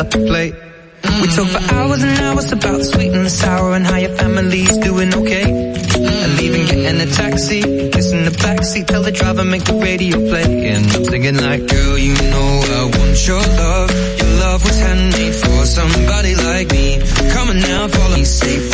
plate. We talk for hours and hours about the sweet and the sour and how your family's doing okay. And leaving, getting a taxi, kissing the backseat, tell the driver make the radio play. And I'm singing like, girl, you know I want your love. Your love was handmade for somebody like me. Come on now, follow me safe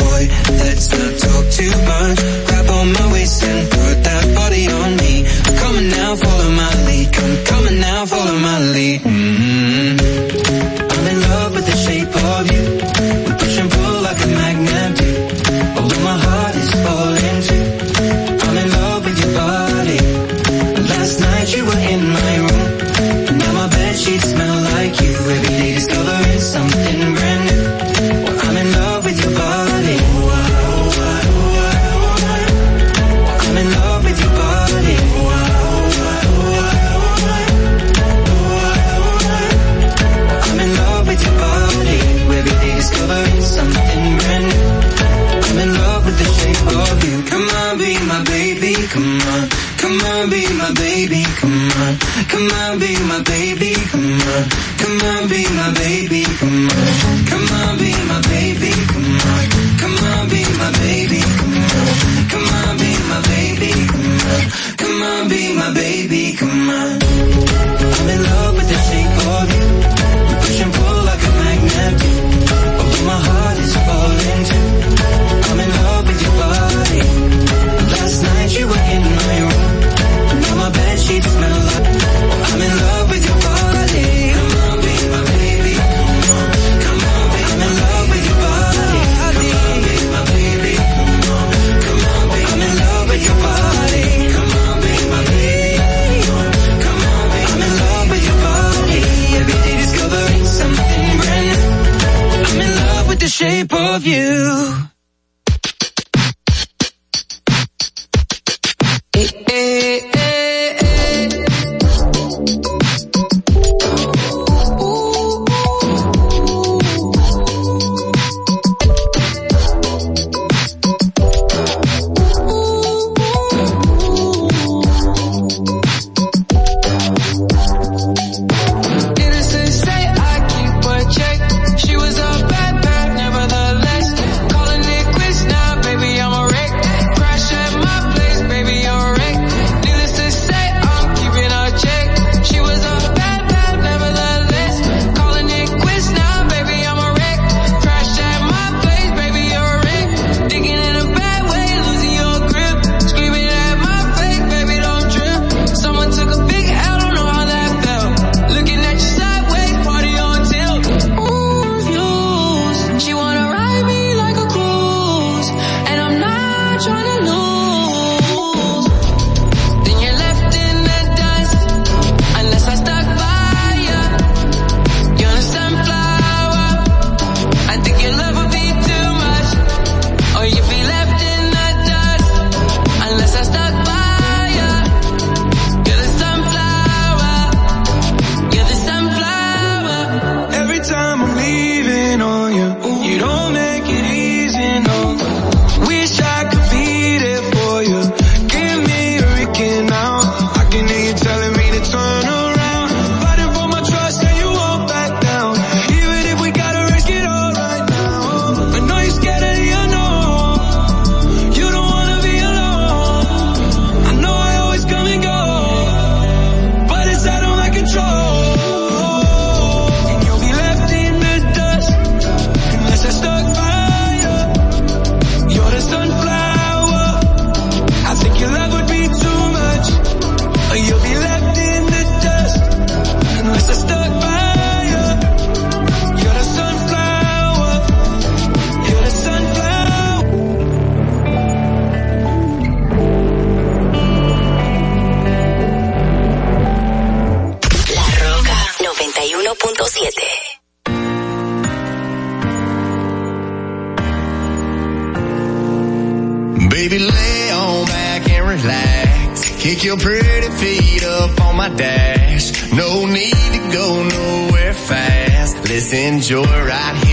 Stick your pretty feet up on my dash. No need to go nowhere fast. Let's enjoy right here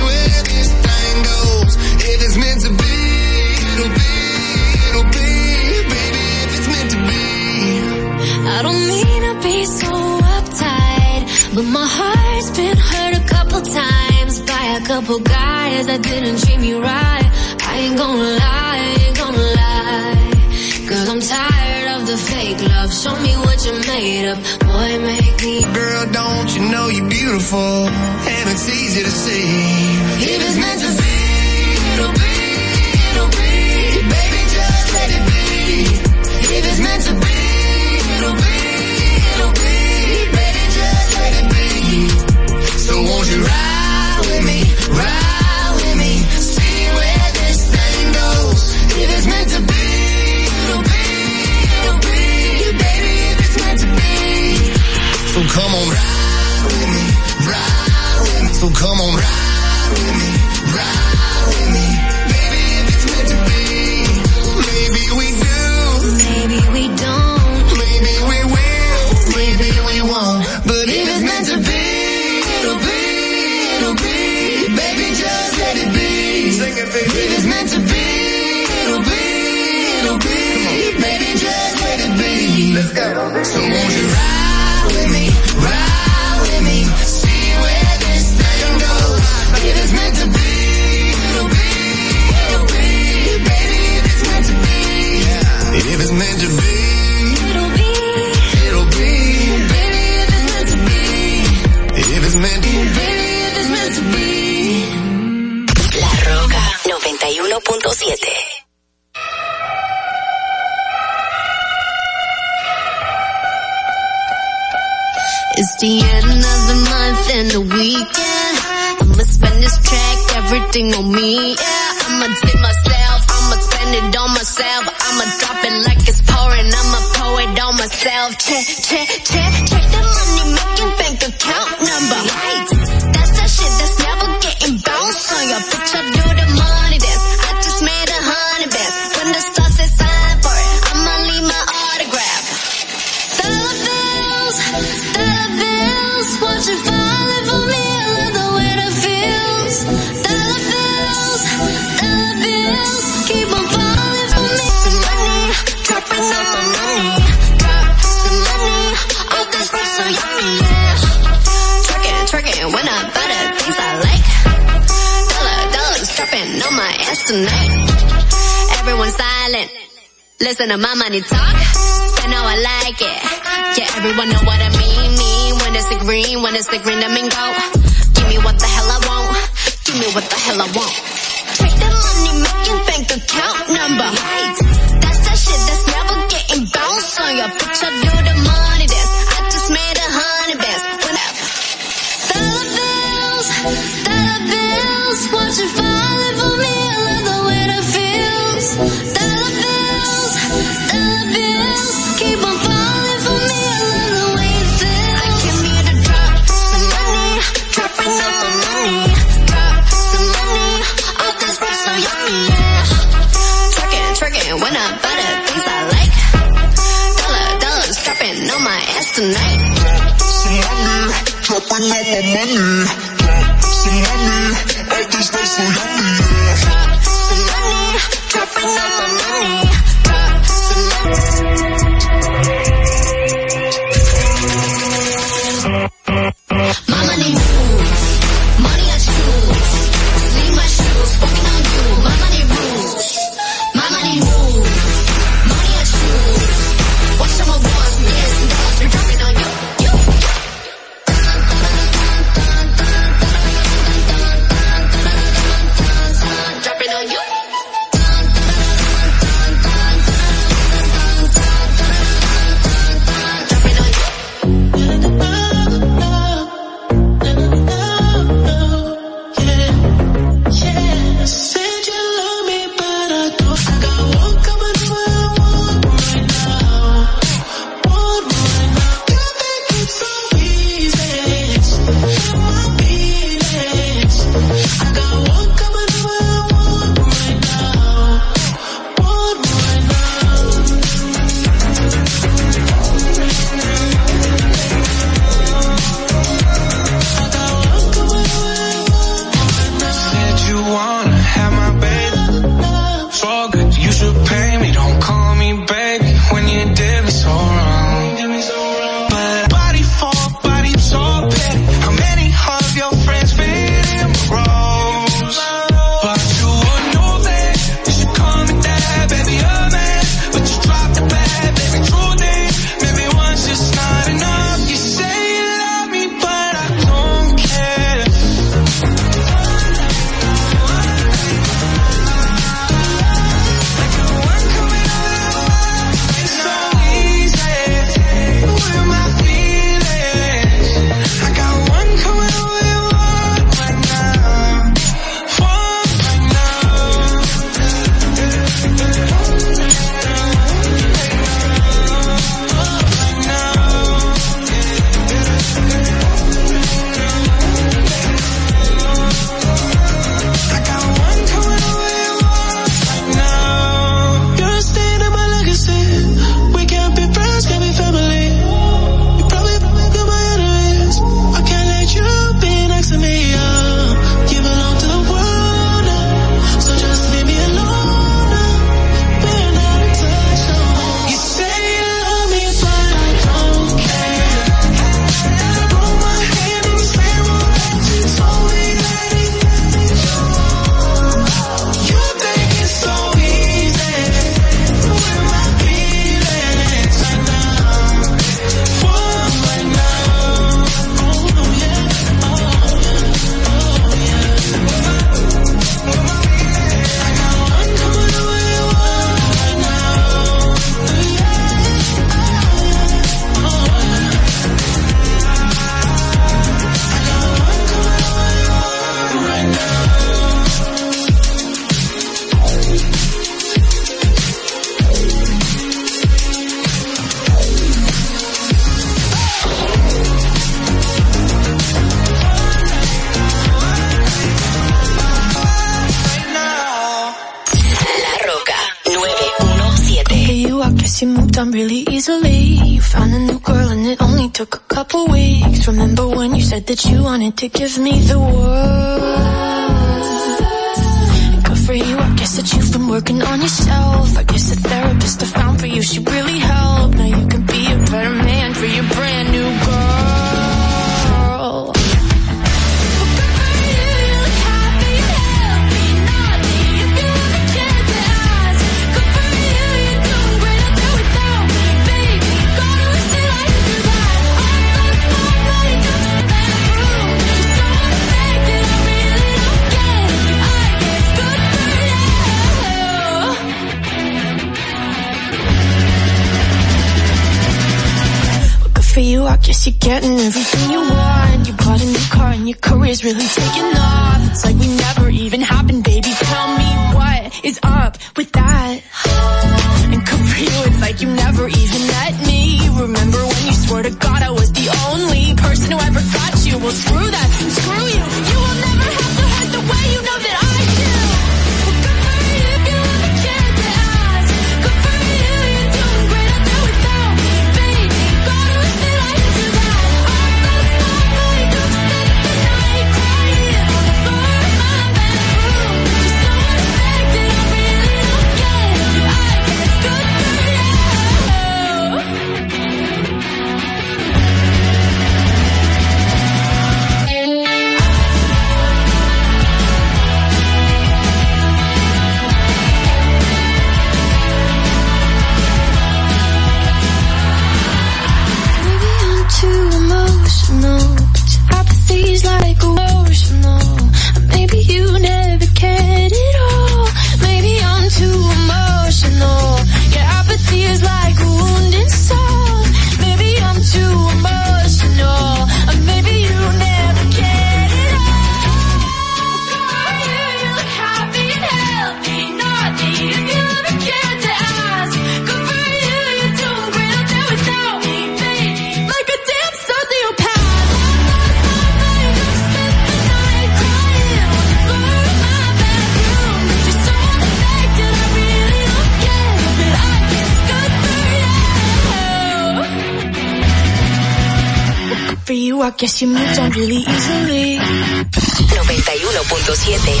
91.7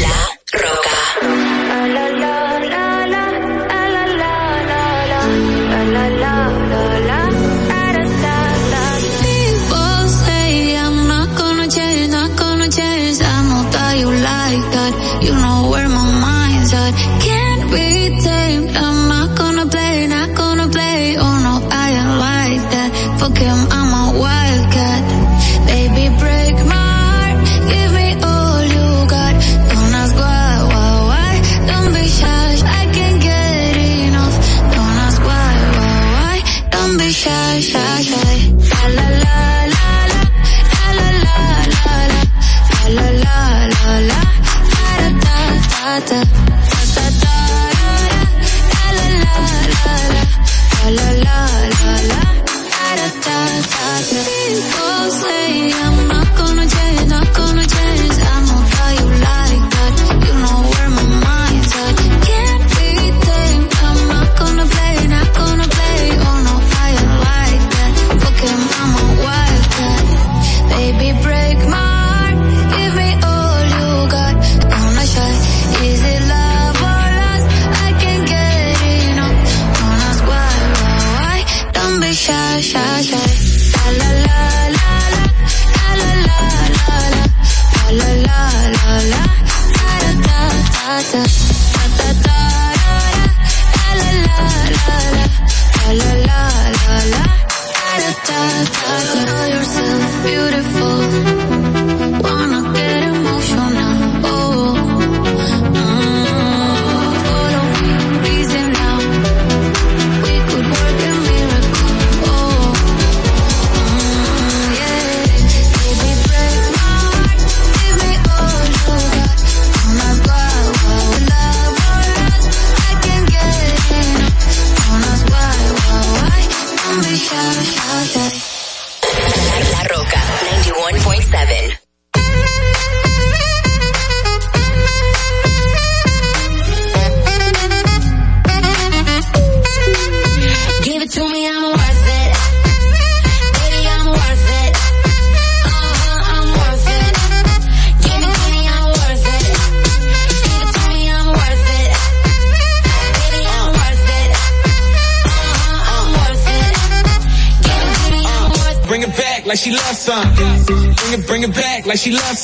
La Roca.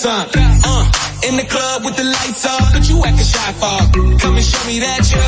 Uh, in the club with the lights off, but you acting shy for. Come and show me that you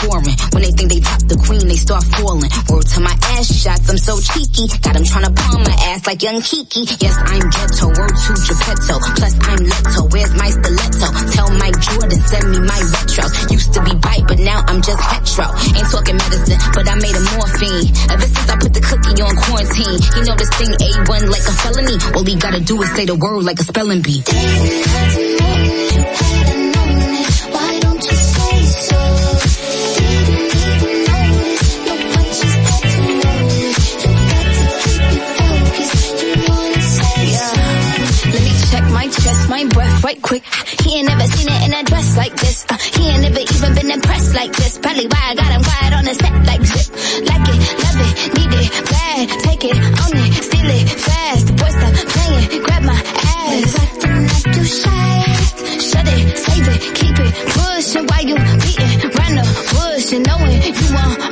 When they think they top the queen, they start falling. Word to my ass shots, I'm so cheeky. Got them trying to palm my ass like young Kiki. Yes, I'm ghetto, word to Geppetto. Plus I'm Leto, where's my stiletto? Tell Mike Jordan, send me my retros. Used to be bite, but now I'm just hetero. Ain't talking medicine, but I made a morphine. Ever since I put the cookie on quarantine, he know this thing A1 like a felony. All he gotta do is say the word like a spelling bee. my breath right quick. He ain't never seen it in a dress like this. Uh, he ain't never even been impressed like this. Probably why I got him quiet on the set like zip. Like it, love it, need it, bad. Take it, own it, steal it, fast. The boy stop playing, grab my ass. Acting like you shy. Shut it, save it, keep it, push it while you beating Run the bush and knowing you want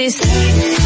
it is.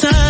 time.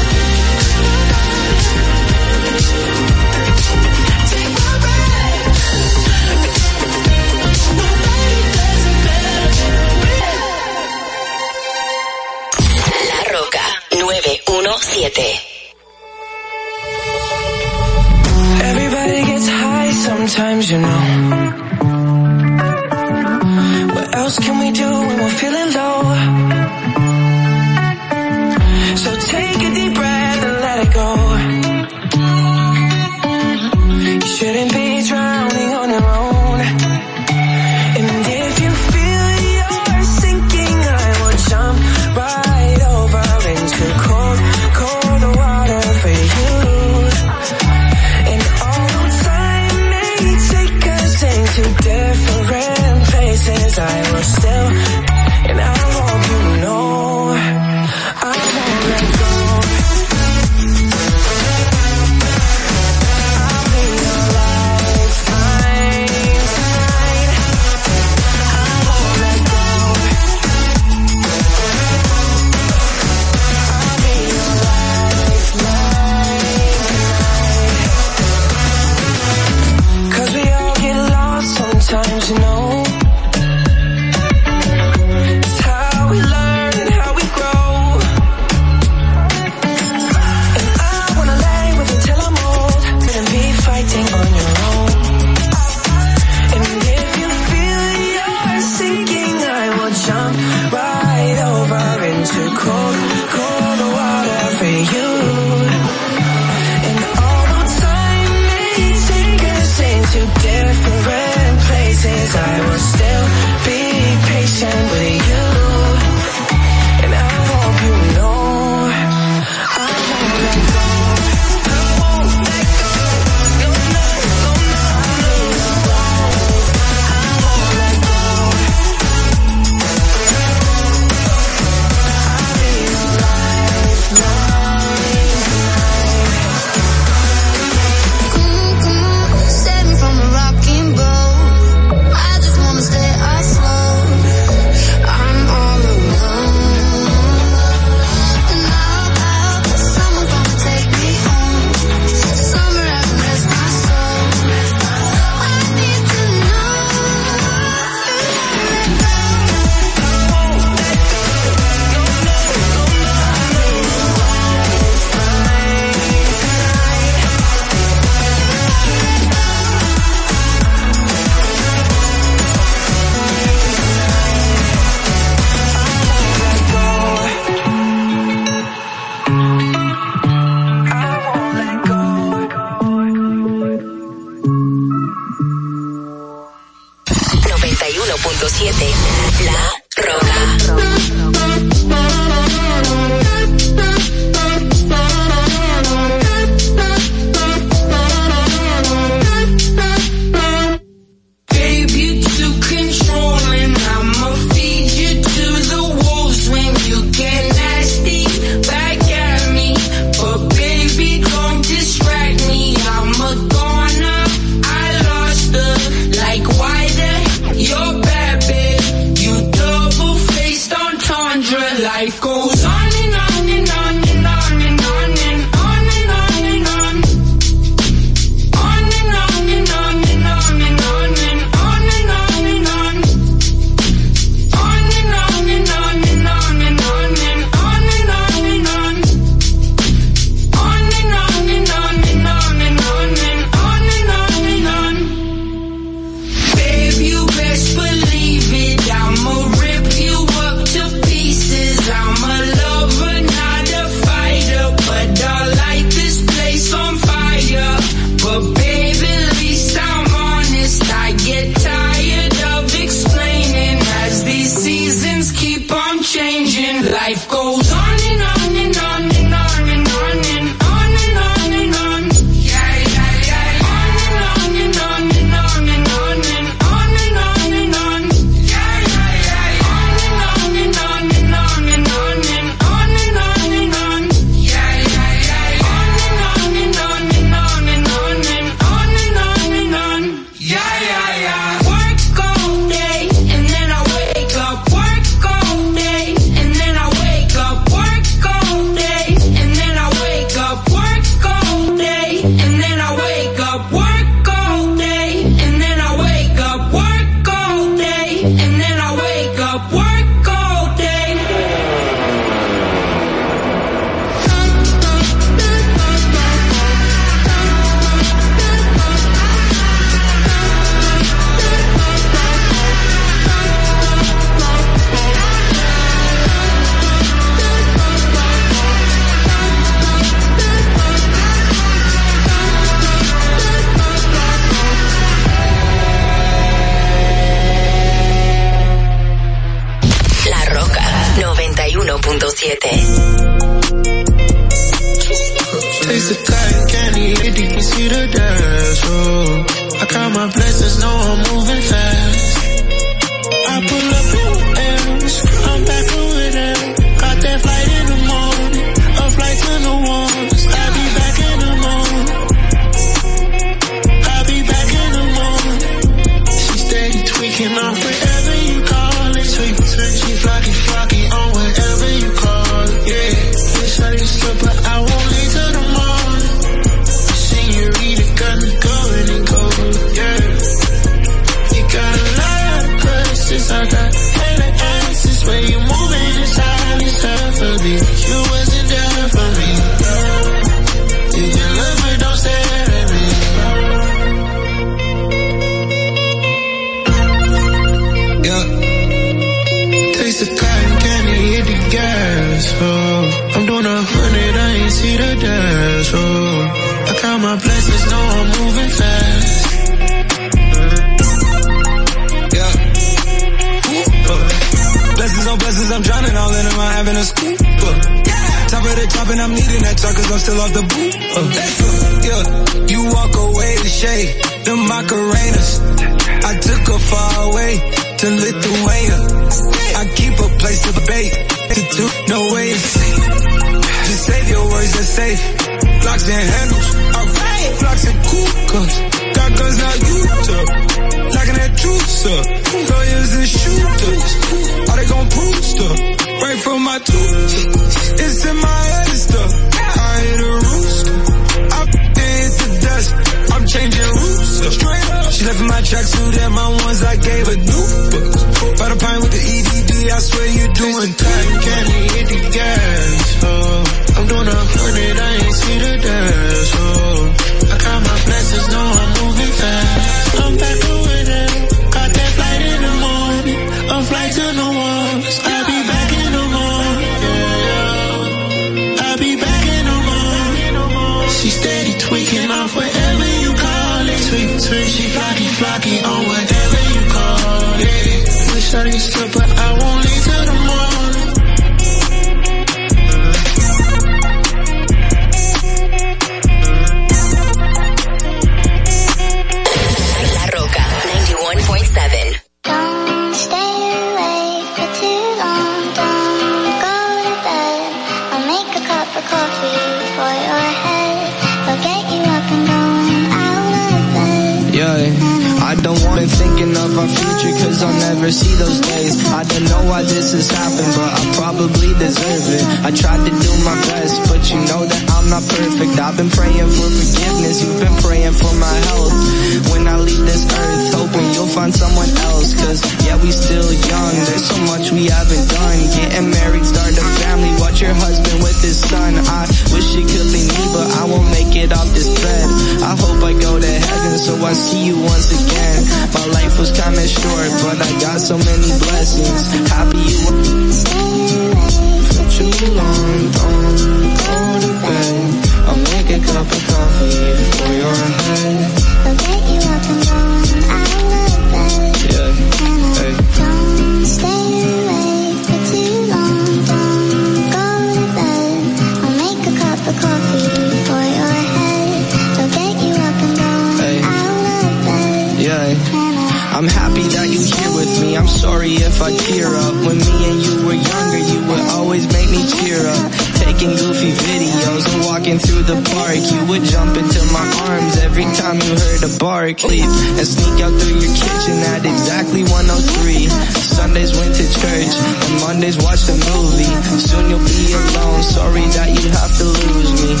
Every time you heard a bar clip and sneak out through your kitchen at exactly 103. Sundays went to church and Mondays watched a movie. Soon you'll be alone. Sorry that you have to lose me.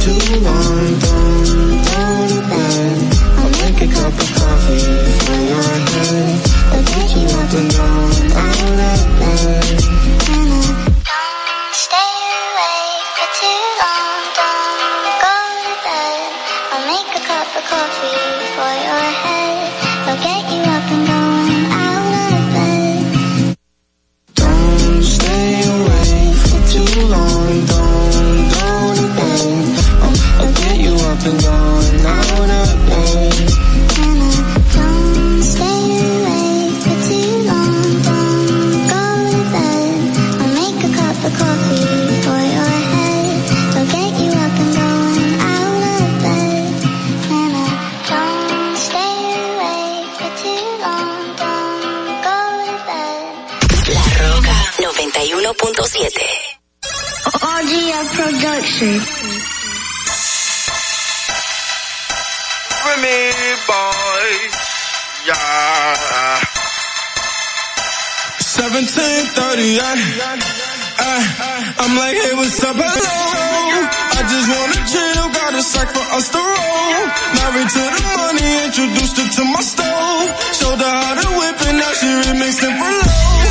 Too long, don't go to bed. I'll make a cup of coffee for your head. I'll get you up and down. 1738. Uh, I, I'm like, hey, what's up? Hello. I just wanna chill, got a sack for us to roll. Married to the money, introduced her to my stove. Showed her how to whip it, now she remixed it for low.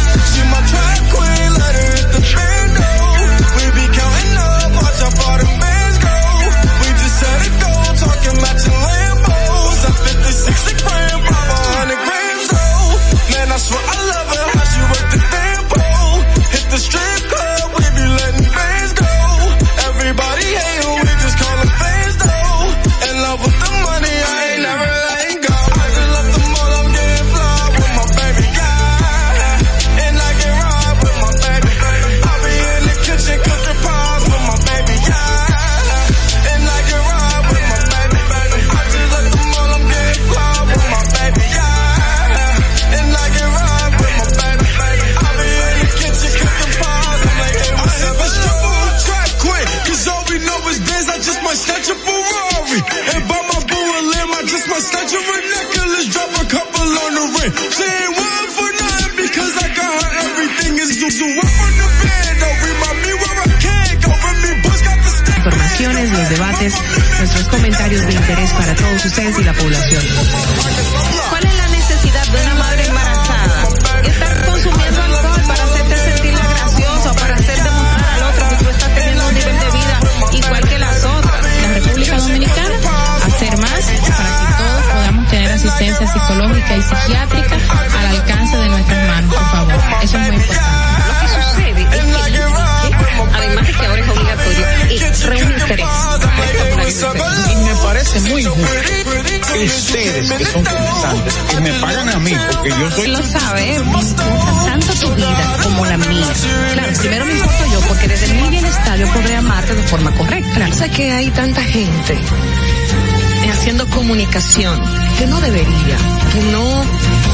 Nuestros comentarios de interés para todos ustedes y la población. ¿Cuál es la necesidad de una madre embarazada? Estar consumiendo alcohol para hacerte sentir gracioso, para hacer demostrar al otro que tú estás teniendo un nivel de vida igual que las otras. La República Dominicana, hacer más para que todos podamos tener asistencia psicológica y psiquiátrica al alcance de nuestras manos, por favor. Eso es muy importante. Lo que sucede es que además de que ahora es Y me parece muy injusto que ustedes, que son comenzantes, que me pagan a mí, porque yo soy... lo sabe, me importa tanto tu vida como la mía. Claro, primero me importo yo, porque desde mi bienestar yo podré amarte de forma correcta. Sé que hay tanta gente haciendo comunicación que no debería, que no,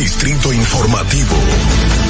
Distrito Informativo.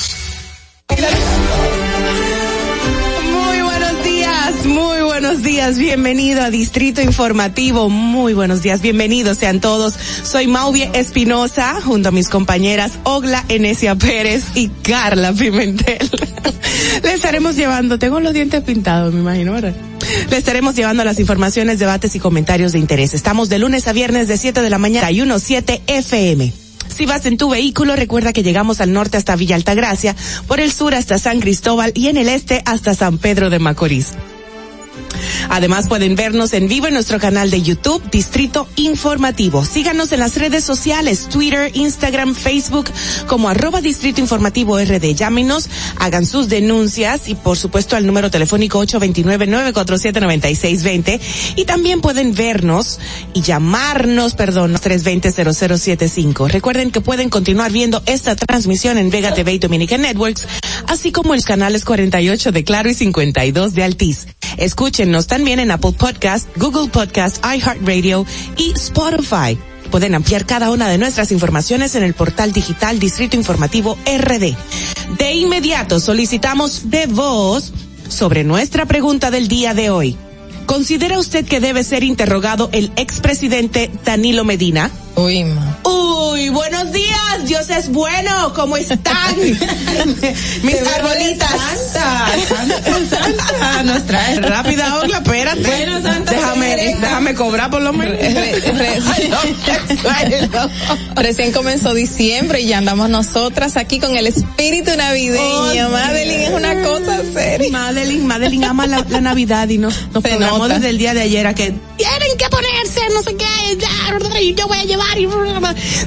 Buenos días, bienvenido a Distrito Informativo, muy buenos días, bienvenidos sean todos. Soy Mauvie Espinosa, junto a mis compañeras Ogla Enesia Pérez y Carla Pimentel. Le estaremos llevando, tengo los dientes pintados, me imagino, ¿verdad? Le estaremos llevando las informaciones, debates y comentarios de interés. Estamos de lunes a viernes de 7 de la mañana y 17 FM. Si vas en tu vehículo, recuerda que llegamos al norte hasta Villa Altagracia, por el sur hasta San Cristóbal y en el este hasta San Pedro de Macorís. Además pueden vernos en vivo en nuestro canal de YouTube, Distrito Informativo. Síganos en las redes sociales, Twitter, Instagram, Facebook, como arroba Distrito Informativo RD. Llámenos, hagan sus denuncias y por supuesto al número telefónico 829-947-9620. Y también pueden vernos y llamarnos, perdón, 320-0075. Recuerden que pueden continuar viendo esta transmisión en Vega TV y Dominican Networks, así como los canales 48 de Claro y 52 de Altiz. Escúchenos también en Apple Podcast, Google Podcast, iHeartRadio y Spotify. Pueden ampliar cada una de nuestras informaciones en el portal digital Distrito Informativo RD. De inmediato solicitamos de voz sobre nuestra pregunta del día de hoy. ¿Considera usted que debe ser interrogado el expresidente Danilo Medina? Uy, ma. Uy, buenos días, Dios es bueno, ¿cómo están? Mis arbolitas. Santa, nos trae. Rápida, Ogla, espérate. Bueno, Santa déjame, déjame cobrar por lo menos. Recién comenzó diciembre y ya andamos nosotras aquí con el espíritu navideño. Oh, Madeline es una cosa seria. Madeline, Madeline ama la, la Navidad y nos, nos programó nota. desde el día de ayer a que tienen que ponerse, no sé qué, yo voy a llevar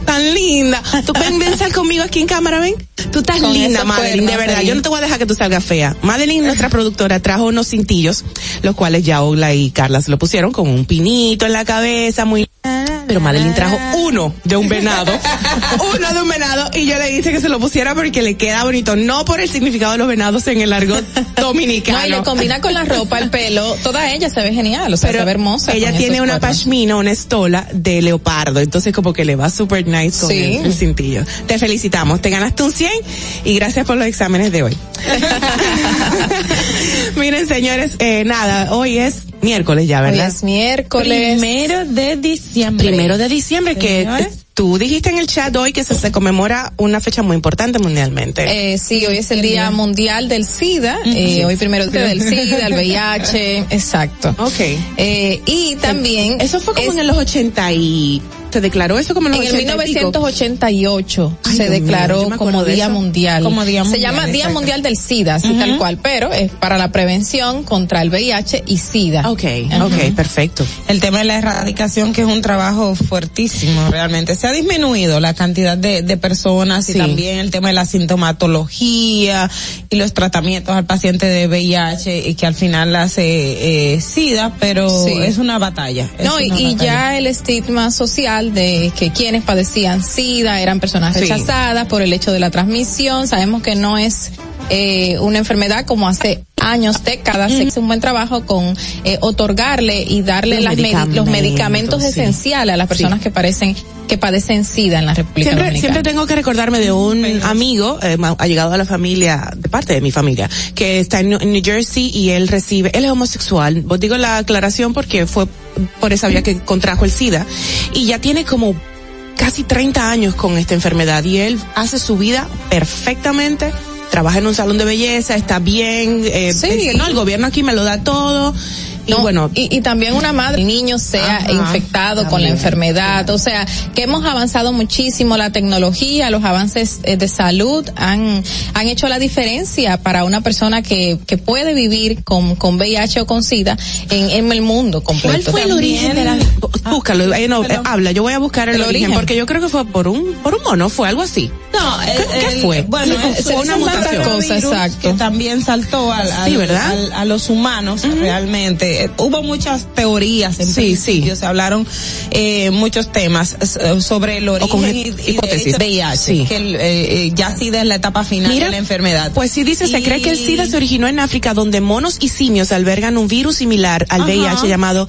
tan linda. Tú ven, ven, sal conmigo aquí en cámara, ven. Tú estás Con linda, Madeline, de verdad. Yo no te voy a dejar que tú salgas fea. Madeline, nuestra productora, trajo unos cintillos, los cuales ya Ogla y Carla se lo pusieron con un pinito en la cabeza, muy pero Madeline trajo uno de un venado, uno de un venado, y yo le dije que se lo pusiera porque le queda bonito, no por el significado de los venados en el argot dominicano. No, y le combina con la ropa, el pelo, toda ella se ve genial, o sea, se ve hermosa. Ella tiene una cuernos. pashmina, una estola de leopardo, entonces como que le va super nice con Sí. el, el cintillo. Te felicitamos, te ganaste un 100 y gracias por los exámenes de hoy. Miren señores, eh, nada, hoy es miércoles ya, Hoy ¿verdad? es miércoles. Primero de diciembre. Primero de diciembre, que Señores. eh, tú dijiste en el chat hoy que se, se conmemora una fecha muy importante mundialmente. Eh, sí, hoy es el Día Mundial del SIDA, eh, hoy primero del SIDA, el VIH, exacto. ok. Eh, y también... Eso fue como es- en los 80 y... Se declaró eso como en En el 80 y pico. 1988 Ay, se Dios declaró como Día. Mundial. Como Día se Mundial, llama Día. Mundial del SIDA, así tal cual, pero es para la prevención contra el VIH y SIDA. Ok, Ajá. ok, perfecto. El tema de la erradicación, que es un trabajo fuertísimo, realmente. Se ha disminuido la cantidad de, de personas Sí. y también el tema de la sintomatología y los tratamientos al paciente de VIH y que al final hace eh, SIDA, pero Sí. es una batalla. es No, y, una y batalla. ya el estigma social de que quienes padecían SIDA eran personas Sí. rechazadas por el hecho de la transmisión. Sabemos que no es eh, una enfermedad como hace años, décadas. Se hizo un buen trabajo con eh, otorgarle y darle Los las medi- los medicamentos, medicamentos sí. esenciales a las personas que parecen que padecen SIDA en la República Siempre, Dominicana. siempre tengo que recordarme de un amigo, eh, ha llegado a la familia, de parte de mi familia, que está en, New- en New Jersey y él recibe, él es homosexual. Vos digo la aclaración porque fue por esa vía que contrajo el SIDA y ya tiene como casi 30 años con esta enfermedad y él hace su vida perfectamente. Trabaja en un salón de belleza, está bien, eh, Sí. no, el gobierno aquí me lo da todo. Y No, bueno, y, y también una madre, el niño sea Ajá, infectado con la enfermedad, o sea, que hemos avanzado muchísimo, la tecnología, los avances eh, de salud han, han hecho la diferencia para una persona que, que puede vivir con, con VIH o con SIDA en, en el mundo completo. ¿Cuál fue el origen de la búscalo, eh, no, eh, habla, yo voy a buscar el, El origen, origen. porque yo creo que fue por un por un mono, fue algo así. No, ¿Qué- el- qué el- fue? Bueno, Sí, fue se una mutación. Cosa, exacto. que también saltó al, al- Sí, ¿verdad? al- a los humanos realmente. Eh, Hubo muchas teorías en Sí, principio, se hablaron eh, muchos temas eh, sobre el origen con y, y de hipótesis. VIH, Sí. que el, eh, eh, ya sí es la etapa final Mira, de la enfermedad. Pues sí dice, se cree que el SIDA se originó en África donde monos y simios albergan un virus similar al Ajá. VIH llamado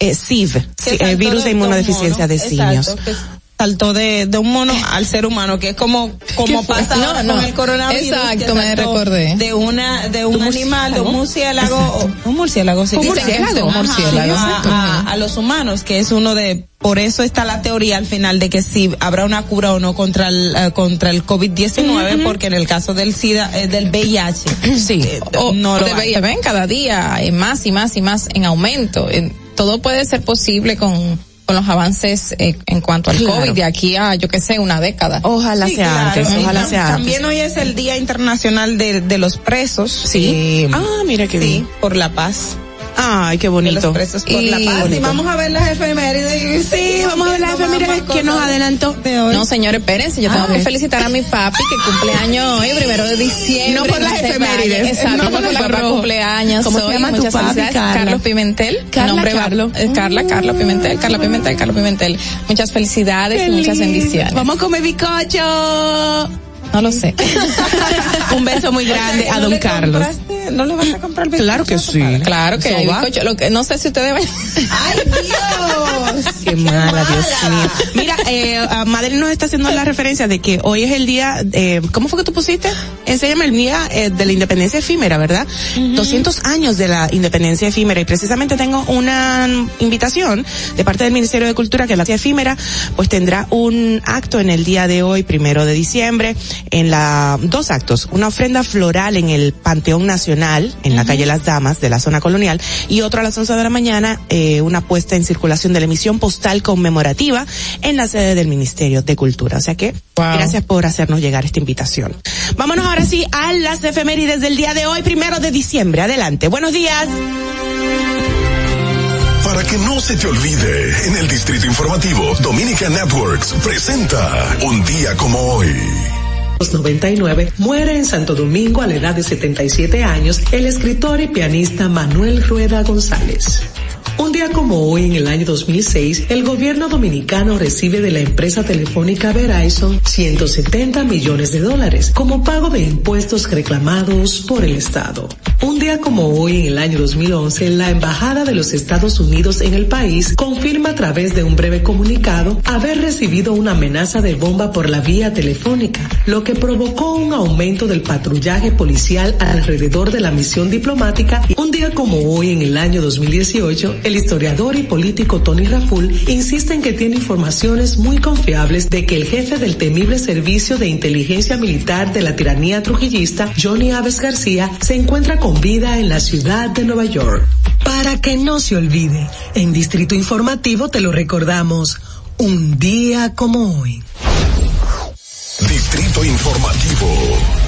SIV, sí, virus de un inmunodeficiencia mono, de simios. exacto, que saltó de, de un mono al ser humano, que es como, como pasa No, ahora no. con el coronavirus. Exacto, me recordé. De una, de un, ¿Un animal, de un murciélago? un murciélago, sí. Un murciélago, un murciélago, a, a- a los humanos, que es uno de, por eso está la teoría al final de que si habrá una cura o no contra el, eh, contra el COVID-19, porque en el caso del SIDA, eh, del VIH, Sí. eh, o no lo de hay. VIH, ven cada día eh, más y más y más en aumento. En- todo puede ser posible con, con los avances eh, en cuanto al Claro. COVID de aquí a, yo que sé, una década. Ojalá Sí, sea claro. antes, ojalá tam- sea antes. También hoy es el Día Internacional de, de los Presos. Sí. Eh, Ah, mira qué sí, bien. por la paz. Ay, qué bonito. Y la paz. Y bonito. vamos a ver las efemérides. Sí, vamos a ver las efemérides que nos adelantó. de hoy. No, señores, espérense, yo tengo Ah. que felicitar a mi papi que cumple años hoy, primero de diciembre. No por las efemérides. Exacto, no por el papá cumpleaños. ¿Cómo se llama tu Muchas papi, felicidades. Carla? Carlos Pimentel. Carla, Nombre Carlos. eh, Carla, Carlos Pimentel, Carla Pimentel, Carlos Pimentel. Muchas felicidades y muchas bendiciones. Vamos a comer bizcocho. No lo sé. Un beso muy grande O sea, a ¿no don Carlos. compraste- ¿No le vas a comprar bizcocho? Claro que sí. Claro que bizcocho. Lo que, no sé si ustedes van. ¡Ay, Dios! Qué mala, Dios mío. Mira, eh, a Madrid nos está haciendo la referencia de que hoy es el día, eh, ¿cómo fue que tú pusiste? Enséñame el día eh, de la independencia efímera, ¿verdad? 200 años de la independencia efímera y precisamente tengo una invitación de parte del Ministerio de Cultura que la efímera pues tendrá un acto en el día de hoy, primero de diciembre, en la, dos actos, una ofrenda floral en el Panteón Nacional, en la calle Las Damas de la zona colonial y otro a las 11 de la mañana, eh, una puesta en circulación de la emisión postal conmemorativa en la sede del Ministerio de Cultura. O sea que, gracias por hacernos llegar esta invitación. Vámonos ahora sí a las efemérides del día de hoy, primero de diciembre. Adelante. Buenos días. Para que no se te olvide, en el Distrito Informativo, Dominica Networks presenta Un día como hoy. 99 muere en Santo Domingo a la edad de 77 años el escritor y pianista Manuel Rueda González. Un día como hoy, en el año 2006, el gobierno dominicano recibe de la empresa telefónica Verizon 170 millones de dólares como pago de impuestos reclamados por el Estado. Un día como hoy, en el año 2011, la Embajada de los Estados Unidos en el país confirma a través de un breve comunicado haber recibido una amenaza de bomba por la vía telefónica, lo que provocó un aumento del patrullaje policial alrededor de la misión diplomática. Un día como hoy, en el año 2018, el historiador y político Tony Raful insiste en que tiene informaciones muy confiables de que el jefe del temible servicio de inteligencia militar de la tiranía trujillista, Johnny Aves García, se encuentra con vida en la ciudad de Nueva York. Para que no se olvide, en Distrito Informativo te lo recordamos, un día como hoy. Distrito Informativo.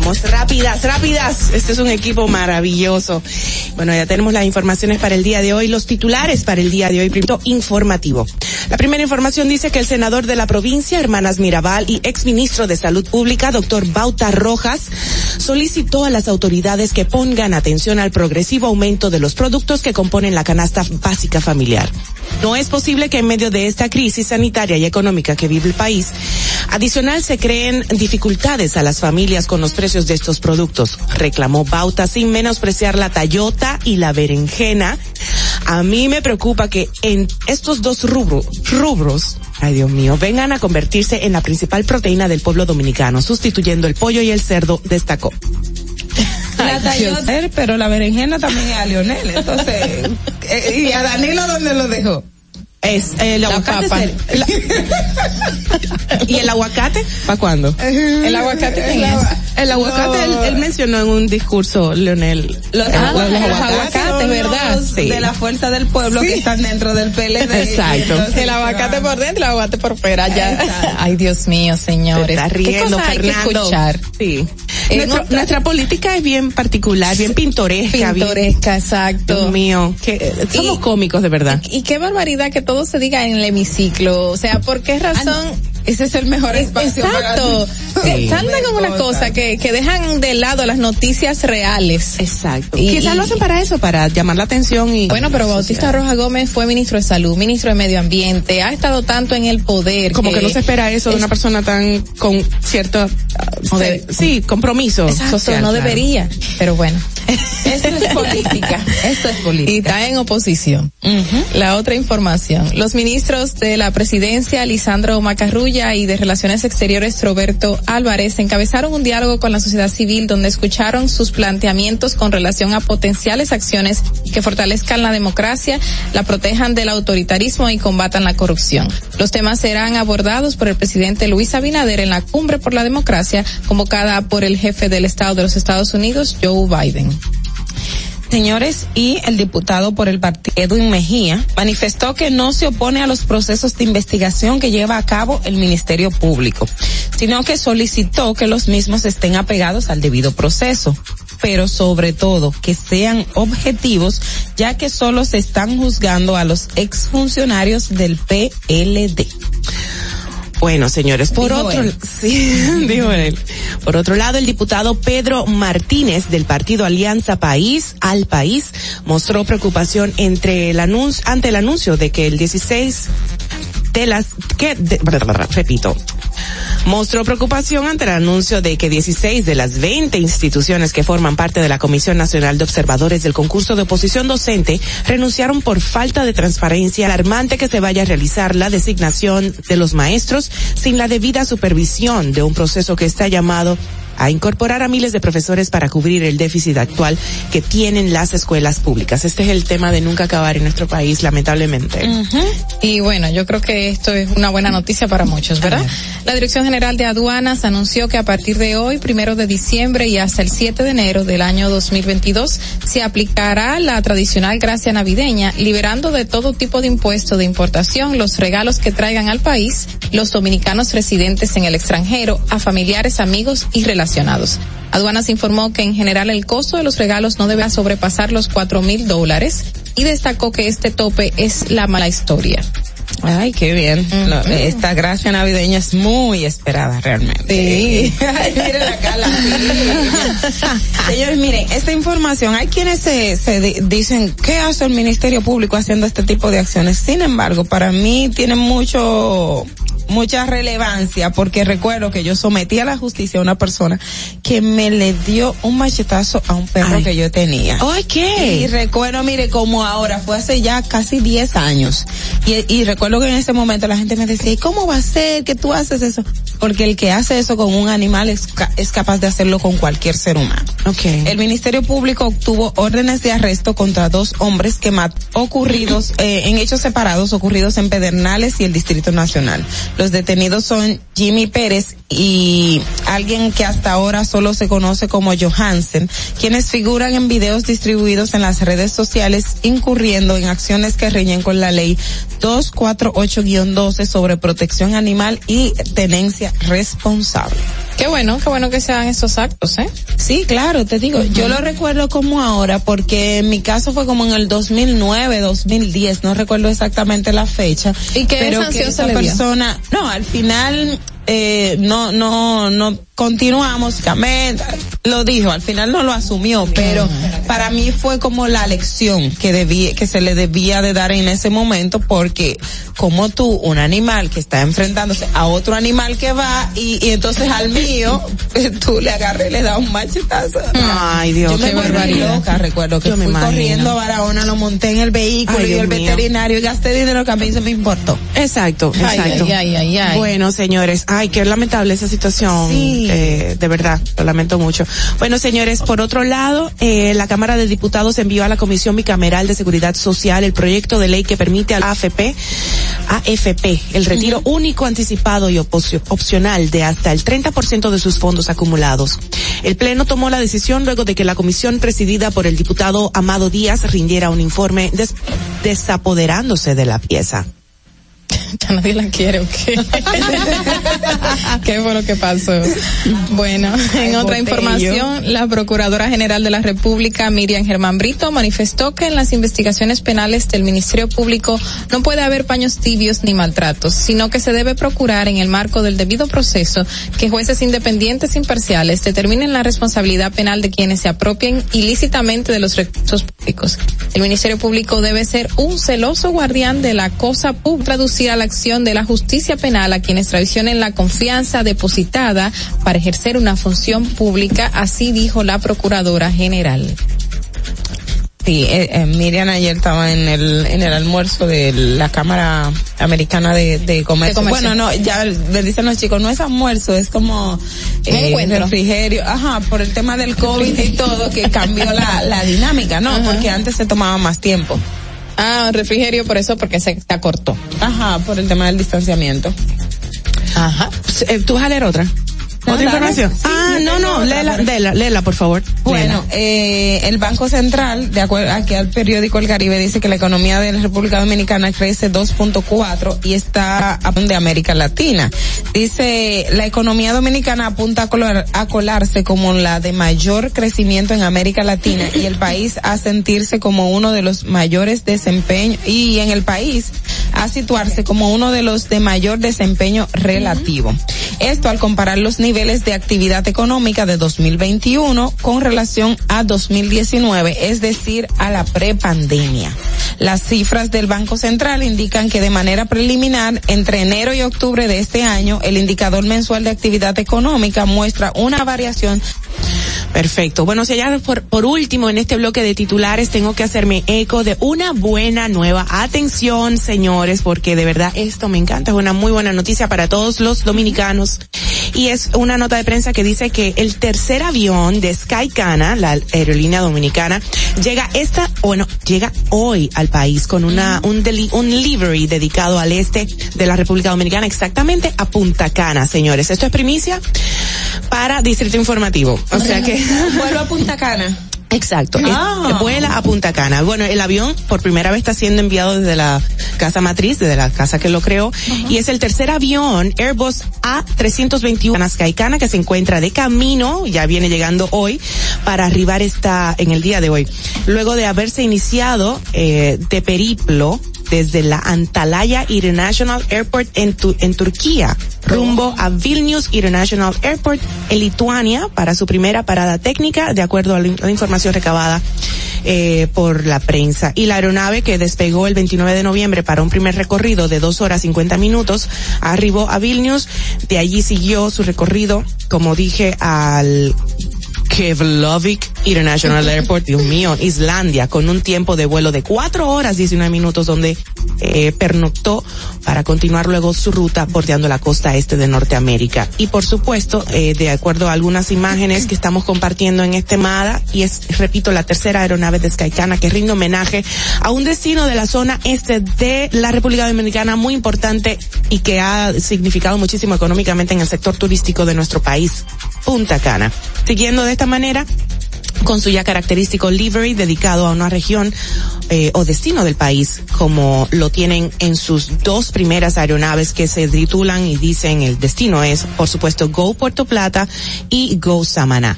Somos rápidas, rápidas. Este es un equipo maravilloso. Bueno, ya tenemos las informaciones para el día de hoy, los titulares para el día de hoy, primero informativo. La primera información dice que el senador de la provincia, Hermanas Mirabal, y exministro de Salud Pública, doctor Bauta Rojas, solicitó a las autoridades que pongan atención al progresivo aumento de los productos que componen la canasta básica familiar. No es posible que en medio de esta crisis sanitaria y económica que vive el país, adicional se creen dificultades a las familias con los precios de estos productos, reclamó Bauta sin menospreciar la tallota y la berenjena. A mí me preocupa que en estos dos rubro, rubros, ay Dios mío, vengan a convertirse en la principal proteína del pueblo dominicano, sustituyendo el pollo y el cerdo, destacó. La tallota, pero la berenjena también es a Lionel, entonces, eh, ¿y a Danilo dónde lo dejó? Es eh, el La aguacate. papa. es el- la- ¿Y el aguacate? ¿Para cuándo? El aguacate quién es? El aguacate, él, él mencionó en un discurso, Leonel. Los, ah, los los aguacates. aguacates, ¿verdad? Sí. De la fuerza del pueblo que están dentro del PLD. Exacto. Entonces, El aguacate por dentro, el aguacate por fuera, ya. Ay, Dios mío, señores. estás ¿Qué riendo, cosa hay que escuchar? Sí. En Nuestro- otra- nuestra política es bien particular, bien pintoresca. bien- Pintoresca, exacto. Dios mío, que eh, somos Y- cómicos de verdad. Y qué barbaridad que todo se diga en el hemiciclo. O sea, ¿por qué razón? Ese es el mejor espacio Exacto. para- Sí. con una cosa que, que dejan de lado las noticias reales. Exacto. Y- Quizás y- lo hacen para eso, para llamar la atención y. Bueno, pero Bautista Roja Gómez fue ministro de Salud, ministro de Medio Ambiente, ha estado tanto en el poder. como que no se espera eso de una persona tan con cierto ah, sí compromiso Exacto, social no claro. debería, pero bueno. Esto es política. Esto es Y política. está en oposición. La otra información. Los ministros de la presidencia, Lisandro Macarrulla, y de Relaciones Exteriores, Roberto Álvarez, encabezaron un diálogo con la sociedad civil donde escucharon sus planteamientos con relación a potenciales acciones que fortalezcan la democracia, la protejan del autoritarismo y combatan la corrupción. Los temas serán abordados por el presidente Luis Abinader en la cumbre por la democracia convocada por el jefe del Estado de los Estados Unidos, Joe Biden. Señores, y el diputado por el partido Edwin Mejía manifestó que no se opone a los procesos de investigación que lleva a cabo el Ministerio Público, sino que solicitó que los mismos estén apegados al debido proceso, pero sobre todo que sean objetivos, ya que solo se están juzgando a los exfuncionarios del PLD. Bueno, señores, por Dijo otro, él. sí, dijo él. Por otro lado, el diputado Pedro Martínez del partido Alianza País al País mostró preocupación entre el anuncio, ante el anuncio de que el 16 de las que de- repito mostró preocupación ante el anuncio de que 16 de las 20 instituciones que forman parte de la Comisión Nacional de Observadores del concurso de oposición docente renunciaron por falta de transparencia. Alarmante que se vaya a realizar la designación de los maestros sin la debida supervisión de un proceso que está llamado a incorporar a miles de profesores para cubrir el déficit actual que tienen las escuelas públicas. Este es el tema de nunca acabar en nuestro país, lamentablemente. Y bueno, yo creo que esto es una buena noticia para muchos, ¿verdad? La Dirección General de Aduanas anunció que a partir de hoy, primero de diciembre y hasta el 7 de enero del año 2022, se aplicará la tradicional gracia navideña, liberando de todo tipo de impuesto de importación los regalos que traigan al país los dominicanos residentes en el extranjero, a familiares, amigos y relacionados. Aduanas informó que en general el costo de los regalos no debe sobrepasar los cuatro mil dólares y destacó que este tope es la mala historia. Ay, qué bien. Esta gracia navideña es muy esperada realmente. Sí. Ay, miren la cala. Señores, miren, esta información, hay quienes se, se di- dicen, ¿qué hace el Ministerio Público haciendo este tipo de acciones? Sin embargo, para mí tiene mucho, mucha relevancia porque recuerdo que yo sometí a la justicia a una persona que me le dio un machetazo a un perro Ay. que yo tenía. Ay, ¿qué? Y recuerdo, mire, como ahora, fue hace ya casi 10 años. Y, y recuerdo que en ese momento la gente me decía, ¿y cómo va a ser que tú haces eso? Porque el que hace eso con un animal es, es capaz de hacerlo con cualquier ser humano. Okay. El Ministerio Público obtuvo órdenes de arresto contra dos hombres que mat ocurridos eh, en hechos separados ocurridos en Pedernales y el Distrito Nacional. Los detenidos son Jimmy Pérez y alguien que hasta ahora solo se conoce como Johansen, quienes figuran en videos distribuidos en las redes sociales incurriendo en acciones que riñen con la ley 248-12 sobre protección animal y tenencia responsable. Qué bueno, qué bueno que se hagan estos actos, ¿eh? Sí, claro, te digo, yo lo recuerdo como ahora porque en mi caso fue como en el 2009, 2010, no recuerdo exactamente la fecha. ¿Y qué pero sanción que se esa le dio? persona, no, al final eh, no, no, no continuamos, Camet lo dijo, al final no lo asumió, pero para mí fue como la lección que debía, que se le debía de dar en ese momento porque como tú, un animal que está enfrentándose a otro animal que va y, y entonces al mío, tú le agarré y le das un machetazo. Ay, Dios, Yo me qué volví barbaridad. loca, recuerdo que Yo me fui imagino. corriendo a Barahona, lo monté en el vehículo Ay, y Dios el mío. veterinario y gasté dinero que a mí se me importó. Exacto, exacto. ay, ay, ay, ay. Bueno, señores, ay, qué lamentable esa situación. Sí. Eh, de verdad, lo lamento mucho. Bueno, señores, por otro lado, eh, la Cámara de Diputados envió a la Comisión Bicameral de Seguridad Social el proyecto de ley que permite al AFP, AFP, el retiro único anticipado y opcional de hasta el 30% de sus fondos acumulados. El Pleno tomó la decisión luego de que la comisión presidida por el diputado Amado Díaz rindiera un informe des- desapoderándose de la pieza. Ya nadie la quiere, ¿o qué? ¿Qué fue lo que pasó? Bueno, en otra botello. información, la Procuradora General de la República, Miriam Germán Brito, manifestó que en las investigaciones penales del Ministerio Público no puede haber paños tibios ni maltratos, sino que se debe procurar en el marco del debido proceso que jueces independientes e imparciales determinen la responsabilidad penal de quienes se apropien ilícitamente de los recursos públicos. El Ministerio Público debe ser un celoso guardián de la cosa pública, a la acción de la justicia penal a quienes traicionen la confianza depositada para ejercer una función pública, así dijo la Procuradora General. Sí, eh, eh, Miriam ayer estaba en el en el almuerzo de la Cámara Americana de, de, comercio. De Comercio. Bueno, no, ya le dicen los chicos, no es almuerzo, es como eh, refrigerio. Ajá, por el tema del COVID y todo, que cambió la, la dinámica, ¿no? Porque antes se tomaba más tiempo. Ah, refrigerio por eso, porque se acortó. Ajá, por el tema del distanciamiento. Ajá. Eh, ¿Tú vas a leer otra? ¿Otra información? Ah, no, no, léela, léela, léela, por favor. Bueno, eh, el Banco Central, de acuerdo aquí al periódico El Caribe, dice que la economía de la República Dominicana crece 2.4 y está a de América Latina. Dice, la economía dominicana apunta a, colar- a colarse como la de mayor crecimiento en América Latina y el país a sentirse como uno de los mayores desempeños y en el país a situarse como uno de los de mayor desempeño relativo. Esto al comparar los niveles de actividad económica de 2021 con relación a 2019, es decir, a la prepandemia. Las cifras del Banco Central indican que de manera preliminar, entre enero y octubre de este año, el indicador mensual de actividad económica muestra una variación Perfecto. Bueno, si ya por, por último en este bloque de titulares tengo que hacerme eco de una buena nueva. Atención, señores, porque de verdad esto me encanta. Es una muy buena noticia para todos los dominicanos. Y es una nota de prensa que dice que el tercer avión de Skycana, la aerolínea dominicana, llega esta, bueno, llega hoy al país con una, un, deli, un livery dedicado al este de la República Dominicana, exactamente a Punta Cana, señores. Esto es primicia para Distrito Informativo. O sea que Vuelvo a Punta Cana. Exacto. Es- Ah. vuela a Punta Cana. Bueno, el avión por primera vez está siendo enviado desde la casa matriz, desde la casa que lo creó, y es el tercer avión Airbus A321 Skycana que se encuentra de camino, ya viene llegando hoy, para arribar esta, en el día de hoy. Luego de haberse iniciado, eh, de periplo, desde la Antalya International Airport en, Tu- en Turquía, rumbo a Vilnius International Airport en Lituania para su primera parada técnica, de acuerdo a la, in- la información recabada eh, por la prensa. Y la aeronave que despegó el 29 de noviembre para un primer recorrido de dos horas 50 minutos, arribó a Vilnius, de allí siguió su recorrido, como dije, al Keflavik International Airport, Dios mío, Islandia, con un tiempo de vuelo de cuatro horas 19 minutos donde eh, pernoctó para continuar luego su ruta bordeando la costa este de Norteamérica. Y por supuesto, eh, de acuerdo a algunas imágenes que estamos compartiendo en este MADA, y es, repito, la tercera aeronave de Skycana que rinde homenaje a un destino de la zona este de la República Dominicana muy importante y que ha significado muchísimo económicamente en el sector turístico de nuestro país, Punta Cana. Siguiendo de esta manera, con su ya característico livery dedicado a una región eh, o destino del país, como lo tienen en sus dos primeras aeronaves que se titulan y dicen el destino es, por supuesto, Go Puerto Plata y Go Samaná.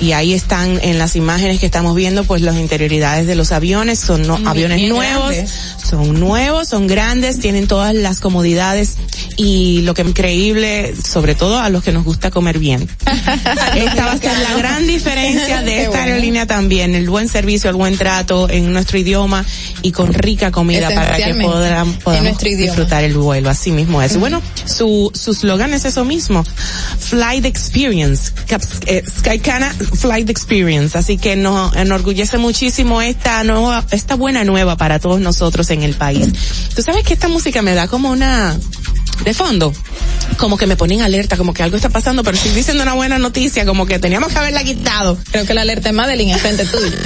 Y ahí están en las imágenes que estamos viendo, pues las interioridades de los aviones, son no- aviones bien nuevos, grandes. son nuevos, son grandes, tienen todas las comodidades y lo que es increíble, sobre todo a los que nos gusta comer bien. Esta va a ser la gran diferencia de esta aerolínea también, el buen servicio, el buen trato en nuestro idioma y con rica comida para que podamos, podamos disfrutar el vuelo, así mismo es. Bueno, su, su slogan es eso mismo, Flight Experience, eh, Skycana Flight Experience, así que nos enorgullece muchísimo esta nueva, esta buena nueva para todos nosotros en el país. Tú sabes que esta música me da como una, de fondo, como que me ponen alerta, como que algo está pasando, pero estoy diciendo una buena noticia, como que teníamos que haberla quitado. Creo que la alerta de Madeline es frente tuyo.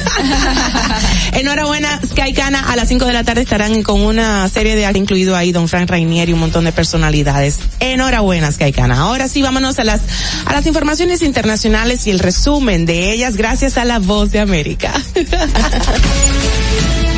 Enhorabuena, Skycana, a las 5 de la tarde estarán con una serie de incluido ahí Don Frank Rainier y un montón de personalidades. Enhorabuena, Skycana. Ahora sí, vámonos a las, a las informaciones internacionales y el resumen de ellas gracias a la voz de América.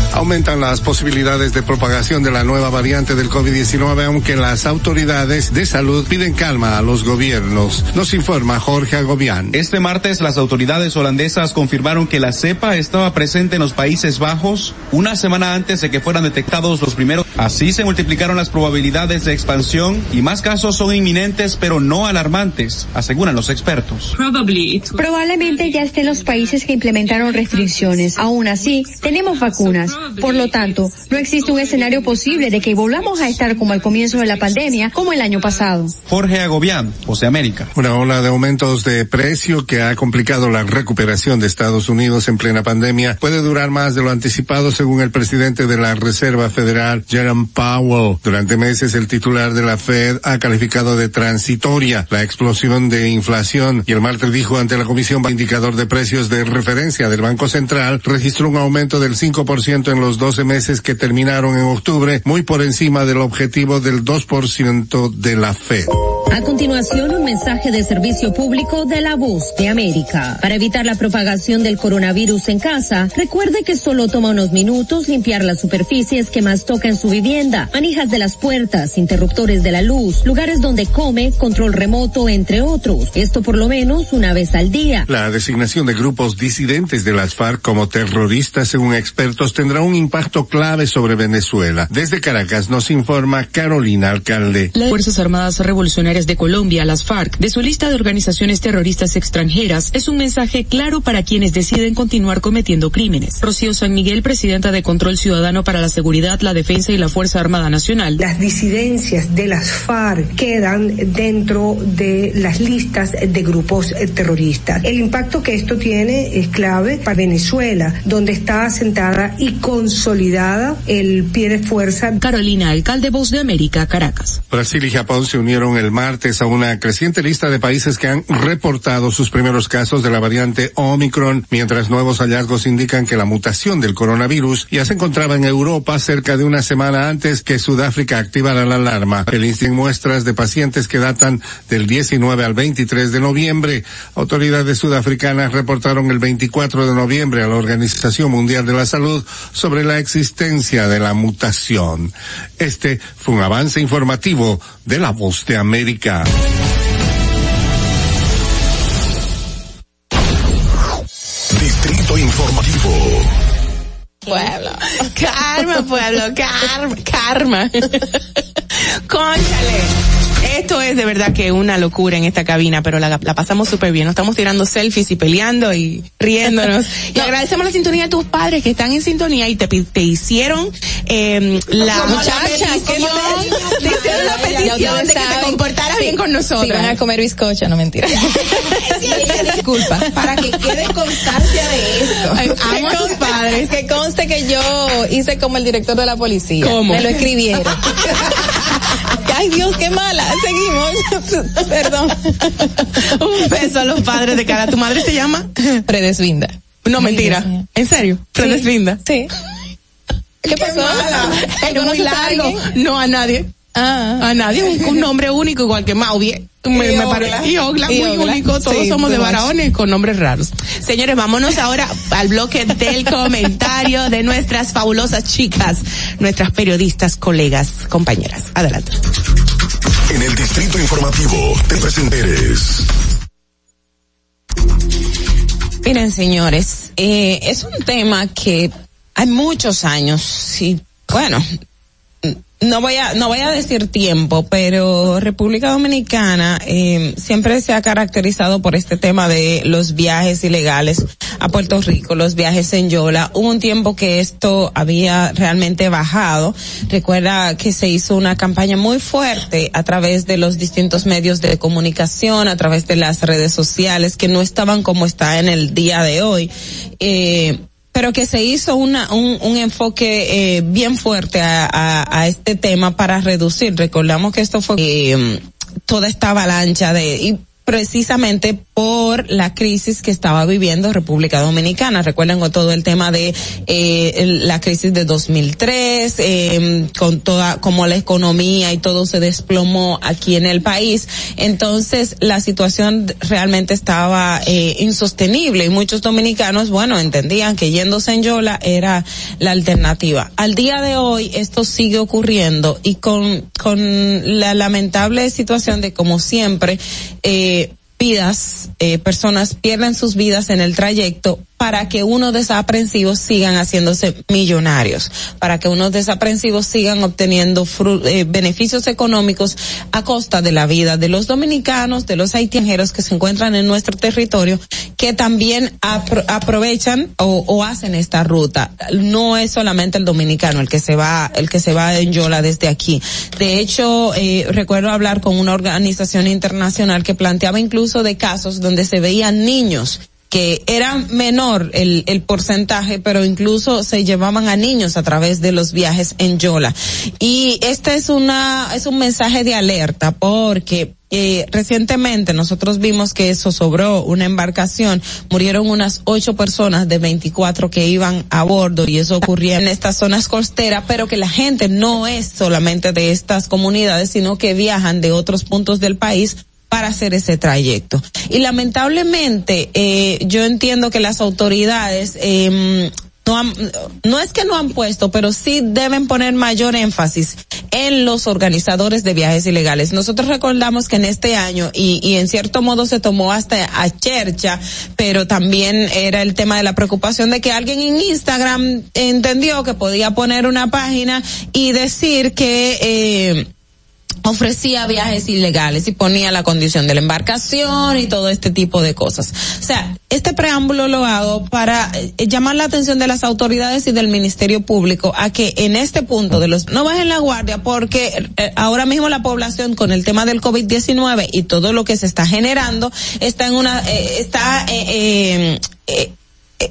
Aumentan las posibilidades de propagación de la nueva variante del COVID-19, aunque las autoridades de salud piden calma a los gobiernos. Nos informa Jorge Agobián. Este martes las autoridades holandesas confirmaron que la cepa estaba presente en los Países Bajos una semana antes de que fueran detectados los primeros. Así se multiplicaron las probabilidades de expansión y más casos son inminentes pero no alarmantes, aseguran los expertos. Probablemente ya estén los países que implementaron restricciones. Aún así, tenemos vacunas. Por lo tanto, no existe un escenario posible de que volvamos a estar como al comienzo de la pandemia, como el año pasado. Jorge Agobián, José América. Una ola de aumentos de precio que ha complicado la recuperación de Estados Unidos en plena pandemia puede durar más de lo anticipado según el presidente de la Reserva Federal, Jerome Powell. Durante meses el titular de la Fed ha calificado de transitoria la explosión de inflación y el martes dijo ante la Comisión Indicador de Precios de Referencia del Banco Central registró un aumento del 5% en los 12 meses que terminaron en octubre, muy por encima del objetivo del 2% de la Fed. A continuación, un mensaje de servicio público de la voz de América. Para evitar la propagación del coronavirus en casa, recuerde que solo toma unos minutos limpiar las superficies que más toca en su vivienda, manijas de las puertas, interruptores de la luz, lugares donde come, control remoto, entre otros. Esto por lo menos una vez al día. La designación de grupos disidentes de las FARC como terroristas, según expertos, tendrá un impacto clave sobre Venezuela. Desde Caracas nos informa Carolina Alcalde. Las Fuerzas Armadas Revolucionarias Revolucionarias de Colombia, las FARC, de su lista de organizaciones terroristas extranjeras es un mensaje claro para quienes deciden continuar cometiendo crímenes. Rocío San Miguel, presidenta de Control Ciudadano para la Seguridad, la Defensa y la Fuerza Armada Nacional. Las disidencias de las FARC quedan dentro de las listas de grupos terroristas. El impacto que esto tiene es clave para Venezuela, donde está asentada y consolidada el pie de fuerza. Carolina, alcalde Voz de América, Caracas. Brasil y Japón se unieron el martes a una creciente lista de países que han reportado sus primeros casos de la variante Omicron, mientras nuevos hallazgos indican que la mutación del coronavirus ya se encontraba en Europa cerca de una semana antes que Sudáfrica activara la alarma. El en muestras de pacientes que datan del 19 al 23 de noviembre. Autoridades sudafricanas reportaron el 24 de noviembre a la Organización Mundial de la Salud sobre la existencia de la mutación. Este fue un avance informativo de la Voz de América. Distrito Informativo. Pueblo. Karma, pueblo. Karma. Karma. Conchale. Esto es de verdad que una locura en esta cabina, pero la, la pasamos súper bien. Nos estamos tirando selfies y peleando y riéndonos. y agradecemos la sintonía de tus padres que están en sintonía y te, te hicieron eh, la muchacha, petición, te hicieron la petición de que te comportaras bien con nosotros. Sí, van a comer bizcocho, no mentira. Disculpa. Para que quede constancia de esto. Amo a tus padres. Que conste que yo hice como el director de la policía. ¿Cómo? Me lo escribieron. Ay Dios, qué mala. Seguimos. Perdón. Un beso a los padres de cara. ¿Tu madre se llama? Predesvinda. No, mentira. ¿En serio? Predesvinda. Sí. ¿Qué pasó? Es muy largo. No a nadie. Ah. A nadie. Un, un nombre único igual que Mauvie. Me, me pare- y Ogla, Y muy Ogla. único. Todos Sí, somos de varones con nombres raros. Señores, vámonos ahora al bloque del comentario de nuestras fabulosas chicas, nuestras periodistas, colegas, compañeras. Adelante. En el Distrito Informativo te presenteres. Miren, señores, eh, es un tema que hay muchos años y bueno, no voy a no voy a decir tiempo, pero República Dominicana eh, siempre se ha caracterizado por este tema de los viajes ilegales a Puerto Rico, los viajes en Yola. Hubo un tiempo que esto había realmente bajado. Recuerda que se hizo una campaña muy fuerte a través de los distintos medios de comunicación, a través de las redes sociales que no estaban como está en el día de hoy. Eh, pero que se hizo una, un, un enfoque eh, bien fuerte a, a, este tema para reducir. Recordamos que esto fue eh, toda esta avalancha de y precisamente por la crisis que estaba viviendo República Dominicana. Recuerden con todo el tema de eh, la crisis de 2003, eh, con toda como la economía y todo se desplomó aquí en el país. Entonces la situación realmente estaba eh, insostenible y muchos dominicanos, bueno, entendían que yéndose en Yola era la alternativa. Al día de hoy esto sigue ocurriendo y con, con la lamentable situación de como siempre, eh, vidas, eh, personas pierden sus vidas en el trayecto para que unos desaprensivos sigan haciéndose millonarios, para que unos desaprensivos sigan obteniendo eh, beneficios económicos a costa de la vida de los dominicanos, de los haitianeros que se encuentran en nuestro territorio, que también apro- aprovechan o, o hacen esta ruta. No es solamente el dominicano el que se va, el que se va en Yola desde aquí. De hecho, eh, recuerdo hablar con una organización internacional que planteaba incluso de casos donde se veían niños que era menor el, el porcentaje, pero incluso se llevaban a niños a través de los viajes en Yola. Y este es una, es un mensaje de alerta porque eh, recientemente nosotros vimos que eso sobró una embarcación, murieron unas ocho personas de 24 que iban a bordo y eso ocurría en estas zonas costeras, pero que la gente no es solamente de estas comunidades, sino que viajan de otros puntos del país para hacer ese trayecto. Y lamentablemente, eh, yo entiendo que las autoridades eh, no, han, no es que no han puesto, pero sí deben poner mayor énfasis en los organizadores de viajes ilegales. Nosotros recordamos que en este año, y, y en cierto modo se tomó hasta a chercha, pero también era el tema de la preocupación de que alguien en Instagram entendió que podía poner una página y decir que... Eh, ofrecía viajes ilegales y ponía la condición de la embarcación y todo este tipo de cosas. O sea, este preámbulo lo hago para eh, llamar la atención de las autoridades y del Ministerio Público a que en este punto de los no bajen la guardia porque eh, ahora mismo la población con el tema del COVID-19 y todo lo que se está generando está en una eh, está eh, eh,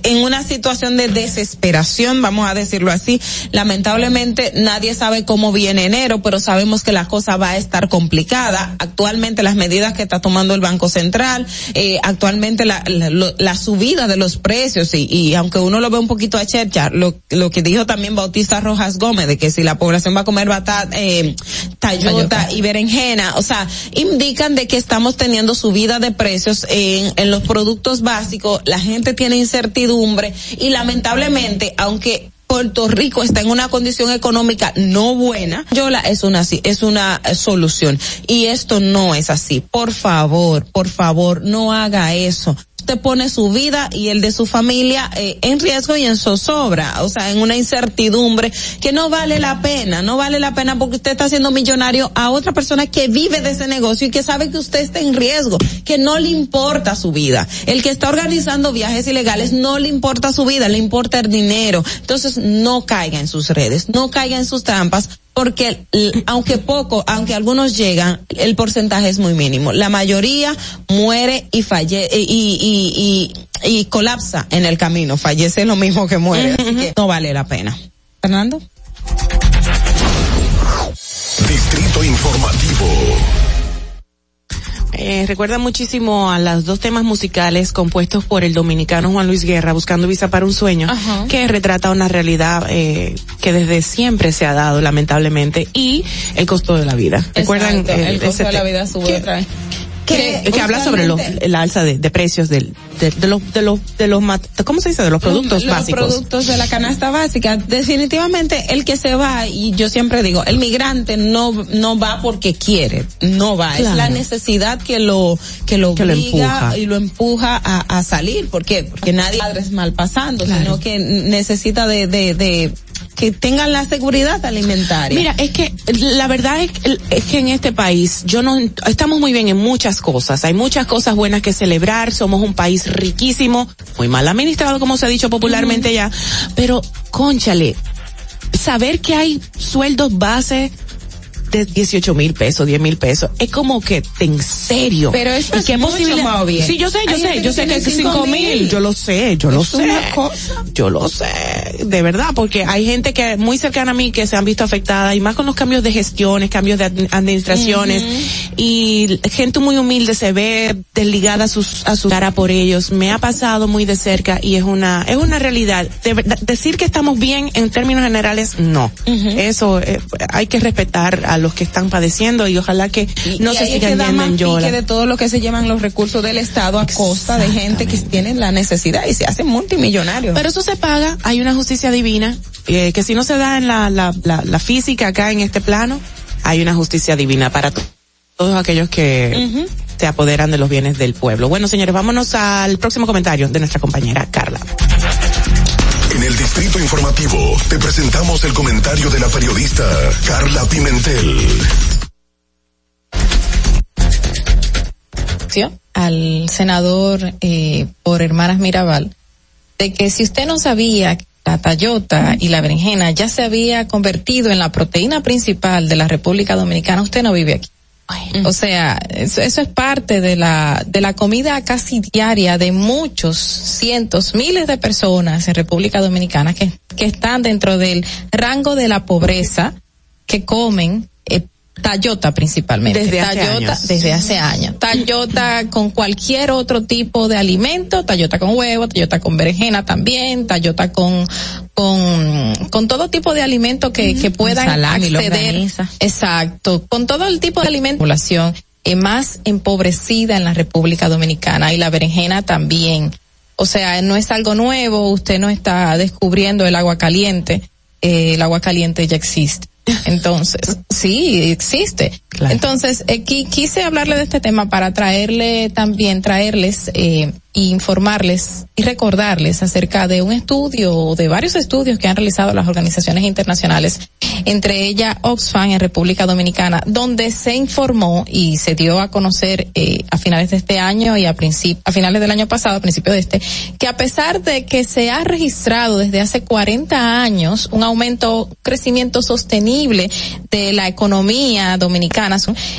en una situación de desesperación, vamos a decirlo así. Lamentablemente nadie sabe cómo viene enero, pero sabemos que la cosa va a estar complicada. Actualmente las medidas que está tomando el Banco Central, eh, actualmente la, la, la, subida de los precios y, y, aunque uno lo ve un poquito a chercha, lo, lo que dijo también Bautista Rojas Gómez de que si la población va a comer batata, eh, tayota y berenjena, o sea, indican de que estamos teniendo subida de precios en, en los productos básicos, la gente tiene incertidumbre y lamentablemente, aunque Puerto Rico está en una condición económica no buena, Yola es una es una solución y esto no es así. Por favor, por favor, no haga eso usted pone su vida y el de su familia eh, en riesgo y en zozobra, o sea, en una incertidumbre que no vale la pena, no vale la pena porque usted está haciendo millonario a otra persona que vive de ese negocio y que sabe que usted está en riesgo, que no le importa su vida. El que está organizando viajes ilegales no le importa su vida, le importa el dinero. Entonces, no caiga en sus redes, no caiga en sus trampas porque aunque poco, aunque algunos llegan, el porcentaje es muy mínimo. La mayoría muere y falle y, y, y, y colapsa en el camino, fallece lo mismo que muere, así que no vale la pena. Fernando. Distrito Informativo. Eh, recuerda muchísimo a los dos temas musicales compuestos por el dominicano Juan Luis Guerra, Buscando Visa para un Sueño, Ajá. que retrata una realidad eh, que desde siempre se ha dado, lamentablemente, y el costo de la vida. ¿Recuerdan? Eh, el costo de la vida sube otra vez que, que habla sobre los, la alza de, de precios del, de, de, los, de los, de los, ¿cómo se dice? De los productos los básicos. Los productos de la canasta básica. Definitivamente el que se va, y yo siempre digo, el migrante no, no va porque quiere, no va. Claro. Es la necesidad que lo, que lo que obliga lo y lo empuja a, a salir. ¿Por qué? Porque nadie es mal pasando, claro. sino que necesita de, de, de que tengan la seguridad alimentaria. Mira, es que la verdad es, es, que en este país yo no estamos muy bien en muchas cosas. Hay muchas cosas buenas que celebrar. Somos un país riquísimo, muy mal administrado, como se ha dicho popularmente ya. Pero, conchale, saber que hay sueldos base de 18 mil pesos, 10 mil pesos. Es como que, en serio. Pero eso es qué mucho posible? más bien. Sí, yo sé, yo Hay sé, yo sé que es 5 mil. Yo lo sé, yo lo sé. una cosa. Yo lo sé, de verdad, porque hay gente que muy cercana a mí que se han visto afectada y más con los cambios de gestiones, cambios de administraciones uh -huh. y gente muy humilde se ve desligada a, sus, a su cara por ellos. Me ha pasado muy de cerca y es una, es una realidad. De verdad, decir que estamos bien en términos generales, no. Uh -huh. Eso eh, hay que respetar a los que están padeciendo y ojalá que no y se sigan yendo en yola. de todo lo que se llaman los recursos del Estado a costa de gente que tiene la necesidad y se hacen multimillonarios. Pero eso se paga, hay una justicia divina, eh, que si no se da en la, la, la, la, física acá en este plano, hay una justicia divina para todos aquellos que uh -huh. se apoderan de los bienes del pueblo. Bueno, señores, vámonos al próximo comentario de nuestra compañera Carla. En el Distrito Informativo te presentamos el comentario de la periodista Carla Pimentel. al senador eh, por Hermanas Mirabal de que si usted no sabía que la tayota y la berenjena ya se había convertido en la proteína principal de la República Dominicana, usted no vive aquí. O sea, eso, eso, es parte de la de la comida casi diaria de muchos cientos, miles de personas en República Dominicana que, que están dentro del rango de la pobreza, que comen Tayota principalmente. Desde hace Tayota años. desde hace años. Tayota con cualquier otro tipo de alimento, Tayota con huevo, Tayota con berenjena también, Tayota con con con todo tipo de alimento que, que puedan Salami, acceder. Exacto, con todo el tipo de alimento población eh, más empobrecida en la República Dominicana y la berenjena también. O sea, no es algo nuevo, usted no está descubriendo el agua caliente, eh, el agua caliente ya existe. Entonces, sí, existe. Claro. Entonces, eh, quise hablarle de este tema para traerle también, traerles, eh, informarles y recordarles acerca de un estudio, de varios estudios que han realizado las organizaciones internacionales entre ella Oxfam en República Dominicana, donde se informó y se dio a conocer eh, a finales de este año y a, a finales del año pasado, a principio de este, que a pesar de que se ha registrado desde hace 40 años un aumento, crecimiento sostenible de la economía dominicana,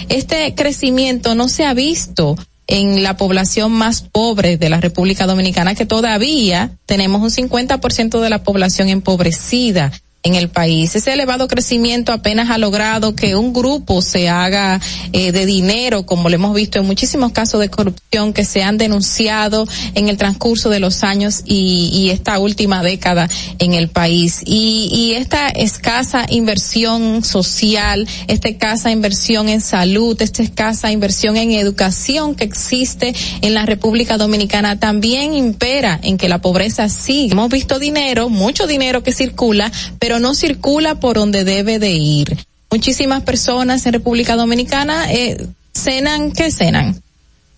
este crecimiento no se ha visto en la población más pobre de la República Dominicana, que todavía tenemos un 50% de la población empobrecida en el país. Ese elevado crecimiento apenas ha logrado que un grupo se haga eh, de dinero, como lo hemos visto en muchísimos casos de corrupción que se han denunciado en el transcurso de los años y, esta última década en el país. Y, y esta escasa inversión social, esta escasa inversión en salud, esta escasa inversión en educación que existe en la República Dominicana también impera en que la pobreza sigue. Hemos visto dinero, mucho dinero que circula, pero pero no circula por donde debe de ir. Muchísimas personas en República Dominicana eh, cenan, ¿qué cenan?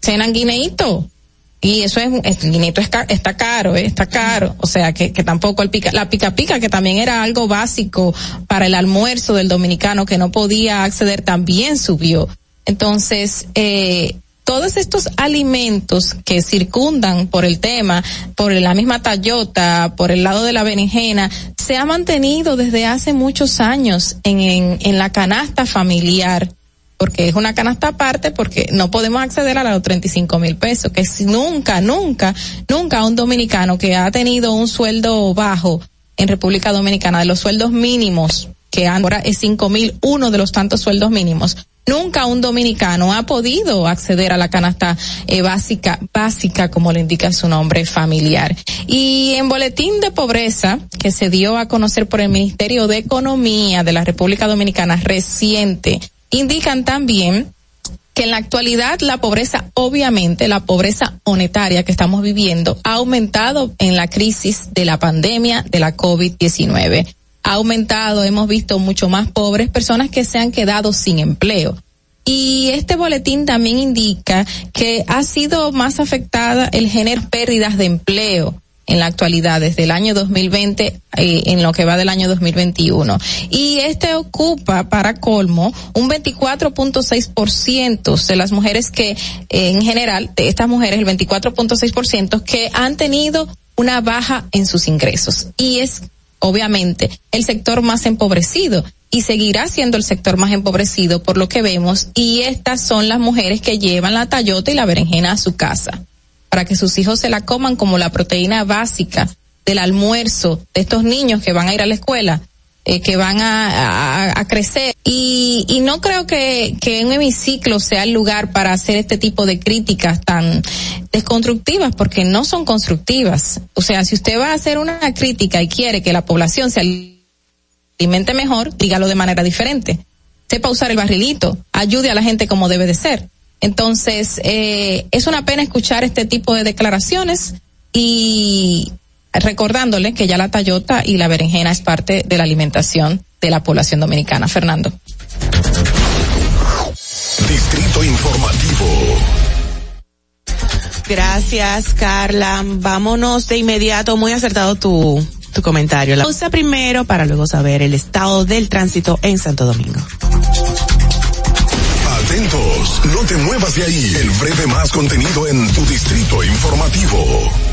Cenan guineito. Y eso es, el guineito está caro, eh, está caro. O sea, que, tampoco el la pica pica, que también era algo básico para el almuerzo del dominicano que no podía acceder, también subió. Entonces, eh, todos estos alimentos que circundan por el tema, por la misma Tayota, por el lado de la berenjena, se ha mantenido desde hace muchos años en, en, la canasta familiar. Porque es una canasta aparte, porque no podemos acceder a los 35 mil pesos, que es nunca, nunca, nunca un dominicano que ha tenido un sueldo bajo en República Dominicana, de los sueldos mínimos, que ahora es cinco mil, uno de los tantos sueldos mínimos, Nunca un dominicano ha podido acceder a la canasta eh, básica, básica como le indica su nombre familiar. Y en boletín de pobreza que se dio a conocer por el Ministerio de Economía de la República Dominicana reciente, indican también que en la actualidad la pobreza, obviamente la pobreza monetaria que estamos viviendo, ha aumentado en la crisis de la pandemia de la COVID-19 ha aumentado, hemos visto mucho más pobres, personas que se han quedado sin empleo. Y este boletín también indica que ha sido más afectada el género pérdidas de empleo en la actualidad desde el año 2020 eh, en lo que va del año 2021 y este ocupa para colmo un 24.6% de las mujeres que eh, en general de estas mujeres el 24.6% que han tenido una baja en sus ingresos y es obviamente, el sector más empobrecido y seguirá siendo el sector más empobrecido por lo que vemos y estas son las mujeres que llevan la tallota y la berenjena a su casa para que sus hijos se la coman como la proteína básica del almuerzo de estos niños que van a ir a la escuela eh, que van a, a, crecer. Y, y no creo que, que un hemiciclo sea el lugar para hacer este tipo de críticas tan desconstructivas, porque no son constructivas. O sea, si usted va a hacer una crítica y quiere que la población se alimente mejor, dígalo de manera diferente. Sepa usar el barrilito, ayude a la gente como debe de ser. Entonces, eh, es una pena escuchar este tipo de declaraciones y recordándole que ya la tayota y la berenjena es parte de la alimentación de la población dominicana. Fernando. Distrito Informativo. Gracias, Carla. Vámonos de inmediato. Muy acertado tu, tu comentario. La pausa primero para luego saber el estado del tránsito en Santo Domingo. Atentos, no te muevas de ahí. El breve más contenido en tu Distrito Informativo.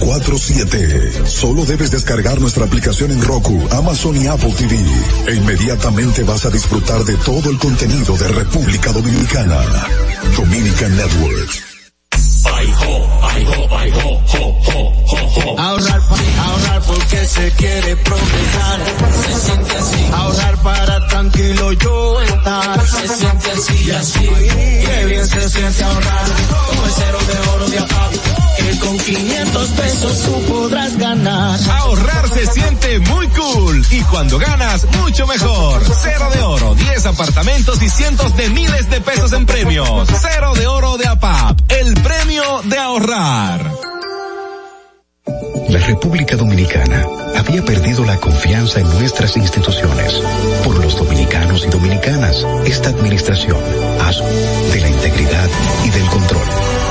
24/7. Solo debes descargar nuestra aplicación en Roku, Amazon y Apple TV. E inmediatamente vas a disfrutar de todo el contenido de República Dominicana. Dominican Networks. Ahorrar, ahorrar porque se quiere progresar. Se siente así. Ahorrar para tranquilo yo estar. se siente así, así. Qué bien se siente ahorrar con el cero de oro de APAP. Que con 500 pesos tú podrás ganar. Ahorrar se siente muy cool y cuando ganas, mucho mejor. Cero de oro, 10 apartamentos y cientos de miles de pesos en premios. Cero de oro de APAP, el premio de ahorrar. La República Dominicana había perdido la confianza en nuestras instituciones. Por los dominicanos y dominicanas, esta administración hace de la integridad y del control.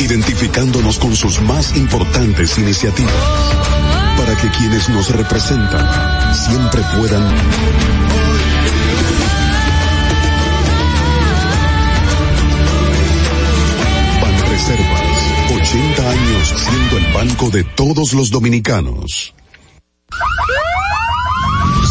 identificándonos con sus más importantes iniciativas, para que quienes nos representan siempre puedan Banreservas, 80 años siendo el banco de todos los dominicanos.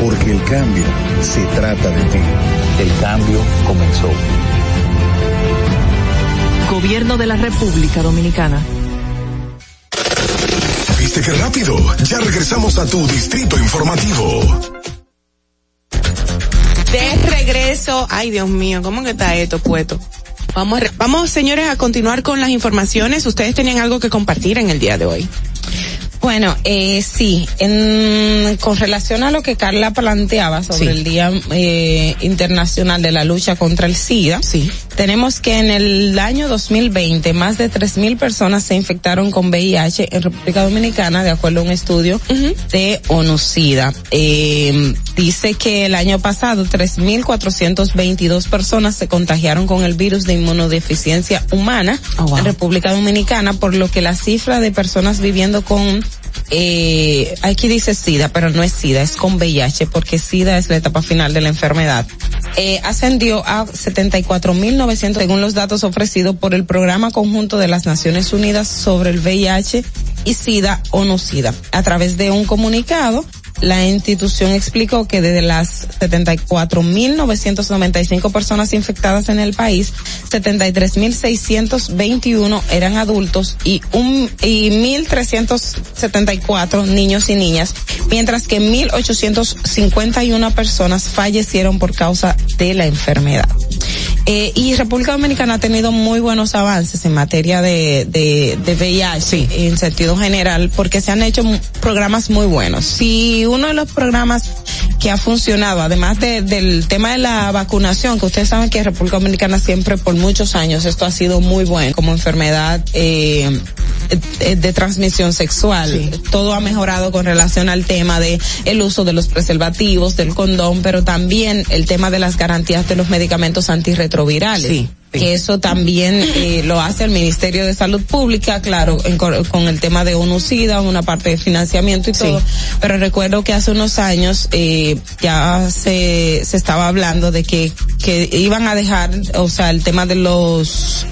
porque el cambio se trata de ti. El cambio comenzó. Gobierno de la República Dominicana. ¿Viste qué rápido? Ya regresamos a tu distrito informativo. De regreso, ay Dios mío, ¿cómo que está esto puesto? Vamos, vamos señores a continuar con las informaciones. Ustedes tenían algo que compartir en el día de hoy. Bueno, eh, sí, en, con relación a lo que Carla planteaba sobre Sí. el Día eh, Internacional de la Lucha contra el SIDA, tenemos que en el año 2020 más de 3.000 personas se infectaron con VIH en República Dominicana, de acuerdo a un estudio de ONU-SIDA. Eh, dice que el año pasado 3.422 personas se contagiaron con el virus de inmunodeficiencia humana en República Dominicana, por lo que la cifra de personas viviendo con eh, aquí dice SIDA, pero no es SIDA, es con VIH, porque SIDA es la etapa final de la enfermedad. Eh, ascendió a 74.900 según los datos ofrecidos por el Programa Conjunto de las Naciones Unidas sobre el VIH y SIDA o no SIDA. A través de un comunicado, la institución explicó que desde las 74.995 personas infectadas en el país, 73.621 eran adultos y un y 1.374 niños y niñas, mientras que 1.851 personas fallecieron por causa de la enfermedad. Eh, y República Dominicana ha tenido muy buenos avances en materia de, de, de VIH en sentido general porque se han hecho programas muy buenos. Si uno de los programas que ha funcionado, además de- del tema de la vacunación, que ustedes saben que en República Dominicana siempre por muchos años esto ha sido muy bueno como enfermedad eh, eh, de transmisión sexual. Todo ha mejorado con relación al tema de el uso de los preservativos, del condón, pero también el tema de las garantías de los medicamentos antirretrovirales. Que eso también eh, lo hace el Ministerio de Salud Pública, claro, en con el tema de ONU-SIDA, una parte de financiamiento y todo. Pero recuerdo que hace unos años eh, ya se, se estaba hablando de que, que iban a dejar, o sea, el tema de los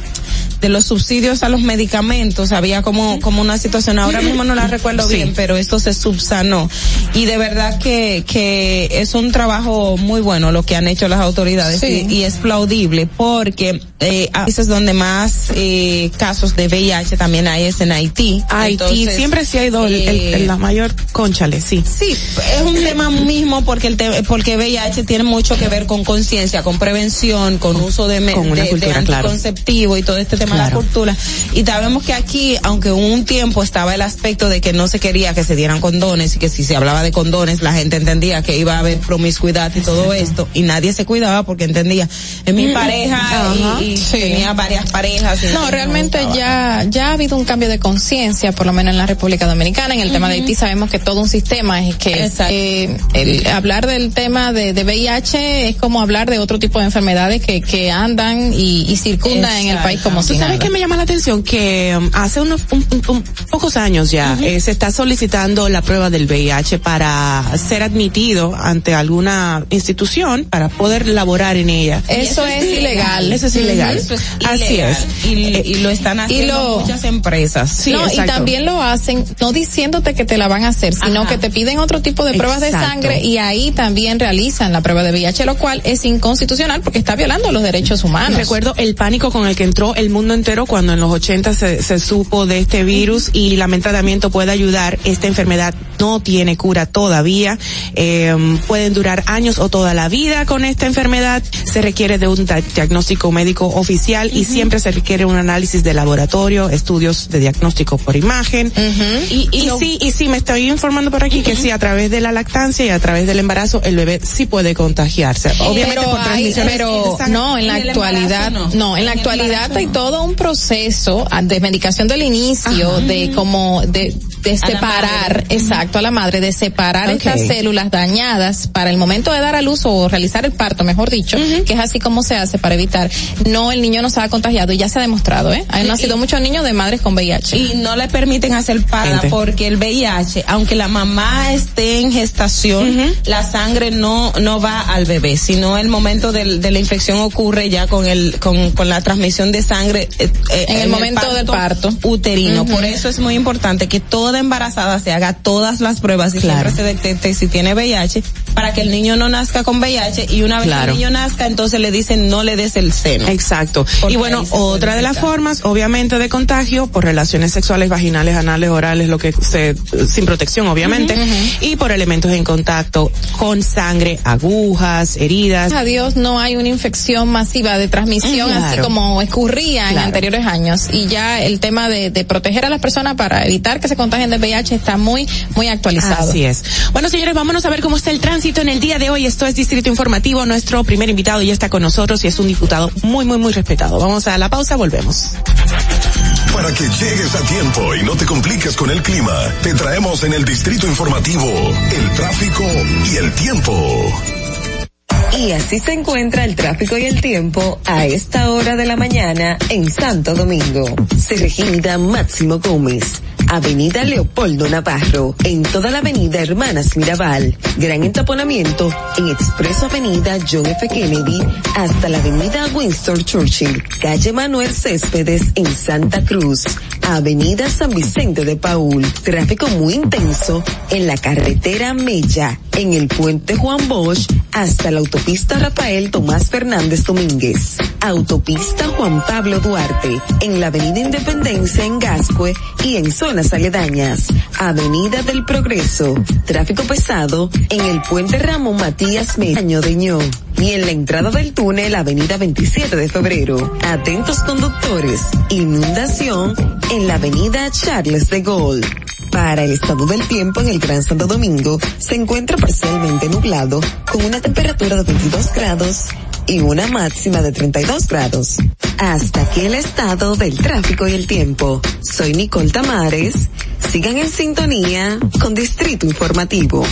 de los subsidios a los medicamentos, había como, como una situación, ahora mismo no la recuerdo bien, pero esto se subsanó. Y de verdad que, que es un trabajo muy bueno lo que han hecho las autoridades y, y, es plaudible porque eh, a veces donde más eh, casos de VIH también hay es en Haití. Haití siempre sí ha ido eh, la mayor conchale, sí. Sí, es un tema mismo porque el porque VIH tiene mucho que ver con conciencia, con prevención, con uso de, con una de, cultura, anticonceptivo y todo este tema de la cultura. Y sabemos que aquí, aunque un tiempo estaba el aspecto de que no se quería que se dieran condones y que si se hablaba de condones la gente entendía que iba a haber promiscuidad y todo esto y nadie se cuidaba porque entendía. En mi pareja y, y tenía varias parejas. no, realmente ya ya ha habido un cambio de conciencia, por lo menos en la República Dominicana. En el tema de Haití sabemos que todo un sistema es que eh, el hablar del tema de, de, VIH es como hablar de otro tipo de enfermedades que, que andan y, y circundan en el país como si ¿Sabes qué me llama la atención? Que um, hace unos pocos años ya eh, se está solicitando la prueba del VIH para ser admitido ante alguna institución para poder laborar en ella. Eso, es, ilegal. Eso es ilegal. Así es. Y, y, lo están haciendo muchas empresas. Sí, no, y también lo hacen no diciéndote que te la van a hacer, sino que te piden otro tipo de pruebas de sangre y ahí también realizan la prueba de VIH, lo cual es inconstitucional porque está violando los derechos humanos. Recuerdo el pánico con el que entró el mundo entero cuando en los 80 se, se supo de este virus y la tratamiento puede ayudar. Esta enfermedad no tiene cura todavía. Eh, pueden durar años o toda la vida con esta enfermedad. Se requiere de un diagnóstico médico oficial y siempre se requiere un análisis de laboratorio, estudios de diagnóstico por imagen. Y, y, sí, y sí, me estoy informando por aquí que sí, a través de la lactancia y a través del embarazo, el bebé sí puede contagiarse. Obviamente pero por transmisión. Pero no, en la actualidad, no. en la actualidad hay todo un proceso de medicación del inicio, de como de de separar, exacto, a la madre, de separar estas células dañadas para el momento de dar a luz o realizar el parto, mejor dicho, que es así como se hace para evitar. No el niño no se ha contagiado y ya se ha demostrado, ¿eh? Han nacido muchos niños de madres con VIH. Y no le permiten hacer parda porque el VIH, aunque la mamá esté en gestación, la sangre no no va al bebé, sino el momento de la infección ocurre ya con el con, con la transmisión de sangre eh, eh, en, el momento del parto uterino. Por eso es muy importante que toda embarazada se haga todas las pruebas y siempre se detecte si tiene VIH para que el niño no nazca con VIH y una vez que el niño nazca entonces le dicen no le des el seno. Exacto. y bueno, otra de las formas obviamente de contagio por relaciones sexuales vaginales, anales, orales, lo que se sin protección obviamente y por elementos en contacto con sangre, agujas, heridas. A Dios no hay una infección masiva de transmisión así como escurría en anteriores años. Y ya el tema de, de proteger a las personas para evitar que se contagien de VIH está muy, muy actualizado. Así es. Bueno, señores, vámonos a ver cómo está el tránsito en el día de hoy. Esto es Distrito Informativo. Nuestro primer invitado ya está con nosotros y es un diputado muy, muy, muy respetado. Vamos a la pausa, volvemos. Para que llegues a tiempo y no te compliques con el clima, te traemos en el Distrito Informativo el tráfico y el tiempo. Y así se encuentra el tráfico y el tiempo a esta hora de la mañana en Santo Domingo. Se regida Máximo Gómez. Avenida Leopoldo Navarro, en toda la avenida Hermanas Mirabal, gran entaponamiento en Expreso Avenida John F. Kennedy hasta la avenida Winston Churchill, calle Manuel Céspedes en Santa Cruz, avenida San Vicente de Paul, tráfico muy intenso en la carretera Mella, en el puente Juan Bosch hasta la autopista Rafael Tomás Fernández Domínguez, autopista Juan Pablo Duarte, en la avenida Independencia en Gascue y en zona aledañas. Avenida del Progreso. Tráfico pesado en el puente Ramón Matías Meño de Ño. Y en la entrada del túnel Avenida 27 de Febrero. Atentos conductores. Inundación en la Avenida Charles de Gaulle. Para el estado del tiempo en el Gran Santo Domingo, se encuentra parcialmente nublado, con una temperatura de 22 grados y una máxima de 32 grados. Hasta aquí el estado del tráfico y el tiempo. Soy Nicole Tamares. Sigan en sintonía con Distrito Informativo.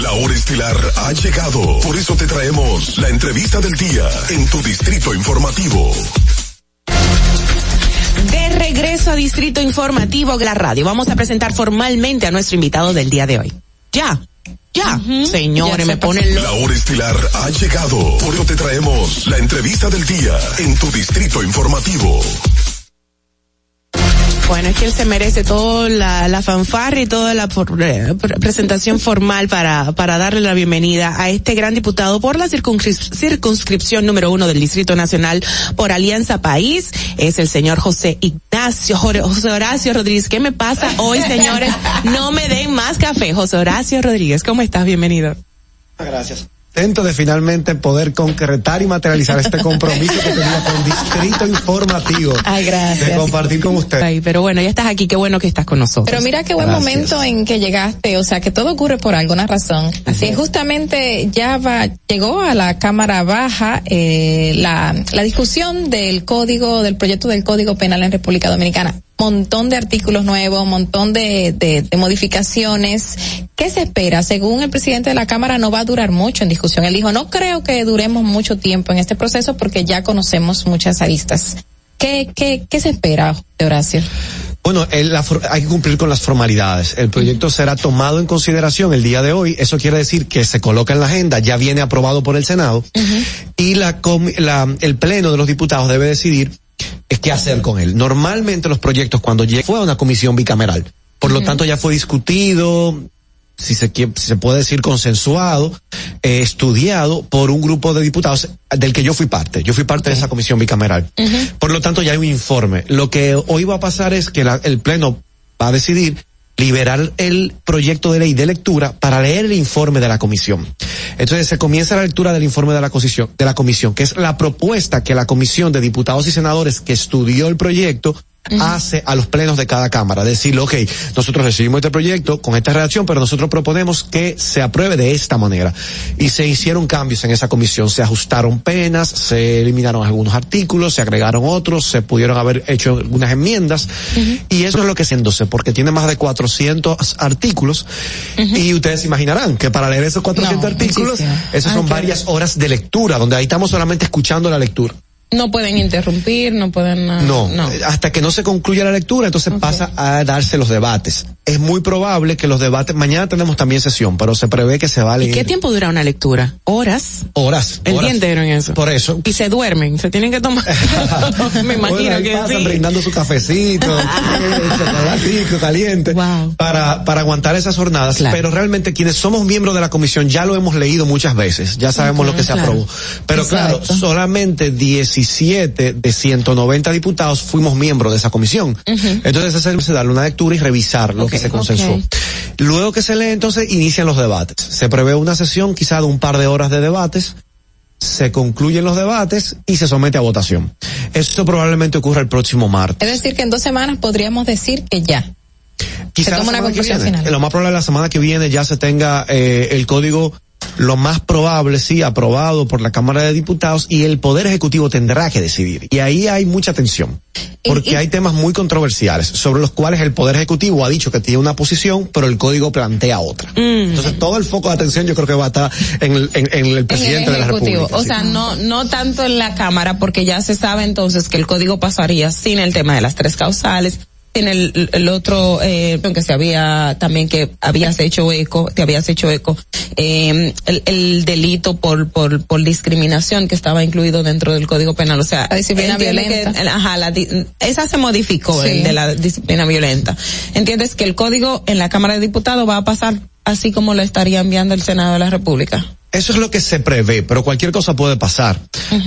La hora estilar ha llegado. Por eso te traemos la entrevista del día en tu Distrito Informativo. De regreso a Distrito Informativo, la radio. Vamos a presentar formalmente a nuestro invitado del día de hoy. Ya Ya, señores, me ponen La hora estilar ha llegado. Por eso te traemos la entrevista del día en tu distrito informativo. Bueno, es que él se merece toda la, la fanfarra y toda la por- eh, pre- presentación formal para, para darle la bienvenida a este gran diputado por la circunscri- circunscripción número uno del Distrito Nacional por Alianza País. Es el señor José Ignacio, José Horacio Rodríguez. ¿Qué me pasa hoy, señores? No me den más café. José Horacio Rodríguez, ¿cómo estás? Bienvenido. Gracias. Intento de finalmente poder concretar y materializar este compromiso que tenía con Distrito Informativo. Ay, gracias. De compartir con usted. Ay, pero bueno, ya estás aquí, qué bueno que estás con nosotros. Pero mira qué buen Gracias. momento en que llegaste, o sea, que todo ocurre por alguna razón. Así justamente ya va, llegó a la Cámara Baja eh, la, la discusión del código, del proyecto del Código Penal en República Dominicana. Montón de artículos nuevos, montón de, de, de modificaciones. ¿Qué se espera? Según el presidente de la Cámara, no va a durar mucho en discusión. Él dijo, no creo que duremos mucho tiempo en este proceso porque ya conocemos muchas aristas. ¿Qué, qué, qué se espera, Horacio? Bueno, el- la hay que cumplir con las formalidades. El proyecto será tomado en consideración el día de hoy. Eso quiere decir que se coloca en la agenda, ya viene aprobado por el Senado y la, la- el pleno de los diputados debe decidir eh, qué hacer con él. Normalmente los proyectos cuando llega fue a una comisión bicameral. Por lo tanto ya fue discutido, si se quiere, si se puede decir consensuado, eh, estudiado por un grupo de diputados del que yo fui parte. Yo fui parte de esa comisión bicameral. Por lo tanto, ya hay un informe. Lo que hoy va a pasar es que la- el Pleno va a decidir liberar el proyecto de ley de lectura para leer el informe de la comisión. Entonces se comienza la lectura del informe de la comisión, que es la propuesta que la comisión de diputados y senadores que estudió el proyecto hace a los plenos de cada cámara. Decirle, ok, nosotros recibimos este proyecto con esta redacción, pero nosotros proponemos que se apruebe de esta manera. Y se hicieron cambios en esa comisión, se ajustaron penas, se eliminaron algunos artículos, se agregaron otros, se pudieron haber hecho algunas enmiendas. Y eso es lo que se endose, porque tiene más de 400 artículos. Y ustedes imaginarán que para leer esos 400 artículos, esas son varias horas de lectura, donde ahí estamos solamente escuchando la lectura. No pueden interrumpir, no pueden... ah, No, eh, hasta que no se concluya la lectura, entonces pasa a darse los debates. Es muy probable que los debates, mañana tenemos también sesión, pero se prevé que se va a ¿Y leer qué tiempo dura una lectura? ¿Horas? horas. El horas. día entero en eso. Por eso. Y se duermen, se tienen que tomar. Me imagino Bueno, que pasan sí. brindando su cafecito, chocolatico caliente, para, para aguantar esas jornadas. Pero realmente quienes somos miembros de la comisión ya lo hemos leído muchas veces, ya sabemos lo que se aprobó. Pero claro, solamente 17 de 190 diputados fuimos miembros de esa comisión. Entonces es darle una lectura y revisar lo que se consensuó. Luego que se lee, entonces inician los debates. Se prevé una sesión quizá de un par de horas de debates se concluyen los debates y se somete a votación. Esto probablemente ocurra el próximo martes. Es decir, que en dos semanas podríamos decir que ya. Quizá se toma una conclusión final. Lo más probable la semana que viene ya se tenga eh, el código, lo más probable sí, aprobado por la Cámara de Diputados y el Poder Ejecutivo tendrá que decidir. Y ahí hay mucha tensión. Porque hay temas muy controversiales sobre los cuales el Poder Ejecutivo ha dicho que tiene una posición, pero el código plantea otra. Entonces todo el foco de atención yo creo que va a estar en el, en- en el presidente de la República. O sea, no, no tanto en la Cámara, porque ya se sabe entonces que el código pasaría sin el tema de las tres causales, sin el, el otro, eh, que se había también que habías hecho eco, te habías hecho eco, eh, el, el delito por, por, por discriminación que estaba incluido dentro del código penal. O sea, La disciplina violenta. que- ajá, la esa se modificó, Sí. el de la disciplina violenta. Entiendes que el código en la Cámara de Diputados va a pasar así como lo estaría enviando el Senado de la República. Eso es lo que se prevé, pero cualquier cosa puede pasar.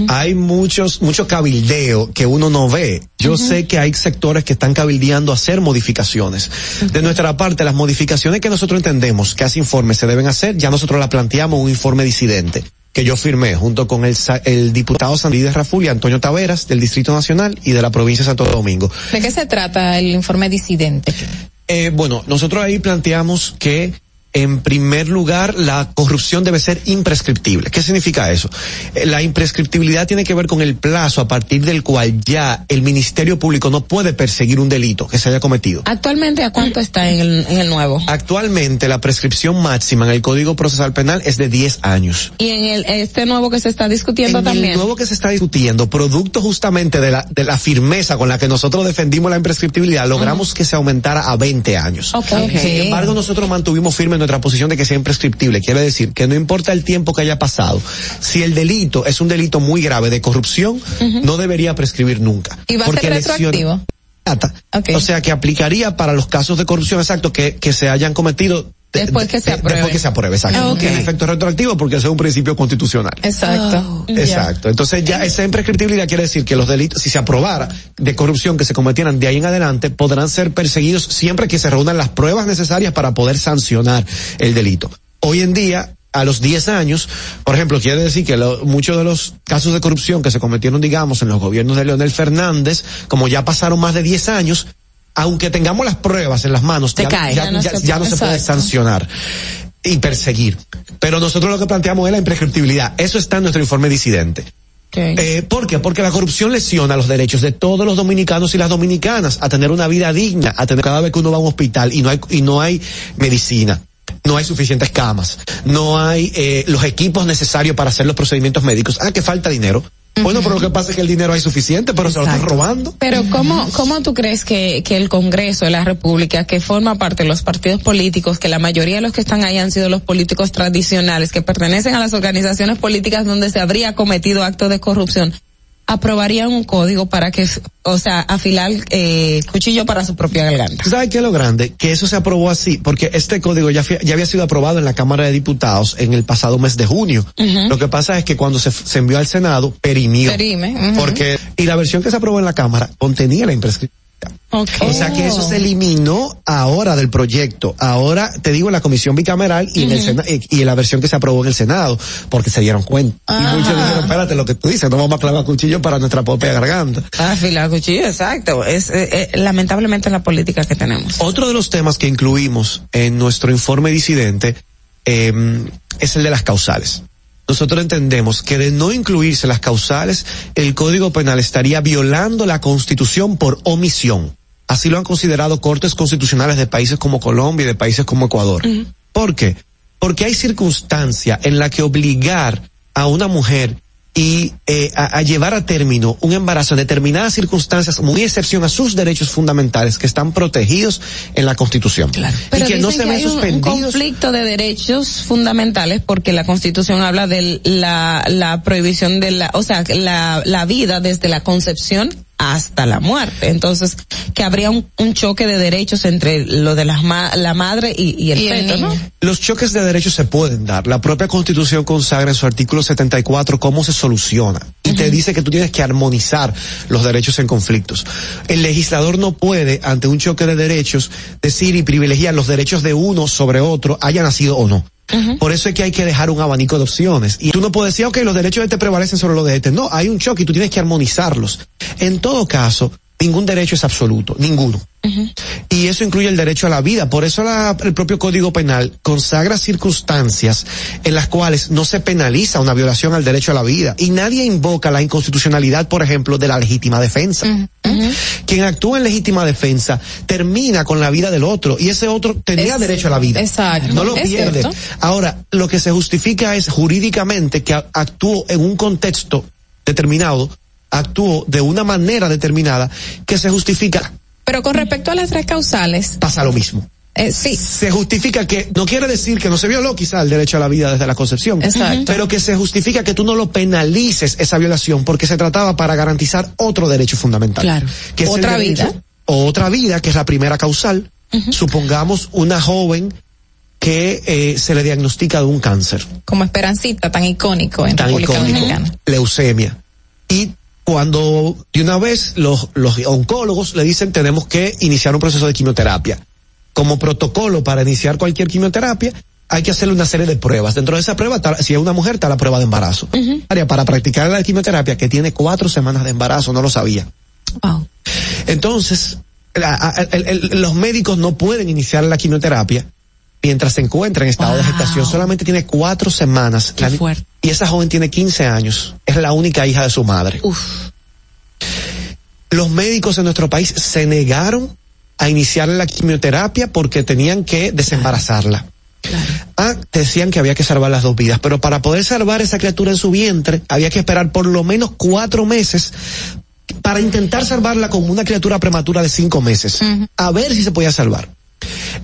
Hay muchos, mucho cabildeo que uno no ve. Yo sé que hay sectores que están cabildeando hacer modificaciones. De nuestra parte, las modificaciones que nosotros entendemos que hace informe se deben hacer, ya nosotros la planteamos un informe disidente que yo firmé junto con el, el diputado Sandides Raful y Antonio Taveras del Distrito Nacional y de la provincia de Santo Domingo. ¿De qué se trata el informe disidente? Eh, bueno, nosotros ahí planteamos que en primer lugar, la corrupción debe ser imprescriptible. ¿Qué significa eso? Eh, La imprescriptibilidad tiene que ver con el plazo a partir del cual ya el Ministerio Público no puede perseguir un delito que se haya cometido. Actualmente, ¿a cuánto está en el, en el nuevo? Actualmente la prescripción máxima en el Código Procesal Penal es de 10 años. Y en el, este nuevo que se está discutiendo En también. el nuevo que se está discutiendo, producto justamente de la, de la firmeza con la que nosotros defendimos la imprescriptibilidad, logramos que se aumentara a 20 años. Ok. Sin embargo, nosotros mantuvimos firme nuestra posición de que sea imprescriptible. Quiere decir que no importa el tiempo que haya pasado, si el delito es un delito muy grave de corrupción, no debería prescribir nunca. ¿Y va a ser retroactivo? O sea que aplicaría para los casos de corrupción exacto que, que se hayan cometido Después que se apruebe. Después que se apruebe, exacto. Ah, ok. Tiene efecto retroactivo porque ese es un principio constitucional. Exacto. Ya. Exacto. Entonces ya esa imprescriptibilidad quiere decir que los delitos, si se aprobara de corrupción que se cometieran de ahí en adelante, podrán ser perseguidos siempre que se reúnan las pruebas necesarias para poder sancionar el delito. Hoy en día, a los 10 años, por ejemplo, quiere decir que lo- muchos de los casos de corrupción que se cometieron, digamos, en los gobiernos de Leonel Fernández, como ya pasaron más de 10 años, aunque tengamos las pruebas en las manos, Te ya, cae. ya- Ya no ya- se ya no puede. se puede Exacto. sancionar y perseguir. Pero nosotros lo que planteamos es la imprescriptibilidad. Eso está en nuestro informe disidente. Eh, ¿Por qué? Porque la corrupción lesiona los derechos de todos los dominicanos y las dominicanas a tener una vida digna, a tener cada vez que uno va a un hospital y no hay, y no hay medicina. No hay suficientes camas, no hay eh, los equipos necesarios para hacer los procedimientos médicos. Ah, que falta dinero. Bueno, pero lo que pasa es que el dinero hay suficiente, pero se lo están robando. Pero ¿cómo, cómo tú crees que, que el Congreso de la República, que forma parte de los partidos políticos, que la mayoría de los que están ahí han sido los políticos tradicionales, que pertenecen a las organizaciones políticas donde se habría cometido actos de corrupción, aprobarían un código para que, o sea, afilar eh, cuchillo para su propia garganta? ¿Tú ¿Sabes qué es lo grande? Que eso se aprobó así, porque este código ya, ya había sido aprobado en la Cámara de Diputados en el pasado mes de junio. Lo que pasa es que cuando se, se envió al Senado, perimió. Perime. Porque, y la versión que se aprobó en la Cámara contenía la imprescripción. O sea que eso se eliminó ahora del proyecto. Ahora, te digo, en la comisión bicameral y, en el Ujú. Sena- y y en la versión que se aprobó en el Senado, porque se dieron cuenta. Y muchos dijeron, espérate, lo que tú dices, no vamos a clavar cuchillo para nuestra propia garganta. Afilar cuchillo, exacto. Es eh, eh, lamentablemente la política que tenemos. Otro de los temas que incluimos en nuestro informe disidente eh, es el de las causales. Nosotros entendemos que de no incluirse las causales, el Código Penal estaría violando la Constitución por omisión. Así lo han considerado cortes constitucionales de países como Colombia y de países como Ecuador. ¿Por qué? Porque hay circunstancia en la que obligar a una mujer y eh, a, a llevar a término un embarazo en determinadas circunstancias, muy excepción a sus derechos fundamentales que están protegidos en la Constitución. Pero y que no se que ven hay un- suspendidos. conflicto de derechos fundamentales porque la Constitución habla de la, la prohibición de la, o sea, la, la vida desde la concepción hasta la muerte. Entonces, que habría un, un choque de derechos entre lo de las ma- la madre y, y el Y el feto, ¿no? Los choques de derechos se pueden dar. La propia Constitución consagra en su artículo 74 cómo se soluciona. Y te dice que tú tienes que armonizar los derechos en conflictos. El legislador no puede, ante un choque de derechos, decir y privilegiar los derechos de uno sobre otro, haya nacido o no. Por eso es que hay que dejar un abanico de opciones. Y tú no puedes decir, ok, los derechos de este prevalecen sobre los de este. No, hay un choque y tú tienes que armonizarlos. En todo caso, ningún derecho es absoluto, ninguno. Y eso incluye el derecho a la vida. Por eso la- el propio Código Penal consagra circunstancias en las cuales no se penaliza una violación al derecho a la vida. Y nadie invoca la inconstitucionalidad, por ejemplo, de la legítima defensa. Quien actúa en legítima defensa termina con la vida del otro y ese otro tenía Es- derecho a la vida. exacto. No lo Es pierde. cierto. Ahora, lo que se justifica es jurídicamente que actuó en un contexto determinado, actuó de una manera determinada que se justifica Pero con respecto a las tres causales, pasa lo mismo. eh, sí. Se justifica que, no quiere decir que no se violó quizá el derecho a la vida desde la concepción, Exacto. pero que se justifica que tú no lo penalices esa violación porque se trataba para garantizar otro derecho fundamental. Claro. Que es Otra derecho- vida. o otra vida, que es la primera causal. Supongamos una joven que eh, se le diagnostica de un cáncer. como Esperancita, tan icónico en tan República icónico, Dominicana. leucemia. Y cuando de una vez los, los oncólogos le dicen tenemos que iniciar un proceso de quimioterapia. Como protocolo para iniciar cualquier quimioterapia, hay que hacerle una serie de pruebas. Dentro de esa prueba, si es una mujer, está la prueba de embarazo. Área Para practicar la quimioterapia, que tiene cuatro semanas de embarazo, no lo sabía. Entonces, la- el- el- los médicos no pueden iniciar la quimioterapia mientras se encuentra en estado de gestación. Solamente tiene cuatro semanas. La y esa joven tiene 15 años. Es la única hija de su madre. Los médicos en nuestro país se negaron a iniciar la quimioterapia porque tenían que desembarazarla. Ah, decían que había que salvar las dos vidas, pero para poder salvar esa criatura en su vientre había que esperar por lo menos cuatro meses para intentar salvarla como una criatura prematura de cinco meses. A ver si se podía salvar.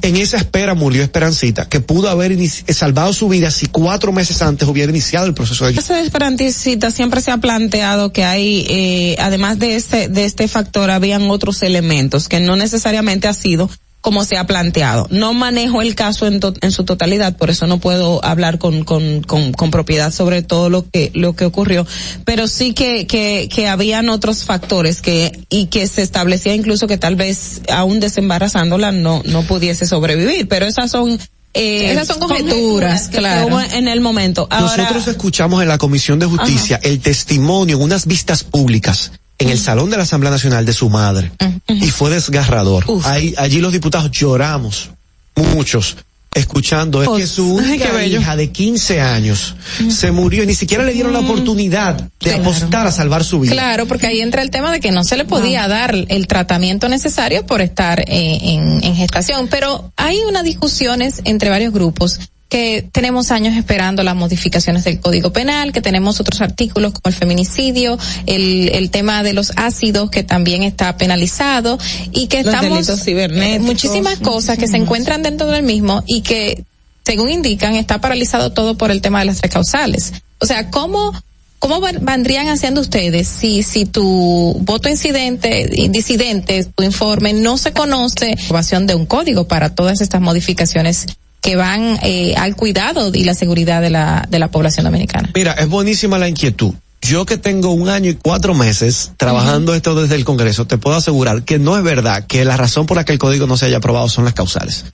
En esa espera murió Esperancita, que pudo haber inici- salvado su vida si cuatro meses antes hubiera iniciado el proceso de Esa Esperancita siempre se ha planteado que hay, eh, además de este, de este factor, habían otros elementos que no necesariamente ha sido como se ha planteado. No manejo el caso en, to- en su totalidad, por eso no puedo hablar con, con, con, con propiedad sobre todo lo que, lo que ocurrió, pero sí que, que, que habían otros factores que, y que se establecía incluso que tal vez aún desembarazándola no, no pudiese sobrevivir, pero esas son eh, Esas son conjeturas, que claro. en el momento. Ahora, Nosotros escuchamos en la Comisión de Justicia el testimonio en unas vistas públicas en el Salón de la Asamblea Nacional de su madre. Y fue desgarrador. Ahí, allí los diputados lloramos, muchos, escuchando. Es que su única hija de 15 años se murió y ni siquiera le dieron la oportunidad de apostar a salvar su vida. Claro, porque ahí entra el tema de que no se le podía dar el tratamiento necesario por estar eh, en, en gestación. Pero hay unas discusiones entre varios grupos que tenemos años esperando las modificaciones del Código Penal, que tenemos otros artículos como el feminicidio, el, el tema de los ácidos que también está penalizado y que Los estamos cibernéticos, muchísimas cosas que se encuentran dentro del mismo y que según indican está paralizado todo por el tema de las tres causales. O sea, ¿cómo ¿Cómo vendrían haciendo ustedes si, si tu voto incidente, disidente, tu informe, no se conoce la aprobación de un código para todas estas modificaciones que van eh, al cuidado y la seguridad de la, de la población dominicana? Mira, es buenísima la inquietud. Yo que tengo un año y cuatro meses trabajando esto desde el Congreso, te puedo asegurar que no es verdad que la razón por la que el código no se haya aprobado son las causales.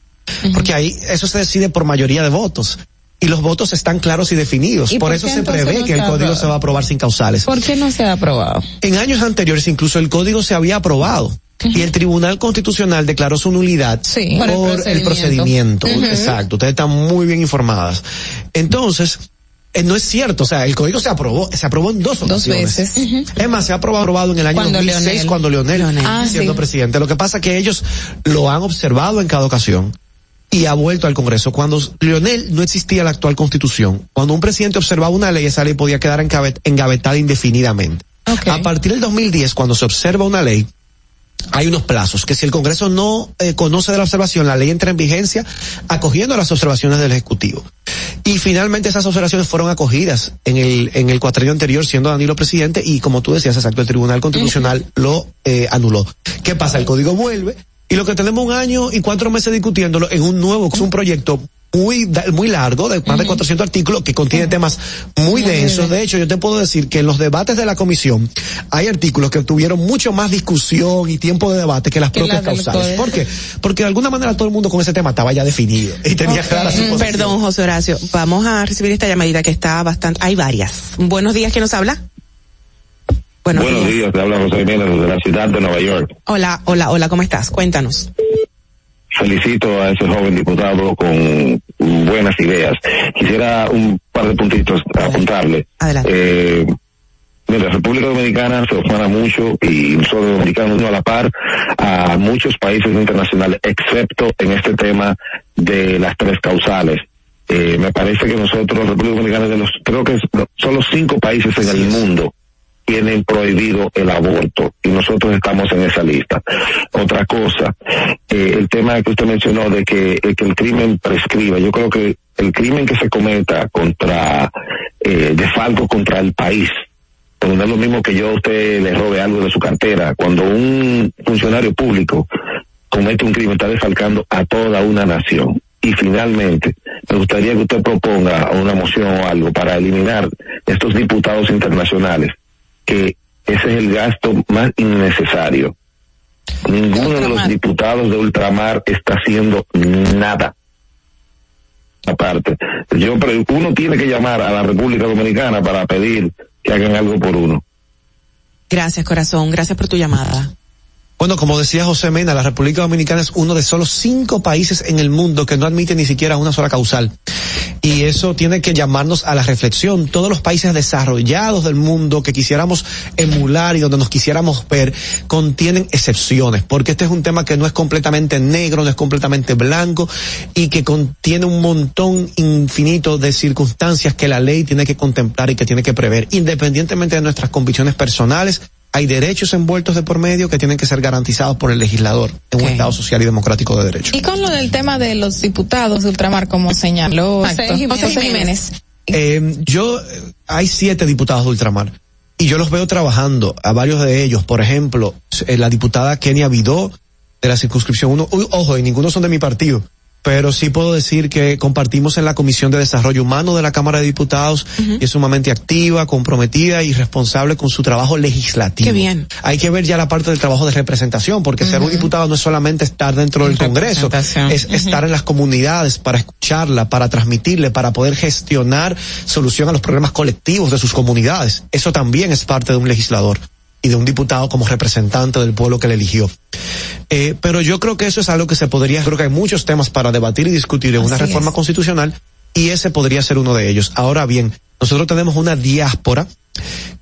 Porque ahí eso se decide por mayoría de votos. Y los votos están claros y definidos. ¿Y por por eso se prevé no que se el código se va a aprobar sin causales. ¿por qué no se ha aprobado? En años anteriores incluso el código se había aprobado. Y el Tribunal Constitucional declaró su nulidad por el procedimiento. Exacto. Ustedes están muy bien informadas. Entonces, eh, no es cierto, o sea, el código se aprobó, se aprobó en dos Dos ocasiones. veces. Es más, se ha aprobado, aprobado en el año Cuando 2006 Leonel. cuando Leonel, Ah, siendo sí. presidente. Lo que pasa es que ellos lo han observado en cada ocasión y ha vuelto al Congreso. Cuando Leonel no existía la actual constitución, cuando un presidente observaba una ley, esa ley podía quedar engavet- engavetada indefinidamente. A partir del 2010, cuando se observa una ley, hay unos plazos que si el Congreso no eh, conoce de la observación, la ley entra en vigencia acogiendo las observaciones del Ejecutivo. Y finalmente esas observaciones fueron acogidas en el, en el cuatrenio anterior siendo Danilo presidente y como tú decías, exacto, el Tribunal Constitucional lo eh, anuló. ¿Qué pasa? El código vuelve y lo que tenemos un año y cuatro meses discutiéndolo en un nuevo, es un proyecto muy, muy largo, de más de 400 artículos, que contiene temas muy densos. De hecho, yo te puedo decir que en los debates de la comisión hay artículos que tuvieron mucho más discusión y tiempo de debate que las Que propias causales. ¿Por qué? Porque de alguna manera todo el mundo con ese tema estaba ya definido y tenía clara su Mm, posición. Perdón, José Horacio. Vamos a recibir esta llamadita que está bastante. Hay varias. Buenos días, ¿quién nos habla? Buenos, Buenos días. días, te habla José Jiménez desde la ciudad de Nueva York. Hola, hola, hola, ¿cómo estás? Cuéntanos. Felicito a ese joven diputado con buenas ideas. Quisiera un par de puntitos apuntarle. Eh, mira, la República Dominicana se opone mucho y nosotros los dominicanos no a la par a muchos países internacionales, excepto en este tema de las tres causales. Eh, me parece que nosotros, República Dominicana, es de los, creo que es- son los cinco países en el mundo tienen prohibido el aborto y nosotros estamos en esa lista. Otra cosa, eh, el tema que usted mencionó de que, eh, que el crimen prescriba, yo creo que el crimen que se cometa contra, eh, contra el país, porque no es lo mismo que yo usted le robe algo de su cartera. Cuando un funcionario público comete un crimen, está defalcando a toda una nación. Y finalmente, me gustaría que usted proponga una moción o algo para eliminar estos diputados internacionales, que ese es el gasto más innecesario. Ninguno de los diputados de ultramar está haciendo nada. Aparte, yo uno tiene que llamar a la República Dominicana para pedir que hagan algo por uno. Gracias, corazón. Gracias por tu llamada. Bueno, como decía José Mena, la República Dominicana es uno de solo cinco países en el mundo que no admite ni siquiera una sola causal. Y eso tiene que llamarnos a la reflexión. Todos los países desarrollados del mundo que quisiéramos emular y donde nos quisiéramos ver, contienen excepciones, porque este es un tema que no es completamente negro, no es completamente blanco y que contiene un montón infinito de circunstancias que la ley tiene que contemplar y que tiene que prever, independientemente de nuestras convicciones personales hay derechos envueltos de por medio que tienen que ser garantizados por el legislador en un Estado social y democrático de derecho. Y con lo del tema de los diputados de ultramar, como señaló José Jiménez. Eh, yo, hay siete diputados de ultramar y yo los veo trabajando, a varios de ellos, por ejemplo, eh, la diputada Kenia Vidó de la circunscripción 1, ojo, y ninguno son de mi partido, pero sí puedo decir que compartimos en la Comisión de Desarrollo Humano de la Cámara de Diputados y es sumamente activa, comprometida y responsable con su trabajo legislativo. Qué bien. Hay que ver ya la parte del trabajo de representación, porque ser un diputado no es solamente estar dentro del Congreso, es estar en las comunidades para escucharla, para transmitirle, para poder gestionar solución a los problemas colectivos de sus comunidades. Eso también es parte de un legislador y de un diputado como representante del pueblo que le eligió. Eh, pero yo creo que eso es algo que se podría, creo que hay muchos temas para debatir y discutir en una reforma constitucional y ese podría ser uno de ellos. Ahora bien, nosotros tenemos una diáspora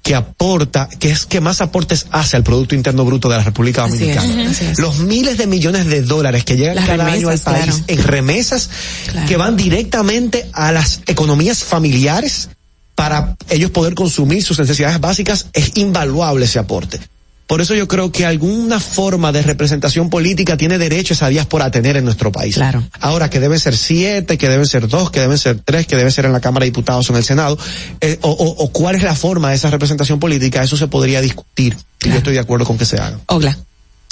que aporta, que es que más aportes hace al Producto Interno Bruto de la República Dominicana. Los miles de millones de dólares que llegan cada año al país en remesas que van directamente a las economías familiares para ellos poder consumir sus necesidades básicas, es invaluable ese aporte. Por eso yo creo que alguna forma de representación política tiene derecho esa diáspora a tener en nuestro país. Claro. Ahora, que deben ser siete, que deben ser dos, que deben ser tres, que deben ser en la Cámara de Diputados o en el Senado, eh, o, o, o, cuál es la forma de esa representación política, eso se podría discutir. Claro. Y yo estoy de acuerdo con que se haga. Ogla.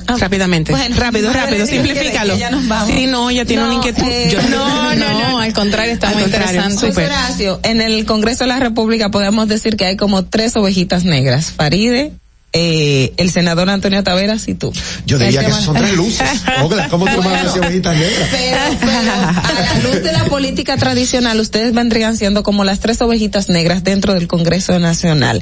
Ah, Rápidamente. Bueno, rápido, rápido, simplifícalo. Que, que ya nos vamos. Sí, no, ya tiene no, una inquietud. Eh, Yo, no, no, no, al contrario, está al muy contrario, interesante. Horacio, en el Congreso de la República podemos decir que hay como tres ovejitas negras. Faride, eh, el senador Antonio Taveras y tú. Yo diría que son tres luces. ¿cómo tú a decir ovejitas negras? Pero, pero, a la luz de la política tradicional, ustedes vendrían siendo como las tres ovejitas negras dentro del Congreso Nacional.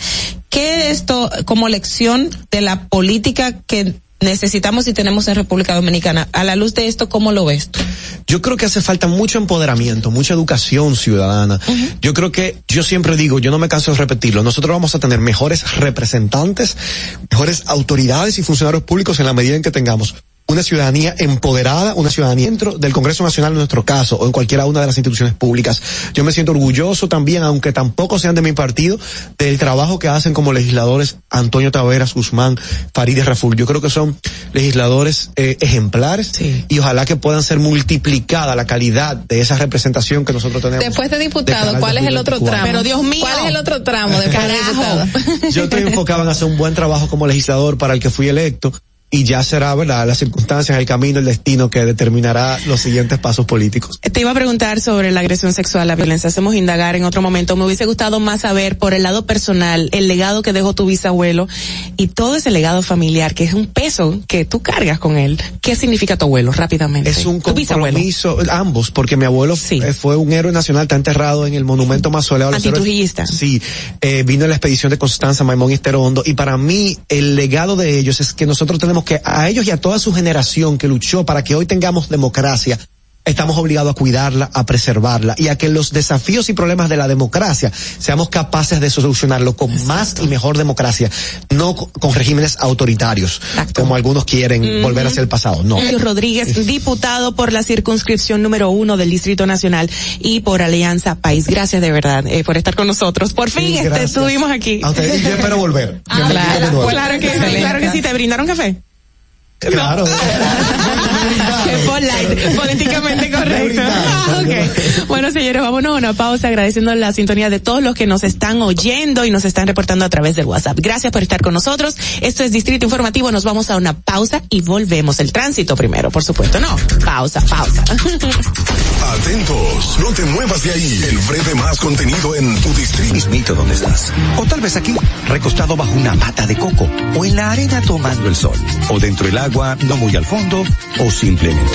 ¿Qué esto como lección de la política que necesitamos y tenemos en República Dominicana. A la luz de esto, ¿cómo lo ves tú? Yo creo que hace falta mucho empoderamiento, mucha educación ciudadana. Uh -huh. Yo creo que, yo siempre digo, yo no me canso de repetirlo, nosotros vamos a tener mejores representantes, mejores autoridades y funcionarios públicos en la medida en que tengamos una ciudadanía empoderada, una ciudadanía dentro del Congreso Nacional en nuestro caso, o en cualquiera una de las instituciones públicas. Yo me siento orgulloso también, aunque tampoco sean de mi partido, del trabajo que hacen como legisladores Antonio Taveras, Guzmán, Farideh Raful. Yo creo que son legisladores eh, ejemplares sí. y ojalá que puedan ser multiplicada la calidad de esa representación que nosotros tenemos. Después de diputado, de ¿cuál es el otro tramo? Pero Dios mío. ¿Cuál es el otro tramo de Carajo. Yo estoy enfocado en hacer un buen trabajo como legislador para el que fui electo y ya será, ¿verdad?, las circunstancias, el camino, el destino que determinará los siguientes pasos políticos. Te iba a preguntar sobre la agresión sexual, la violencia. Hacemos indagar en otro momento. Me hubiese gustado más saber por el lado personal, el legado que dejó tu bisabuelo y todo ese legado familiar, que es un peso que tú cargas con él. ¿Qué significa tu abuelo, rápidamente? Es un compromiso, ambos, porque mi abuelo sí. fue un héroe nacional, está enterrado en el monumento mausoleo. Antitrujillista. Sí, eh, vino en la expedición de Constanza, Maimón y Esterondo, y para mí el legado de ellos es que nosotros tenemos que a ellos y a toda su generación que luchó para que hoy tengamos democracia, estamos obligados a cuidarla, a preservarla y a que los desafíos y problemas de la democracia seamos capaces de solucionarlo con Exacto. más y mejor democracia, no con regímenes autoritarios, Exacto. como algunos quieren uh -huh. volver hacia el pasado. No. Rodríguez, diputado por la circunscripción número uno del Distrito Nacional y por Alianza País. Gracias de verdad eh, por estar con nosotros. Por fin sí, este, estuvimos aquí. A ustedes, yo espero volver. Ah, claro, claro, que sí, claro que sí. ¿Te brindaron café? Claro. Polite, políticamente correcto. Ah, okay. Bueno, señores, vámonos a una pausa agradeciendo la sintonía de todos los que nos están oyendo y nos están reportando a través del WhatsApp. Gracias por estar con nosotros. Esto es Distrito Informativo. Nos vamos a una pausa y volvemos. El tránsito primero, por supuesto. No, pausa, pausa. Atentos, no te muevas de ahí. El breve más contenido en tu distrito. Mismito donde estás. O tal vez aquí, recostado bajo una mata de coco. O en la arena tomando el sol. O dentro del agua, no muy al fondo. O simplemente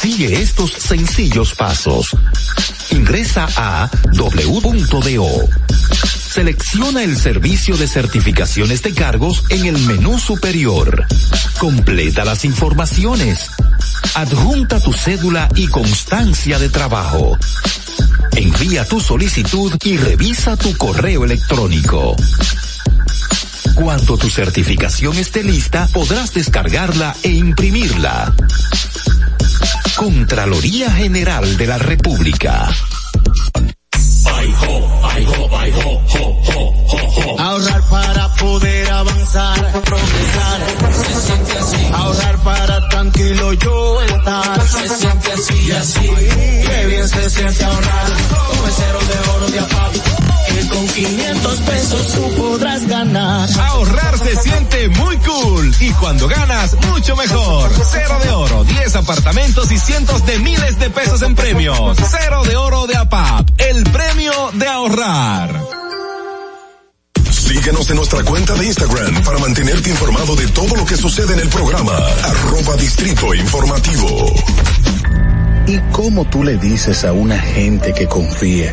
Sigue estos sencillos pasos. Ingresa a w.do. Selecciona el servicio de certificaciones de cargos en el menú superior. Completa las informaciones. Adjunta tu cédula y constancia de trabajo. Envía tu solicitud y revisa tu correo electrónico. Cuando tu certificación esté lista, podrás descargarla e imprimirla. Contraloría General de la República. Ahorrar para poder avanzar, progresar. Se siente así. Ahorrar para tranquilo yo estar. Se siente así y así. Qué bien se siente ahorrar. El cero de oro de APAP. Que con 500 pesos tú podrás ganar. Ahorrar se siente muy cool. Y cuando ganas, mucho mejor. Cero de oro, 10 apartamentos y cientos de miles de pesos en premios. Cero de oro de APAP. El premio de ahorrar. Síguenos en nuestra cuenta de Instagram para mantenerte informado de todo lo que sucede en el programa. Arroba Distrito Informativo. ¿Y cómo tú le dices a una gente que confíe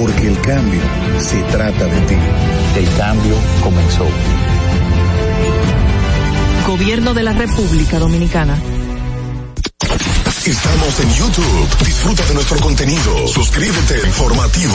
Porque el cambio se trata de ti. El cambio comenzó. Gobierno de la República Dominicana. Estamos en YouTube. Disfruta de nuestro contenido. Suscríbete Informativo.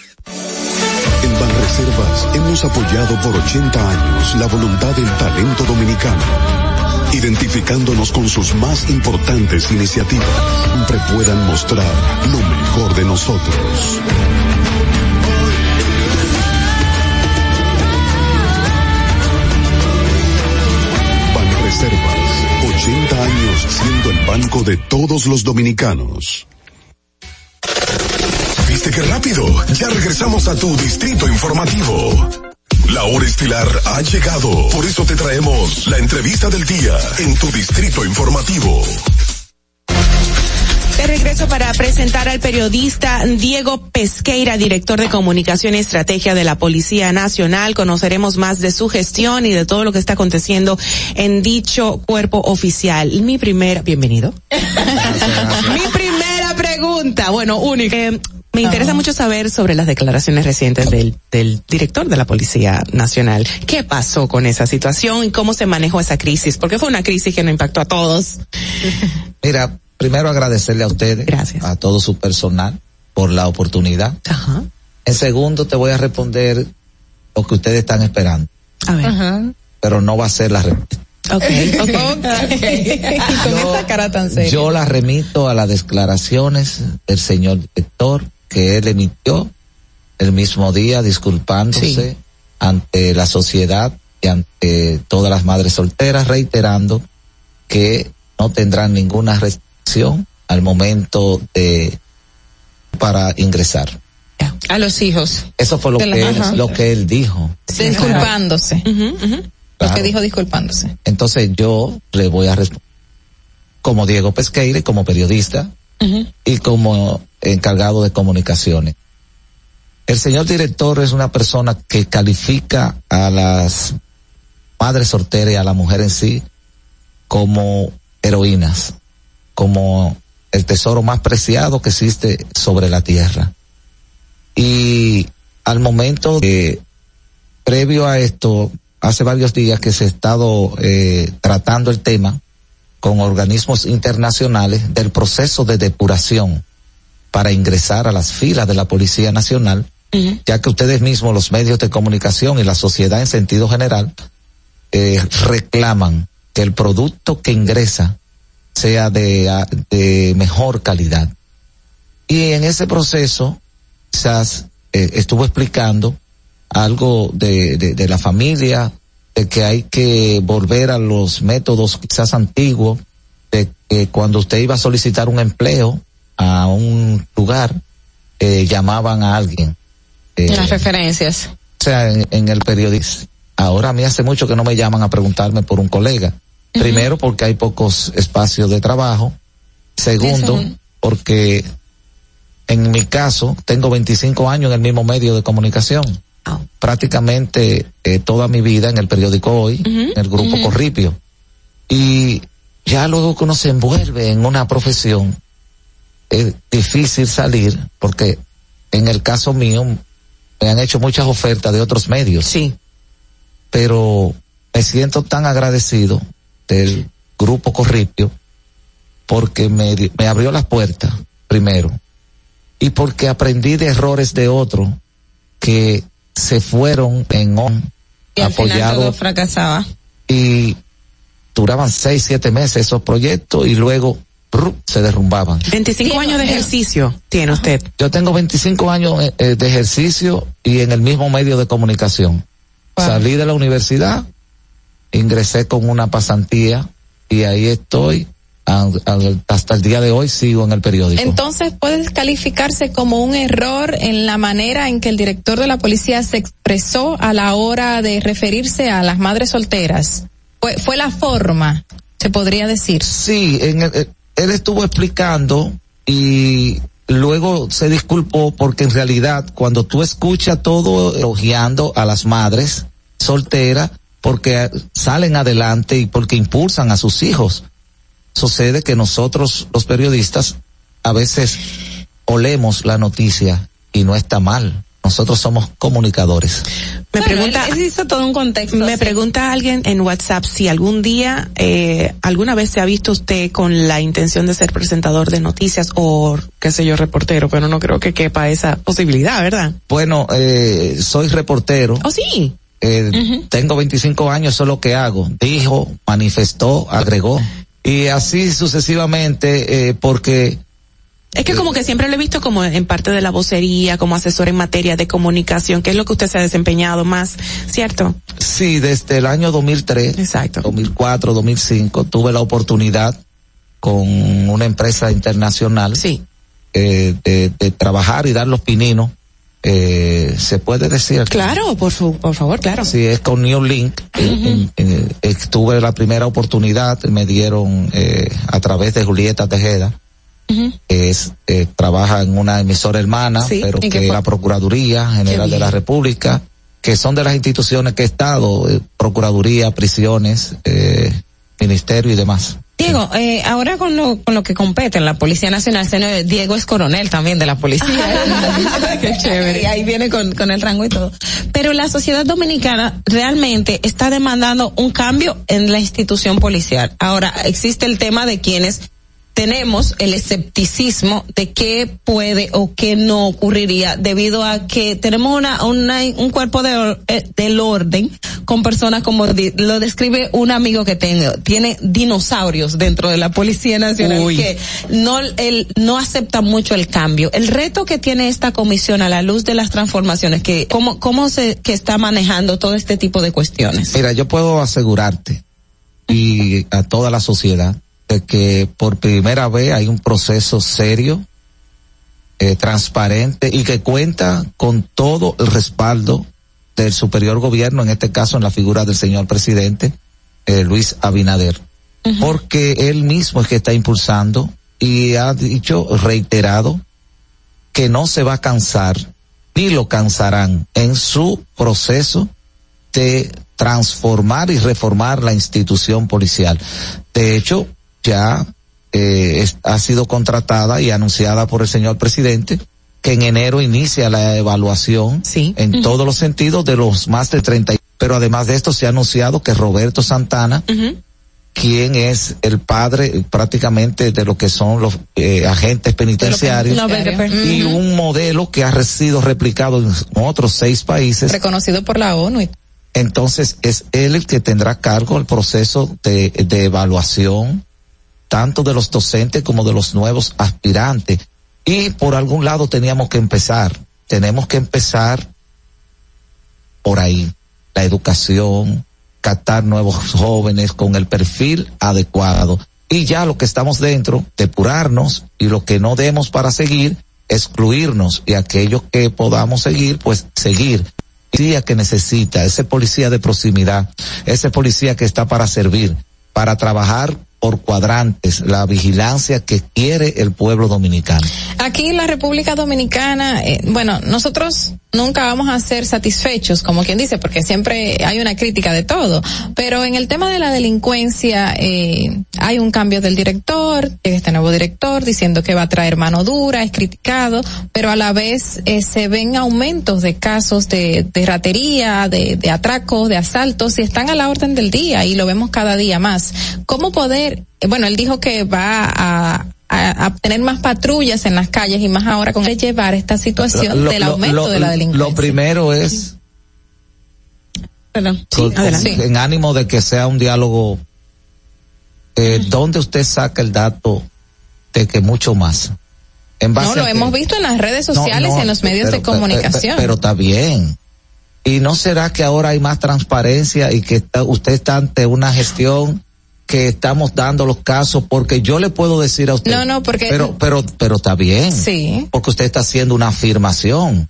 Banreservas hemos apoyado por 80 años la voluntad del talento dominicano, identificándonos con sus más importantes iniciativas. Siempre puedan mostrar lo mejor de nosotros. Banreservas, 80 años siendo el banco de todos los dominicanos. ¿Viste qué rápido? Ya regresamos a tu distrito informativo. La hora estilar ha llegado. Por eso te traemos la entrevista del día en tu distrito informativo. De regreso para presentar al periodista Diego Pesqueira, director de comunicación y estrategia de la Policía Nacional. Conoceremos más de su gestión y de todo lo que está aconteciendo en dicho cuerpo oficial. Mi primera, bienvenido. Mi primera pregunta, bueno, única. Eh, me interesa mucho saber sobre las declaraciones recientes del, del director de la Policía Nacional. ¿Qué pasó con esa situación y cómo se manejó esa crisis? Porque fue una crisis que nos impactó a todos. Mira, primero agradecerle a ustedes, a todo su personal, por la oportunidad. Ajá. En segundo, te voy a responder lo que ustedes están esperando. A ver. Pero no va a ser la respuesta. Ok, ok. y con esa cara tan seria. Yo la remito a las declaraciones del señor director que él emitió el mismo día disculpándose ante la sociedad y ante todas las madres solteras, reiterando que no tendrán ninguna restricción al momento de para ingresar. A los hijos. Eso fue lo la- que él, Ajá. lo que él dijo. Disculpándose. Lo Claro. que dijo disculpándose. Entonces yo le voy a responder como Diego Pesqueire, como periodista y como encargado de comunicaciones. El señor director es una persona que califica a las madres solteras y a la mujer en sí como heroínas, como el tesoro más preciado que existe sobre la tierra. Y al momento de, previo a esto, hace varios días que se ha estado eh, tratando el tema con organismos internacionales del proceso de depuración para ingresar a las filas de la Policía Nacional, ya que ustedes mismos, los medios de comunicación y la sociedad en sentido general, eh, reclaman que el producto que ingresa sea de, de mejor calidad. Y en ese proceso, quizás eh, estuvo explicando algo de, de, de, la familia, de que hay que volver a los métodos quizás antiguos, de que cuando usted iba a solicitar un empleo a un lugar, eh, llamaban a alguien. Eh, Las referencias. O sea, en, en, el periodismo. Ahora a mí hace mucho que no me llaman a preguntarme por un colega. Primero porque hay pocos espacios de trabajo. Segundo, porque en mi caso tengo 25 años en el mismo medio de comunicación. Oh. Prácticamente eh, toda mi vida en el periódico Hoy, en el grupo Corripio. Y ya luego que uno se envuelve en una profesión, es difícil salir porque en el caso mío me han hecho muchas ofertas de otros medios. Sí. Pero me siento tan agradecido del grupo Corripio porque me, me abrió las puertas primero y porque aprendí de errores de otros que se fueron en on y apoyado fracasaba y duraban seis siete meses esos proyectos y luego se derrumbaban. 25 años de ejercicio tiene usted. Yo tengo 25 años eh, de ejercicio y en el mismo medio de comunicación. Salí de la universidad, ingresé con una pasantía y ahí estoy hasta el día de hoy sigo en el periódico. Entonces, ¿puede calificarse como un error en la manera en que el director de la policía se expresó a la hora de referirse a las madres solteras? Fue, fue la forma, se podría decir. Sí, en el, él estuvo explicando y luego se disculpó porque en realidad cuando tú escuchas todo elogiando a las madres solteras porque salen adelante y porque impulsan a sus hijos sucede que nosotros los periodistas a veces olemos la noticia y no está mal. Nosotros somos comunicadores. Me pregunta, hizo todo un contexto. Me pregunta alguien en WhatsApp si algún día, eh, alguna vez se ha visto usted con la intención de ser presentador de noticias o, qué sé yo, reportero, pero no creo que quepa esa posibilidad, ¿verdad? Bueno, eh, soy reportero. ¿Oh, sí? Eh, uh -huh. Tengo 25 años, eso es lo que hago. Dijo, manifestó, agregó y así sucesivamente eh, porque es que como que siempre lo he visto como en parte de la vocería, como asesor en materia de comunicación, que es lo que usted se ha desempeñado más, ¿cierto? Sí, desde el año 2003, Exacto. 2004, 2005, tuve la oportunidad con una empresa internacional sí. eh, de, de, trabajar y dar los pininos. Eh, se puede decir claro por su por favor claro sí es con New Link uh -huh. eh, eh, tuve la primera oportunidad me dieron eh, a través de Julieta Tejeda uh -huh. es eh, trabaja en una emisora hermana sí. pero que es la Procuraduría General de la República que son de las instituciones que he estado eh, Procuraduría prisiones eh, Ministerio y demás Diego, eh, ahora con lo, con lo que compete en la Policía Nacional, Diego es coronel también de la policía. Qué chévere. Y ahí viene con, con el rango y todo. Pero la sociedad dominicana realmente está demandando un cambio en la institución policial. Ahora, existe el tema de quienes tenemos el escepticismo de qué puede o qué no ocurriría debido a que tenemos una, una un cuerpo de, del orden con personas como di, lo describe un amigo que tengo, tiene dinosaurios dentro de la Policía Nacional Uy. que no el, no acepta mucho el cambio. El reto que tiene esta comisión a la luz de las transformaciones, que cómo cómo se que está manejando todo este tipo de cuestiones. Mira, yo puedo asegurarte y a toda la sociedad de que por primera vez hay un proceso serio, eh, transparente y que cuenta con todo el respaldo del superior gobierno, en este caso en la figura del señor presidente eh, Luis Abinader, uh -huh. porque él mismo es que está impulsando y ha dicho reiterado que no se va a cansar ni lo cansarán en su proceso de transformar y reformar la institución policial. De hecho, ya eh, ha sido contratada y anunciada por el señor presidente que en enero inicia la evaluación sí. en uh -huh. todos los sentidos de los más de 30 pero además de esto se ha anunciado que Roberto Santana uh -huh. quien es el padre prácticamente de lo que son los eh, agentes penitenciarios no, y un modelo que ha sido replicado en otros seis países reconocido por la ONU entonces es él el que tendrá cargo el proceso de, de evaluación tanto de los docentes como de los nuevos aspirantes. Y por algún lado teníamos que empezar. Tenemos que empezar por ahí. La educación, captar nuevos jóvenes con el perfil adecuado. Y ya lo que estamos dentro, depurarnos y lo que no demos para seguir, excluirnos y aquellos que podamos seguir, pues seguir. Policía que necesita, ese policía de proximidad, ese policía que está para servir, para trabajar por cuadrantes, la vigilancia que quiere el pueblo dominicano. Aquí la República Dominicana, eh, bueno, nosotros nunca vamos a ser satisfechos, como quien dice, porque siempre hay una crítica de todo. Pero en el tema de la delincuencia, eh, hay un cambio del director, este nuevo director diciendo que va a traer mano dura, es criticado, pero a la vez eh, se ven aumentos de casos de, de ratería, de, de atracos, de asaltos, y están a la orden del día y lo vemos cada día más. ¿Cómo poder, eh, bueno, él dijo que va a a, a, tener más patrullas en las calles y más ahora con llevar esta situación Lo- del lo- aumento lo- de la delincuencia. Lo primero es Perdón. con- con- Sí. en ánimo de que sea un diálogo, eh, ¿dónde usted saca el dato de que mucho más? En base No, lo a que- hemos visto en las redes No, sociales no, y en los medios pero- de comunicación. Pero, pero está bien. ¿Y no será que ahora hay más transparencia y que está- usted está ante una gestión que estamos dando los casos? Porque yo le puedo decir a usted. No, no, porque- Pero, pero, pero está bien. Sí. Porque usted está haciendo una afirmación.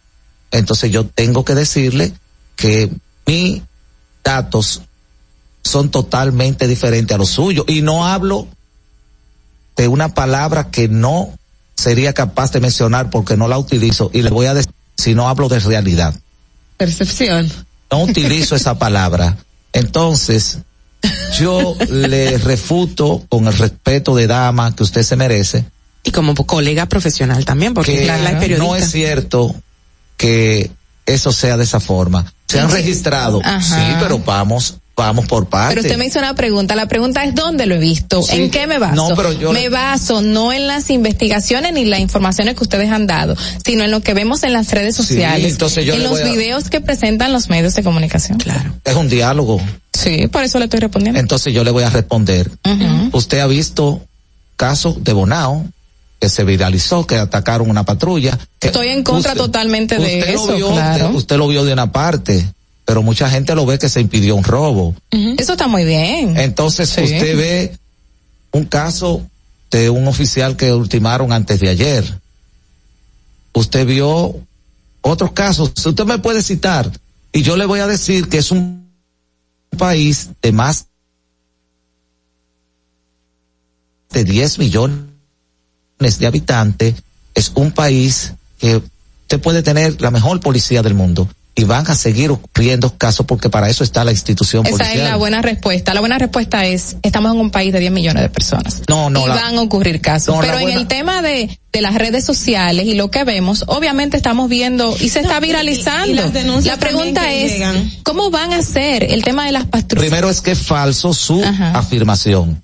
Entonces yo tengo que decirle que mis datos son totalmente diferentes a los suyos. Y no hablo de una palabra que no sería capaz de mencionar porque no la utilizo y le voy a decir si no hablo de realidad. Percepción. No utilizo esa palabra. Entonces, yo le refuto con el respeto de dama que usted se merece. Y como colega profesional también, porque es periodista. no es cierto que eso sea de esa forma. Se han registrado, Ajá. sí, pero vamos, vamos por partes. Pero usted me hizo una pregunta. La pregunta es ¿dónde lo he visto? Sí. ¿En qué me baso? No, pero yo- Me baso no en las investigaciones ni las informaciones que ustedes han dado, sino en lo que vemos en las redes Sí, sociales, entonces yo en los a- videos que presentan los medios de comunicación. Claro. Es un diálogo. Sí, por eso le estoy respondiendo. Entonces yo le voy a responder. Usted ha visto casos de Bonao que se viralizó, que atacaron una patrulla. que Estoy en contra totalmente de usted eso, Lo vio, claro. usted lo vio de una parte, pero mucha gente lo ve que se impidió un robo. Eso está muy bien. Entonces Sí. usted ve un caso de un oficial que ultimaron antes de ayer. Usted vio otros casos. Usted me puede citar y yo le voy a decir que es un país de más de 10 millones de habitantes. Es un país que usted puede tener la mejor policía del mundo y van a seguir ocurriendo casos porque para eso está la institución Esa policial. es la buena respuesta. La buena respuesta es, estamos en un país de 10 millones de personas. No, no, y la- van a ocurrir casos. No, Pero en el tema de, de las redes sociales y lo que vemos, obviamente estamos viendo y se está viralizando. y las denuncias la pregunta es, llegan. ¿cómo van a hacer el tema de las patrullas? Primero es que es falso su afirmación.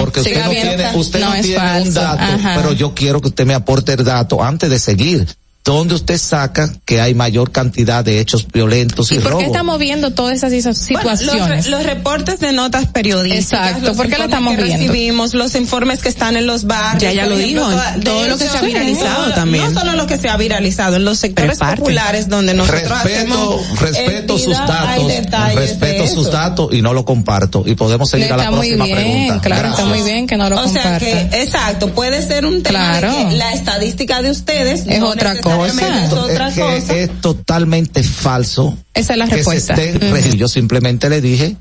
Porque usted no tiene, usted no no es tiene un falso. dato, Ajá. pero yo quiero que usted me aporte el dato antes de seguir. ¿Dónde usted saca que hay mayor cantidad de hechos violentos y, ¿Y por robos? qué estamos viendo todas esas esas Bueno, los, situaciones? los reportes de notas periodísticas. Exacto, los ¿por qué lo informes estamos que viendo? Recibimos los informes que están en los barrios. Ya, ya lo ejemplo, dijo, toda- todo lo que se ha viralizado también. No solo lo que se ha viralizado, en los sectores Pero parte. populares donde nosotros respeto, hacemos. respeto sus datos, respeto de sus datos y no lo comparto. Y podemos seguir a la Está muy próxima bien, pregunta. claro, Gracias. está muy bien que no lo O sea comparta. que, exacto, puede ser un tema Claro. de que la estadística de ustedes Es no otra necesariamente Es otra es que cosa. es totalmente falso Esa es la que se respuesta. Yo simplemente le dije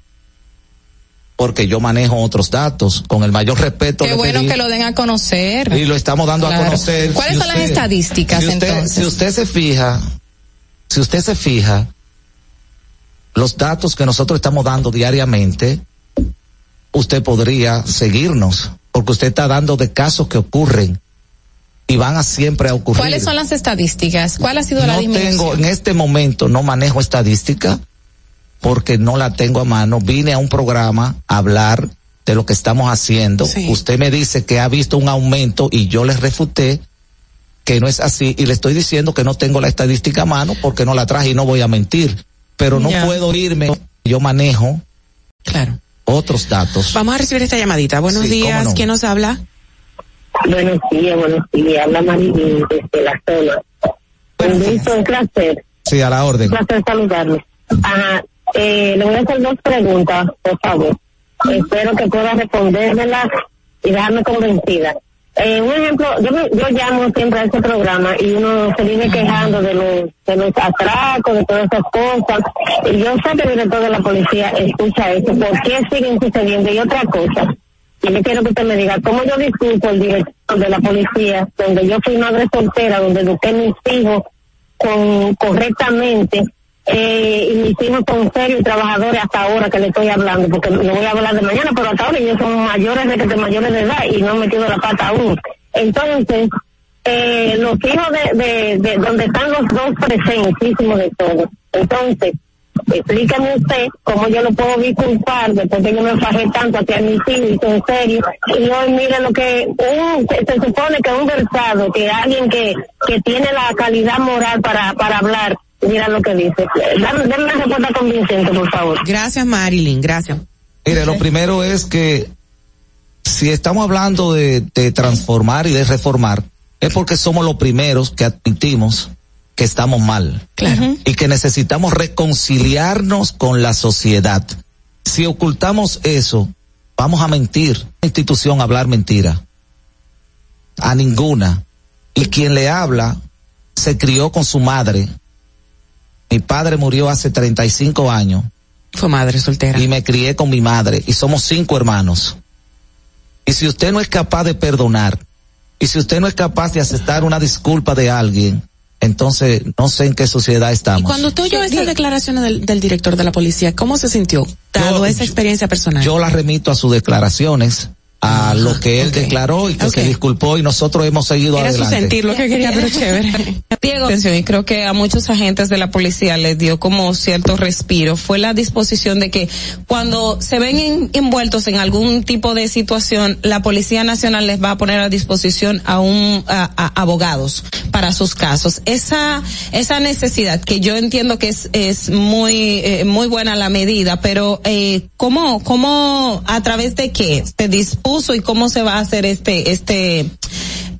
porque yo manejo otros datos con el mayor respeto. Qué bueno pedí, que lo den a conocer. y lo estamos dando a conocer. ¿Cuáles Si son las estadísticas si usted, entonces? Si usted se fija, si usted se fija, los datos que nosotros estamos dando diariamente, usted podría seguirnos, porque usted está dando de casos que ocurren y van a siempre a ocurrir. ¿Cuáles son las estadísticas? ¿Cuál ha sido la no disminución? tengo, en este momento no manejo estadística porque no la tengo a mano. Vine a un programa a hablar de lo que estamos haciendo. Sí. Usted me dice que ha visto un aumento y yo le refuté que no es así y le estoy diciendo que no tengo la estadística a mano porque no la traje y no voy a mentir. Pero no Ya. puedo irme, yo manejo Claro. otros datos. Vamos a recibir esta llamadita. Buenos Sí, días, no. ¿quién nos habla? Buenos días, buenos días. Habla Marilyn desde la zona. Un gusto, un placer. Sí, a la orden. Un placer saludarle. Ajá. Eh, le voy a hacer dos preguntas, por favor. Espero que pueda respondérmelas y dejarme convencida. Eh, un ejemplo, yo, me- yo llamo siempre a este programa y uno se viene quejando de los, de los atracos, de todas esas cosas. Y yo sé que el director de la policía escucha eso. ¿Por qué siguen sucediendo? Y otra cosa, y yo quiero que usted me diga, ¿cómo yo disculpo al director de la policía, donde yo fui madre soltera, donde eduqué mis hijos con, correctamente, eh, y mis hijos son serios trabajadores hasta ahora que le estoy hablando, porque no voy a hablar de mañana, pero hasta ahora ellos son mayores de, de mayores de edad y no han metido la pata aún. Entonces, eh, los hijos de, de, de donde están los dos presentísimos de todo. Entonces, explíqueme usted cómo yo lo puedo disculpar después que yo me fajé tanto hacia mis hijos y en serio. Y hoy mire lo que un, se, se supone que un versado, que alguien que, que tiene la calidad moral para, para hablar, mira lo que dice. Dame, dame una respuesta convincente, por favor. Gracias, Marilyn, gracias. Mire, lo primero es que si estamos hablando de, de transformar y de reformar, es porque somos los primeros que admitimos que estamos mal. Claro. Y que necesitamos reconciliarnos con la sociedad. Si ocultamos eso, vamos a mentir. La institución a hablar mentira. A ninguna. Y quien le habla se crió con su madre. Mi padre murió hace 35 años. Fue madre soltera. Y me crié con mi madre. Y somos cinco hermanos. Y si usted no es capaz de perdonar, y si usted no es capaz de aceptar una disculpa de alguien, entonces no sé en qué sociedad estamos. Cuando usted oyó esas declaraciones del, del director de la policía, ¿cómo se sintió? Dado esa experiencia personal. Yo la remito a sus declaraciones, a lo que él declaró y que se disculpó y nosotros hemos seguido Era su adelante. sentir lo que quería, pero chévere. Diego, atención, y creo que a muchos agentes de la policía les dio como cierto respiro, fue la disposición de que cuando se ven en- envueltos en algún tipo de situación, la Policía Nacional les va a poner a disposición a un a, a abogados para sus casos. Esa esa necesidad que yo entiendo que es es muy eh, muy buena la medida, pero eh, cómo cómo a través de qué se y cómo se va a hacer este este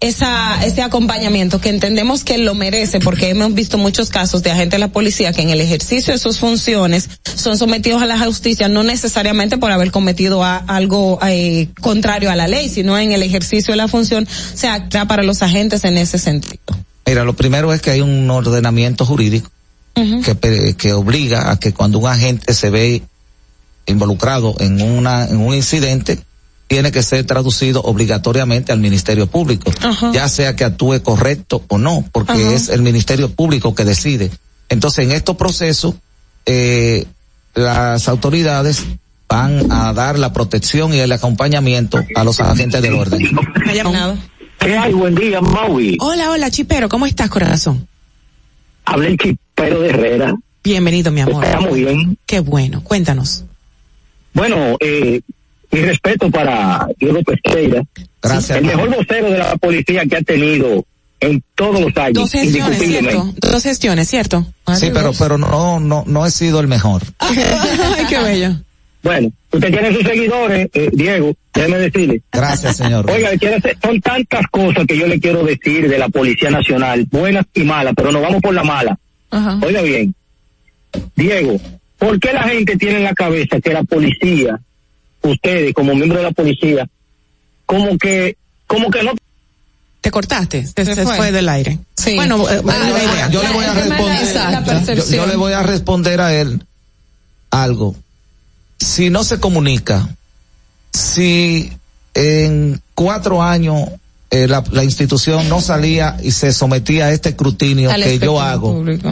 esa, ese acompañamiento que entendemos que lo merece porque hemos visto muchos casos de agentes de la policía que en el ejercicio de sus funciones son sometidos a la justicia no necesariamente por haber cometido a- algo eh, contrario a la ley, sino en el ejercicio de la función se actúa para los agentes en ese sentido. Mira, lo primero es que hay un ordenamiento jurídico que, que obliga a que cuando un agente se ve involucrado en una en un incidente tiene que ser traducido obligatoriamente al Ministerio Público, ya sea que actúe correcto o no, porque Ajá. es el Ministerio Público que decide. Entonces, en estos procesos, eh, las autoridades van a dar la protección y el acompañamiento a los agentes del orden. ¿Qué hay? Buen día, Maui. Hola, hola, Chipero, ¿cómo estás, corazón? Habla el chipero de Herrera. Bienvenido, mi amor. Está muy bien. Qué bueno, cuéntanos. Bueno, eh, mi respeto para Diego Pesqueira. Gracias. El mejor vocero de la policía que ha tenido en todos los años. Dos gestiones, indiscutiblemente. ¿cierto? Dos gestiones, ¿cierto? Sí, pero, pero no, no, no he sido el mejor. Ay, qué bello. Bueno, usted tiene sus seguidores, eh, Diego, déjeme decirle. Gracias, señor. Oiga, son tantas cosas que yo le quiero decir de la Policía Nacional, buenas y malas, pero nos vamos por la mala. Oiga bien, Diego, ¿por qué la gente tiene en la cabeza que la policía, ustedes como miembros de la policía, como que, como que no ¿Te cortaste? Se, Se se fue. fue. del aire. Sí. Bueno, eh, Ah, la idea. yo le voy a responder. Yo, le voy a responder a él algo. Si no se comunica, si en cuatro años eh, la, la institución no salía y se sometía a este escrutinio Al que yo hago, público.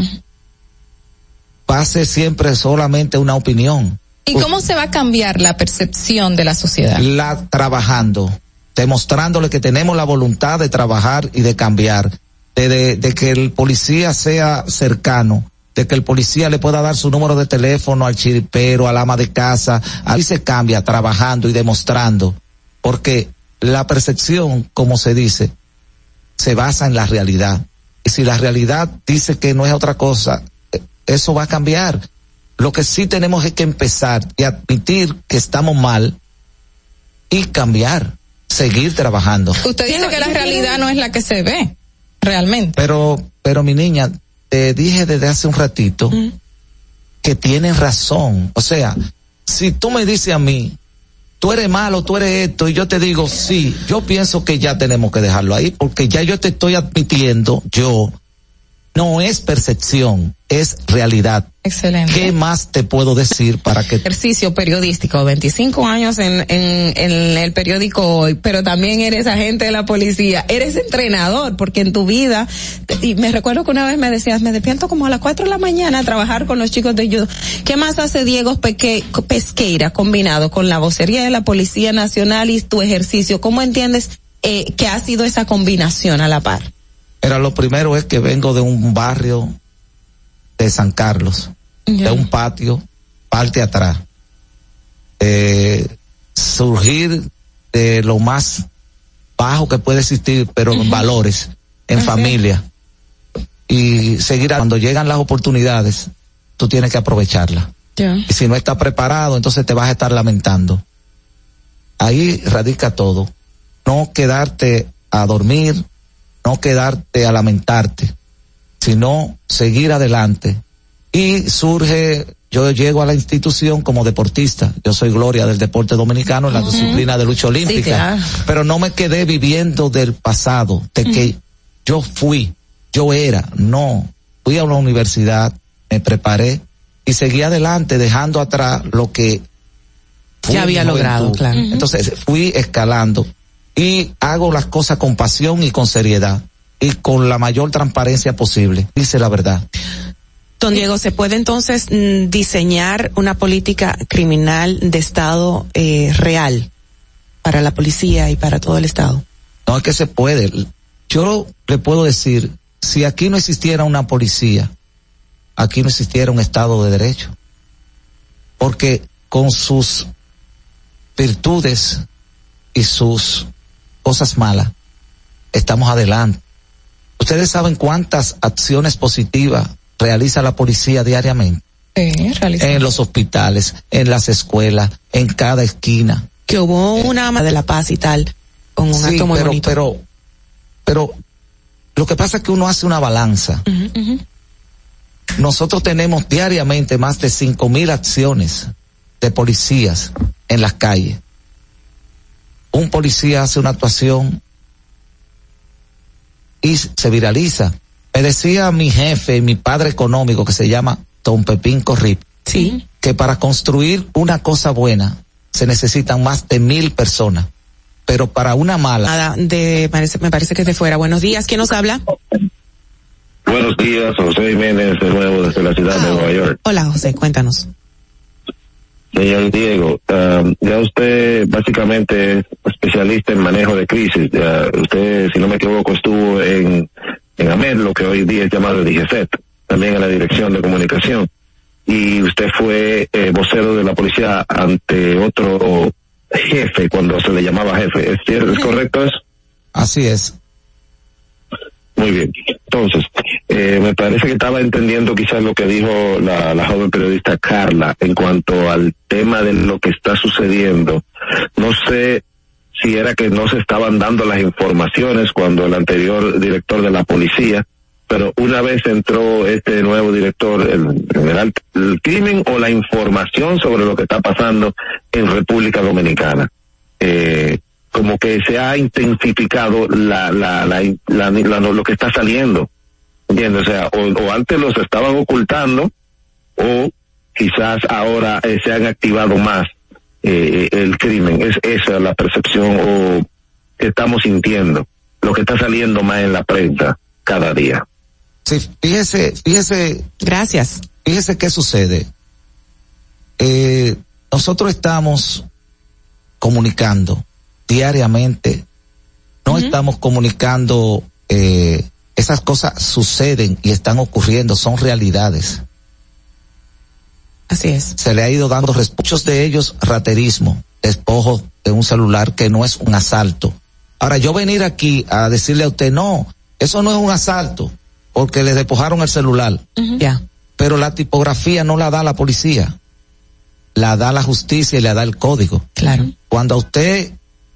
va a ser siempre solamente una opinión. ¿Y cómo se va a cambiar la percepción de la sociedad? La trabajando, demostrándole que tenemos la voluntad de trabajar y de cambiar, de, de, de que el policía sea cercano, de que el policía le pueda dar su número de teléfono al chiripero, al ama de casa, ahí se cambia trabajando y demostrando, porque la percepción, como se dice, se basa en la realidad. Y si la realidad dice que no es otra cosa, eh, eso va a cambiar. Lo que sí tenemos es que empezar y admitir que estamos mal y cambiar, seguir trabajando. Usted dice que la realidad no es la que se ve, realmente. Pero, pero mi niña, te dije desde hace un ratito que tienes razón. O sea, si tú me dices a mí, tú eres malo, tú eres esto, y yo te digo, sí, yo pienso que ya tenemos que dejarlo ahí, porque ya yo te estoy admitiendo, yo, no es percepción, es realidad. Excelente. ¿Qué más te puedo decir para que... Ejercicio periodístico, 25 años en, en, en el periódico hoy, pero también eres agente de la policía, eres entrenador, porque en tu vida, y me recuerdo que una vez me decías, me despierto como a las 4 de la mañana a trabajar con los chicos de judo. ¿Qué más hace Diego Peque, Pesqueira combinado con la vocería de la Policía Nacional y tu ejercicio? ¿Cómo entiendes eh, que ha sido esa combinación a la par? Era lo primero es que vengo de un barrio de San Carlos, de un patio, parte atrás. Eh, surgir de lo más bajo que puede existir, pero en valores, en familia. Y seguir cuando llegan las oportunidades, tú tienes que aprovecharlas. Y si no estás preparado, entonces te vas a estar lamentando. Ahí radica todo. No quedarte a dormir, no quedarte a lamentarte, sino seguir adelante. Y surge, yo llego a la institución como deportista, yo soy gloria del deporte dominicano en la disciplina de lucha olímpica, pero no me quedé viviendo del pasado, de que yo fui, yo era, no, fui a una universidad, me preparé y seguí adelante dejando atrás lo que ya había logrado, claro. Entonces fui escalando y hago las cosas con pasión y con seriedad y con la mayor transparencia posible, dice la verdad. Don Diego, ¿se puede entonces mm, diseñar una política criminal de Estado eh, real para la policía y para todo el Estado? No es que se puede. Yo le puedo decir, si aquí no existiera una policía, aquí no existiera un Estado de Derecho. Porque con sus virtudes y sus cosas malas, estamos adelante. Ustedes saben cuántas acciones positivas realiza la policía diariamente. en los hospitales, en las escuelas, en cada esquina. Que hubo una ama de la paz y tal, con un acto muy pero, bonito. Pero, pero, lo que pasa es que uno hace una balanza. Nosotros tenemos diariamente más de cinco mil acciones de policías en las calles. Un policía hace una actuación y se viraliza. Me decía mi jefe, mi padre económico que se llama Don Pepín Corrip, sí. que para construir una cosa buena se necesitan más de mil personas, pero para una mala. Nada, de, parece, me parece que es de fuera. Buenos días, ¿quién nos habla? Buenos días, José Jiménez, de nuevo desde la ciudad de Nueva York. Hola, José, cuéntanos. Señor Diego, um, ya usted básicamente es especialista en manejo de crisis. Ya usted, si no me equivoco, estuvo en, en AMED, lo que hoy día es llamado el DGCET, también en la Dirección de Comunicación. Y usted fue eh, vocero de la policía ante otro jefe cuando se le llamaba jefe. ¿Es? ¿Es correcto eso? Así es. Muy bien. Entonces, eh, me parece que estaba entendiendo quizás lo que dijo la, la joven periodista Carla en cuanto al tema de lo que está sucediendo. No sé si era que no se estaban dando las informaciones cuando el anterior director de la policía, pero una vez entró este nuevo director, el general, el crimen o la información sobre lo que está pasando en República Dominicana. Eh, como que se ha intensificado la, la, la, la, la- lo que está saliendo. ¿Entiendes? O sea, o, o antes los estaban ocultando, o quizás ahora eh, se han activado más eh, el crimen. Es esa la percepción o que estamos sintiendo, lo que está saliendo más en la prensa cada día. Sí, fíjese, fíjese. Gracias. Fíjese qué sucede. Eh, nosotros estamos comunicando diariamente. No estamos comunicando, eh, esas cosas suceden y están ocurriendo, son realidades. Así es. Se le ha ido dando muchos de ellos raterismo, despojo de un celular que no es un asalto. Ahora yo venir aquí a decirle a usted, no, eso no es un asalto, porque le despojaron el celular. Ya. pero la tipografía no la da la policía, la da la justicia y la da el código. Claro. Cuando a usted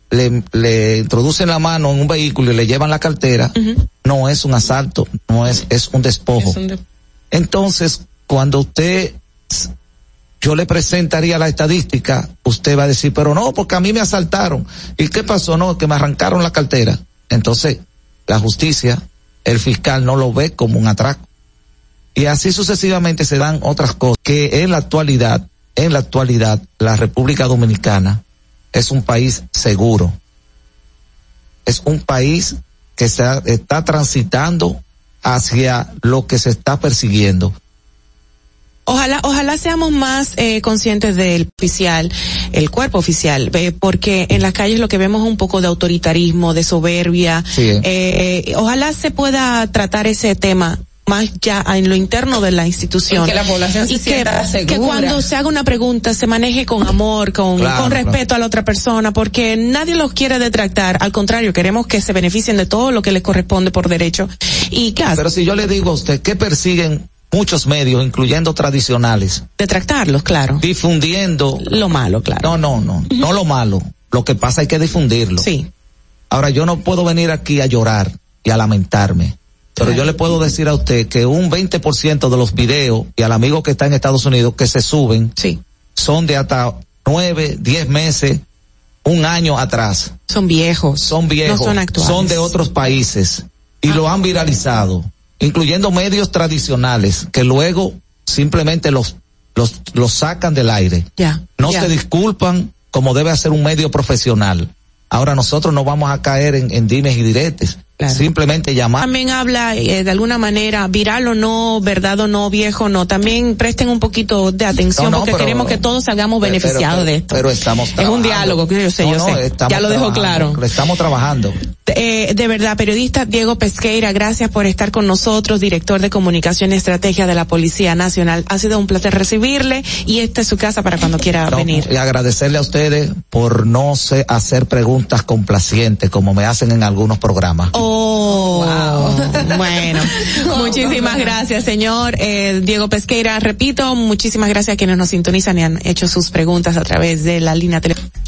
le, le introducen la mano en un vehículo y le llevan la cartera, no es un asalto, no es, es un despojo. Entonces, cuando usted, yo le presentaría la estadística, usted va a decir, pero no, porque a mí me asaltaron. ¿Y qué pasó? No, que me arrancaron la cartera. Entonces, la justicia, el fiscal no lo ve como un atraco. Y así sucesivamente se dan otras cosas que en la actualidad, en la actualidad, la República Dominicana es un país seguro. Es un país que se está transitando hacia lo que se está persiguiendo. Ojalá, ojalá seamos más eh, conscientes del oficial, el cuerpo oficial, eh, porque en las calles lo que vemos es un poco de autoritarismo, de soberbia. Sí. Eh, ojalá se pueda tratar ese tema más ya en lo interno de la institución. Y que la población se y que, sienta segura. que cuando se haga una pregunta se maneje con amor, con, Claro, con claro. respeto a la otra persona, porque nadie los quiere detractar. Al contrario, queremos que se beneficien de todo lo que les corresponde por derecho. ¿Y qué hace? Pero si yo le digo a usted que persiguen muchos medios, incluyendo tradicionales, Detractarlos, claro. difundiendo lo malo, claro. No, no, no, no lo malo. Lo que pasa hay que difundirlo. Sí. Ahora yo no puedo venir aquí a llorar y a lamentarme. Pero yo le puedo decir a usted que un 20% de los videos y al amigo que está en Estados Unidos que se suben sí. son de hasta nueve, diez meses, un año atrás. Son viejos. Son viejos. No son actuales. Son de otros países y lo han viralizado, incluyendo medios tradicionales que luego simplemente los los, los sacan del aire. Ya. No se disculpan como debe hacer un medio profesional. Ahora nosotros no vamos a caer en, en dimes y diretes. Simplemente llamar. También habla eh, de alguna manera, viral o no, verdad o no, viejo o no. También presten un poquito de atención No, no, porque pero- queremos que todos salgamos Pero- beneficiados pero- de esto. Pero estamos es un trabajando. diálogo, que yo sé, No, yo sé. Ya lo dejo trabajando, claro. Estamos trabajando. Eh, de verdad, periodista Diego Pesqueira, gracias por estar con nosotros, director de comunicación y estrategia de la Policía Nacional. Ha sido un placer recibirle y esta es su casa para cuando quiera venir. Y agradecerle a ustedes por no se hacer preguntas complacientes como me hacen en algunos programas. Oh, bueno, muchísimas gracias, señor eh, Diego Pesqueira. Repito, muchísimas gracias a quienes nos sintonizan y han hecho sus preguntas a través de la línea telefónica.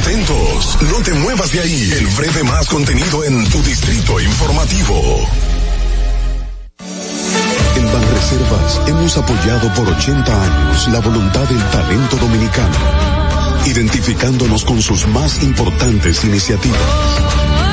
Atentos, no te muevas de ahí. El breve más contenido en tu distrito informativo. En Banreservas hemos apoyado por 80 años la voluntad del talento dominicano, identificándonos con sus más importantes iniciativas,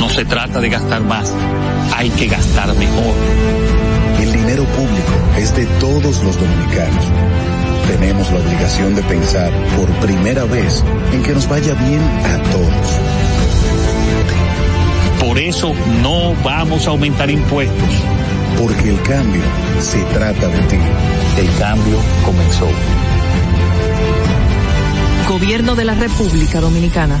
No se trata de gastar más, hay que gastar mejor. El dinero público es de todos los dominicanos. Tenemos la obligación de pensar por primera vez en que nos vaya bien a todos. Por eso no vamos a aumentar impuestos. Porque el cambio se trata de ti. El cambio comenzó. Gobierno de la República Dominicana.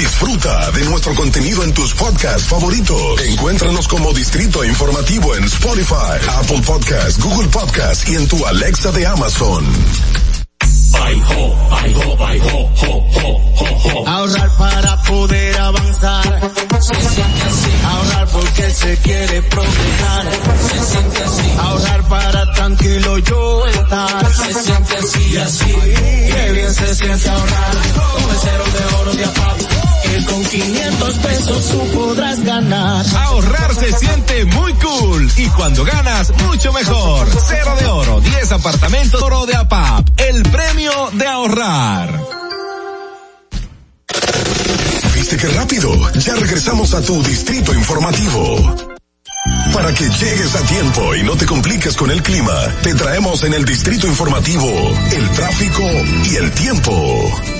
Disfruta de nuestro contenido en tus podcasts favoritos. Encuéntranos como Distrito Informativo en Spotify, Apple Podcasts, Google Podcasts y en tu Alexa de Amazon. Ahorrar para poder avanzar. Se siente así. Ahorrar porque se quiere progresar. Se siente así. Ahorrar para tranquilo yo estar. Se siente así y así. Qué bien se siente ahorrar. El cero de oro de APAP. Que con 500 pesos tú podrás ganar. Ahorrar se siente muy cool. Y cuando ganas, mucho mejor. Cero de oro, 10 apartamentos oro de APAP. El premio de ahorrar. ¿Viste qué rápido? Ya regresamos a tu distrito informativo. Para que llegues a tiempo y no te compliques con el clima, te traemos en el distrito informativo el tráfico y el tiempo.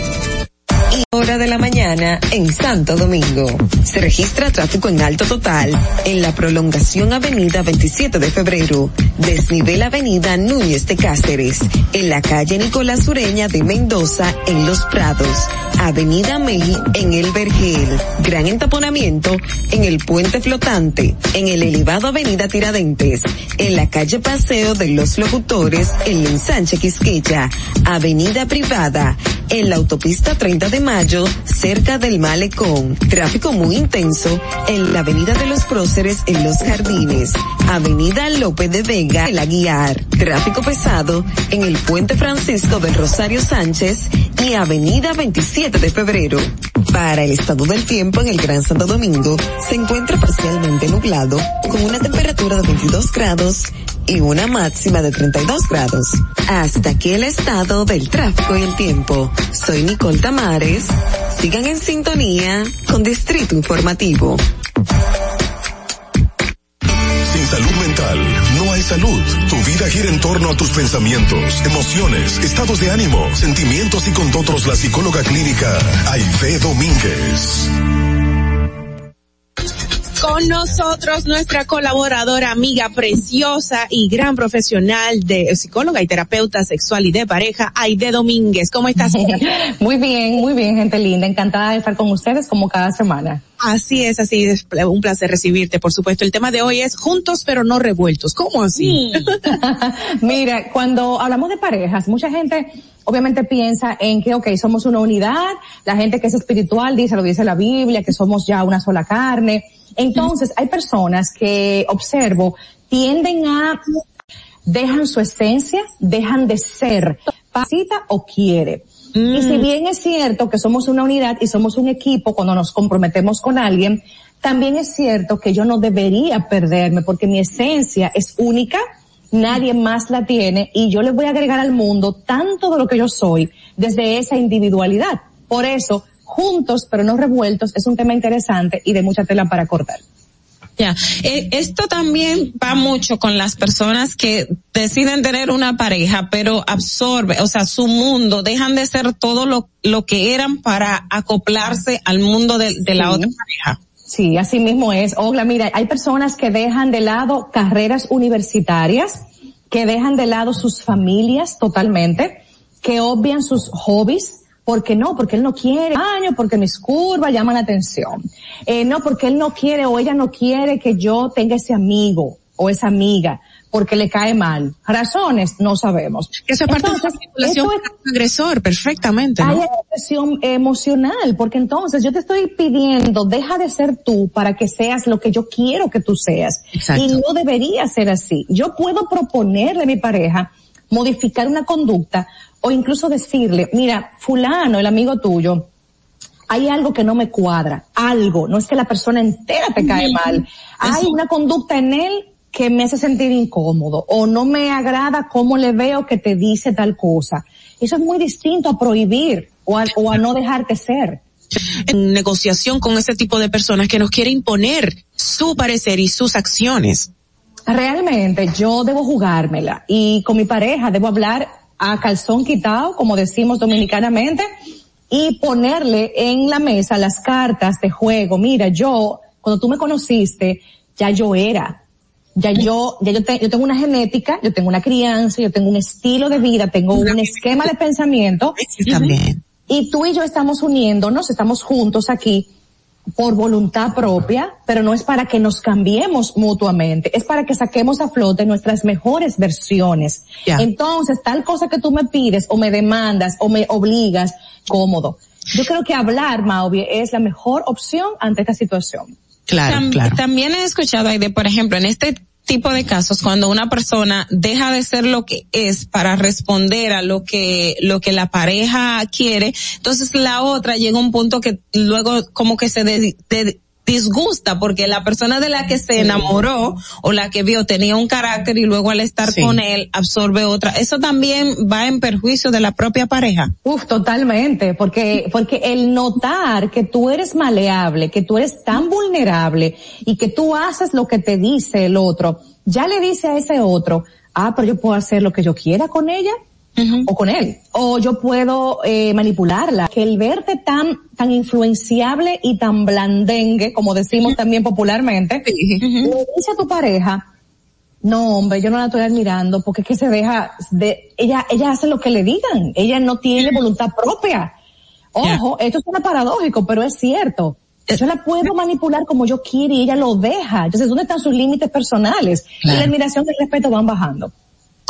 Hora de la mañana en Santo Domingo. Se registra tráfico en alto total en la prolongación Avenida 27 de Febrero, desnivel Avenida Núñez de Cáceres, en la calle Nicolás Ureña de Mendoza en Los Prados, Avenida Meji en El Vergel, gran entaponamiento en el puente flotante, en el elevado Avenida Tiradentes, en la calle Paseo de los Locutores en la ensanche Quisqueya, Avenida Privada, en la autopista 30 de Mayo, cerca del Malecón. Tráfico muy intenso en la Avenida de los Próceres en Los Jardines, Avenida López de Vega, El Aguiar. Tráfico pesado en el Puente Francisco del Rosario Sánchez y Avenida 27 de Febrero. Para el estado del tiempo en el Gran Santo Domingo, se encuentra parcialmente nublado, con una temperatura de 22 grados y una máxima de 32 grados. Hasta aquí el estado del tráfico y el tiempo. Soy Nicole Sigan en sintonía con Distrito Informativo. Sin salud mental no hay salud. Tu vida gira en torno a tus pensamientos, emociones, estados de ánimo, sentimientos y con otros la psicóloga clínica Aide Domínguez. Con nosotros nuestra colaboradora, amiga preciosa y gran profesional de psicóloga y terapeuta sexual y de pareja, Aide Domínguez. ¿Cómo estás? muy bien, muy bien, gente linda. Encantada de estar con ustedes como cada semana. Así es, así es. Un placer recibirte, por supuesto. El tema de hoy es juntos pero no revueltos. ¿Cómo así? Mira, cuando hablamos de parejas, mucha gente obviamente piensa en que, ok, somos una unidad. La gente que es espiritual dice, lo dice la Biblia, que somos ya una sola carne entonces, hay personas que observo tienden a dejan su esencia, dejan de ser, pasita o quiere. Y si mm. bien es cierto que somos una unidad y somos un equipo cuando nos comprometemos con alguien, también es cierto que yo no debería perderme porque mi esencia es única, nadie más la tiene y yo le voy a agregar al mundo tanto de lo que yo soy desde esa individualidad. Por eso, juntos pero no revueltos es un tema interesante y de mucha tela para cortar. Ya, eh, esto también va mucho con las personas que deciden tener una pareja, pero absorbe, o sea, su mundo, dejan de ser todo lo, lo que eran para acoplarse al mundo de, la otra pareja. Sí, así mismo es. Ogla, mira, hay personas que dejan de lado carreras universitarias, que dejan de lado sus familias totalmente, que obvian sus hobbies, porque no, porque él no quiere año, porque mis curvas llaman la atención. Eh, no, porque él no quiere o ella no quiere que yo tenga ese amigo o esa amiga porque le cae mal. Razones no sabemos. Eso es parte de la manipulación es, agresor, perfectamente. ¿no? Hay agresión emocional, porque entonces yo te estoy pidiendo, deja de ser tú para que seas lo que yo quiero que tú seas. Exacto. Y no debería ser así. Yo puedo proponerle a mi pareja modificar una conducta o incluso decirle, mira, fulano, el amigo tuyo, hay algo que no me cuadra, algo, no es que la persona entera te cae mal, hay una conducta en él que me hace sentir incómodo o no me agrada cómo le veo que te dice tal cosa. Eso es muy distinto a prohibir o a, o a no dejarte ser. En negociación con ese tipo de personas que nos quiere imponer su parecer y sus acciones. Realmente yo debo jugármela y con mi pareja debo hablar a calzón quitado, como decimos dominicanamente, y ponerle en la mesa las cartas de juego. Mira, yo, cuando tú me conociste, ya yo era. Ya yo, ya yo, yo tengo una genética, yo tengo una crianza, yo tengo un estilo de vida, tengo un esquema de pensamiento. también. Y tú y yo estamos uniéndonos, estamos juntos aquí por voluntad propia, pero no es para que nos cambiemos mutuamente, es para que saquemos a flote nuestras mejores versiones. Entonces, tal cosa que tú me pides o me demandas o me obligas, cómodo. Yo creo que hablar, Mauvie, es la mejor opción ante esta situación. Claro, claro. También he escuchado ahí de, por ejemplo, en este tipo de casos cuando una persona deja de ser lo que es para responder a lo que lo que la pareja quiere entonces la otra llega a un punto que luego como que se de, disgusta porque la persona de la que se enamoró o la que vio tenía un carácter y luego al estar con él absorbe otra. Eso también va en perjuicio de la propia pareja. Uf, totalmente, porque porque el notar que tú eres maleable, que tú eres tan vulnerable y que tú haces lo que te dice el otro, ya le dice a ese otro, ah, pero yo puedo hacer lo que yo quiera con ella o con él. O yo puedo eh, manipularla. Que el verte tan, tan influenciable y tan blandengue, como decimos también popularmente, le dice a tu pareja, no hombre, yo no la estoy admirando porque es que se deja de, ella, ella hace lo que le digan, ella no tiene voluntad propia. Ojo, esto suena paradójico, pero es cierto. Yo la puedo manipular como yo quiero y ella lo deja. Entonces, ¿dónde están sus límites personales? Y la admiración y el respeto van bajando.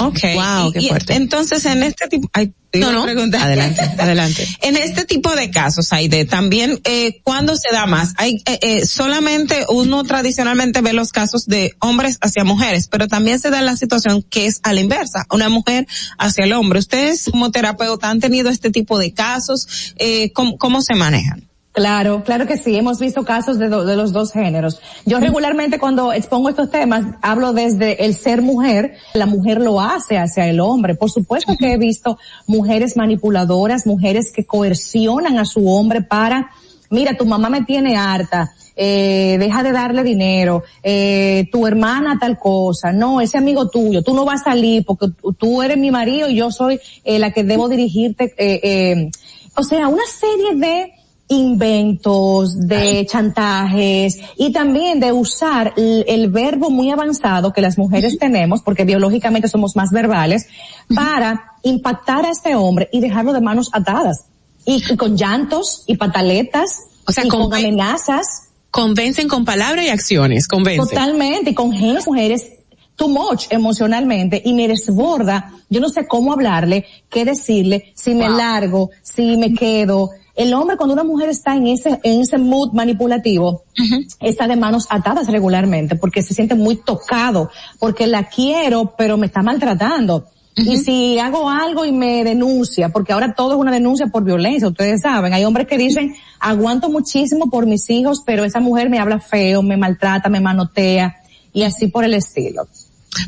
Okay. Wow, qué fuerte. entonces en este tipo, ay, no, no. Adelante, adelante. En este tipo de casos, Aide, también, eh, ¿cuándo se da más? Hay, eh, eh, solamente uno tradicionalmente ve los casos de hombres hacia mujeres, pero también se da la situación que es a la inversa, una mujer hacia el hombre. Ustedes como terapeuta han tenido este tipo de casos, eh, ¿cómo, cómo se manejan? Claro, claro que sí. Hemos visto casos de, de, los dos géneros. Yo regularmente cuando expongo estos temas hablo desde el ser mujer. La mujer lo hace hacia el hombre. Por supuesto que he visto mujeres manipuladoras, mujeres que coercionan a su hombre para, mira, tu mamá me tiene harta. Eh, deja de darle dinero, eh, tu hermana tal cosa, no, ese amigo tuyo, tú no vas a salir porque tú eres mi marido y yo soy eh, la que debo dirigirte, eh, eh, o sea, una serie de inventos, de chantajes y también de usar el, verbo muy avanzado que las mujeres tenemos, porque biológicamente somos más verbales, para impactar a este hombre y dejarlo de manos atadas. Y, con llantos y pataletas, o sea, con, amenazas. Convencen con palabras y acciones, convencen. Totalmente, con mujeres too much emocionalmente y me desborda. Yo no sé cómo hablarle, qué decirle, si me largo, si me quedo, el hombre cuando una mujer está en ese, en ese mood manipulativo, está de manos atadas regularmente porque se siente muy tocado, porque la quiero, pero me está maltratando. Y si hago algo y me denuncia, porque ahora todo es una denuncia por violencia, ustedes saben, hay hombres que dicen, aguanto muchísimo por mis hijos, pero esa mujer me habla feo, me maltrata, me manotea, y así por el estilo.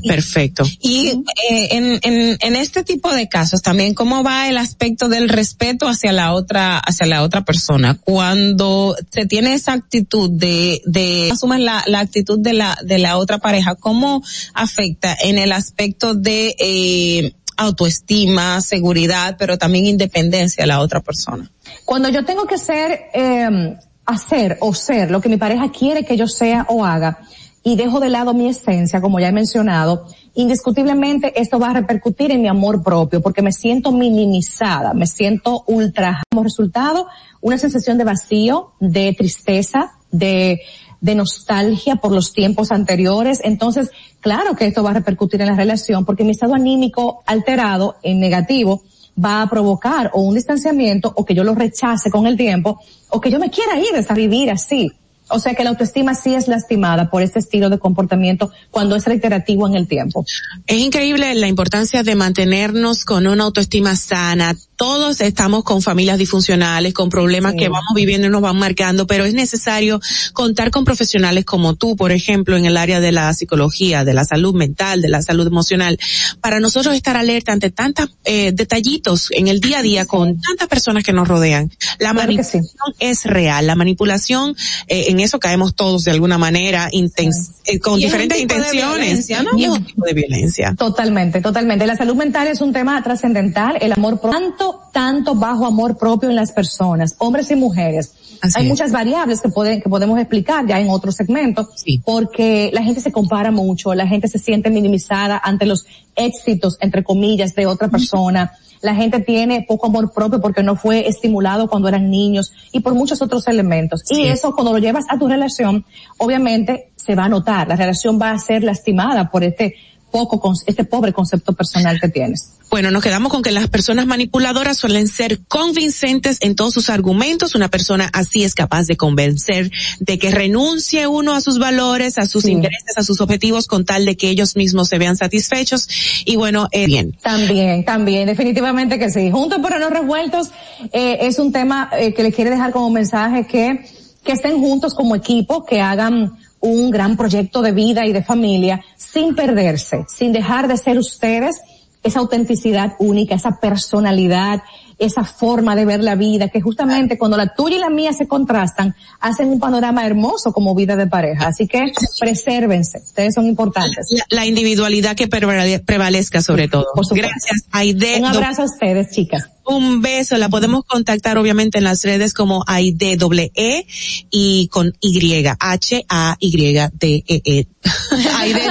Perfecto. Y eh, en, en, en este tipo de casos también, ¿cómo va el aspecto del respeto hacia la otra, hacia la otra persona? Cuando se tiene esa actitud de, de, asumes la, la actitud de la, de la otra pareja, ¿cómo afecta en el aspecto de, eh, autoestima, seguridad, pero también independencia a la otra persona? Cuando yo tengo que ser, eh, hacer o ser lo que mi pareja quiere que yo sea o haga, y dejo de lado mi esencia, como ya he mencionado, indiscutiblemente esto va a repercutir en mi amor propio porque me siento minimizada, me siento ultra. Como resultado, una sensación de vacío, de tristeza, de, de nostalgia por los tiempos anteriores. Entonces, claro que esto va a repercutir en la relación porque mi estado anímico alterado, en negativo, va a provocar o un distanciamiento o que yo lo rechace con el tiempo o que yo me quiera ir a vivir así. O sea que la autoestima sí es lastimada por este estilo de comportamiento cuando es reiterativo en el tiempo. Es increíble la importancia de mantenernos con una autoestima sana. Todos estamos con familias disfuncionales, con problemas que vamos viviendo y nos van marcando, pero es necesario contar con profesionales como tú, por ejemplo, en el área de la psicología, de la salud mental, de la salud emocional, para nosotros estar alerta ante tantos eh, detallitos en el día a día con tantas personas que nos rodean. La manipulación es real, la manipulación eh, en eso caemos todos de alguna manera, eh, con diferentes intenciones. ¿no? Y es un tipo de violencia. Totalmente, totalmente. La salud mental es un tema trascendental, el amor por tanto tanto bajo amor propio en las personas, hombres y mujeres. Hay muchas variables que, pueden, que podemos explicar ya en otro segmento, porque la gente se compara mucho, la gente se siente minimizada ante los éxitos, entre comillas, de otra persona. La gente tiene poco amor propio porque no fue estimulado cuando eran niños y por muchos otros elementos. Y eso cuando lo llevas a tu relación, obviamente se va a notar. La relación va a ser lastimada por este poco, este pobre concepto personal que tienes. Bueno, nos quedamos con que las personas manipuladoras suelen ser convincentes en todos sus argumentos. Una persona así es capaz de convencer de que renuncie uno a sus valores, a sus intereses, a sus objetivos con tal de que ellos mismos se vean satisfechos. Y bueno, eh, bien. También, también, definitivamente que sí. Juntos pero no revueltos eh, es un tema eh, que les quiere dejar como mensaje que que estén juntos como equipo, que hagan un gran proyecto de vida y de familia sin perderse, sin dejar de ser ustedes esa autenticidad única, esa personalidad, esa forma de ver la vida, que justamente cuando la tuya y la mía se contrastan, hacen un panorama hermoso como vida de pareja. Así que presérvense, ustedes son importantes. La, individualidad que prevalezca sobre todo. Gracias, Aide. Un abrazo a ustedes, chicas. Un beso, la podemos contactar obviamente en las redes como AIDE E y con Y, H-A-Y-D-E-E. Aide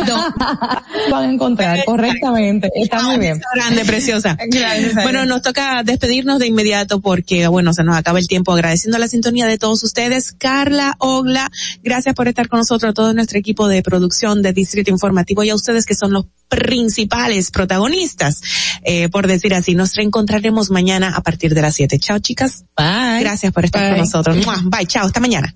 Van a encontrar correctamente. Está muy bien. Grande, preciosa. Bueno, nos toca despedirnos de inmediato porque, bueno, se nos acaba el tiempo agradeciendo la sintonía de todos ustedes. Carla, Ogla, gracias por estar con nosotros, todo nuestro equipo de producción de Distrito Informativo y a ustedes que son los principales protagonistas, eh, por decir así. Nos reencontraremos mañana a partir de las 7. Chao, chicas. Bye. Gracias por estar con nosotros. Bye, chao, hasta mañana.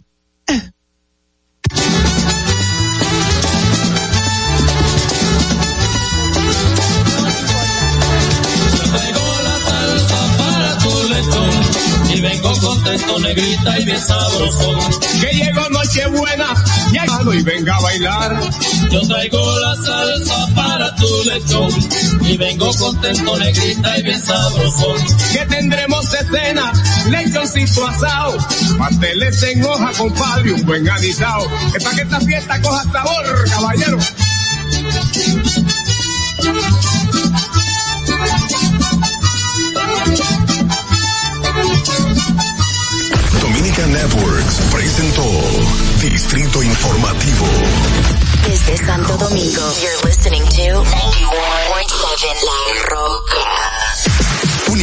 Y vengo contento, negrita y bien sabroso. Que llegó Nochebuena, llegando y venga a bailar. Yo traigo la salsa para tu lechón y vengo contento, negrita y bien sabroso. Que tendremos de cena, lechoncito asado, pasteles en hoja, compadre, un buen anisado. Que para que esta fiesta coja sabor, caballero. Networks presentó Distrito Informativo. Desde Santo Domingo, you're listening to 91.7 La Roca.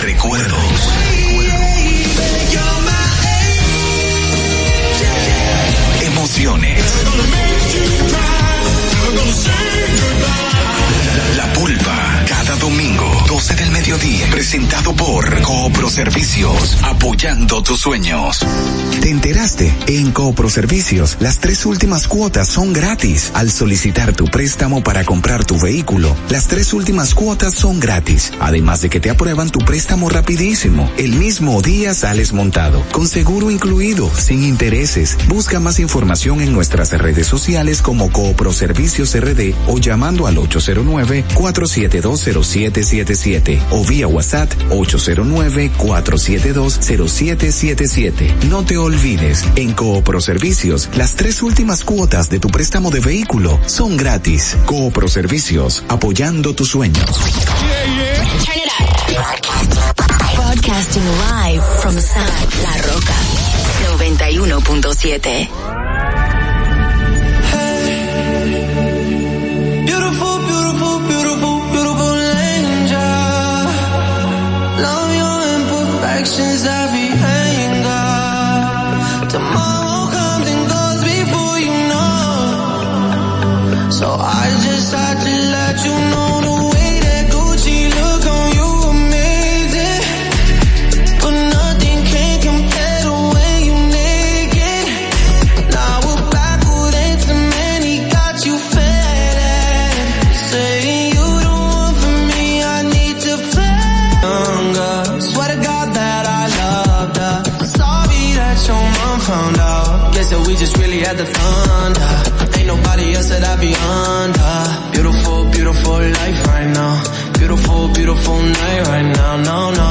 Recuerdos. Emociones. La pulpa, cada domingo, 12 del mediodía, presentado por Coopro Servicios, apoyando tus sueños. ¿Te enteraste? En Coopro Servicios, las tres últimas cuotas son gratis. Al solicitar tu préstamo para comprar tu vehículo, las tres últimas cuotas son gratis. Además de que te aprueban tu préstamo rapidísimo. El mismo día sales montado, con seguro incluido, sin intereses. Busca más información en nuestras redes sociales como Coopro Servicios RD o llamando al 809-4720777 o vía WhatsApp 809-4720777. No te olvides, en Coopro Servicios, las tres últimas cuotas de tu préstamo de vehículo son gratis. Coopro Servicios, apoyando tus sueños. Broadcasting live from San La Roca 91.7. So I just right now. No, no, no.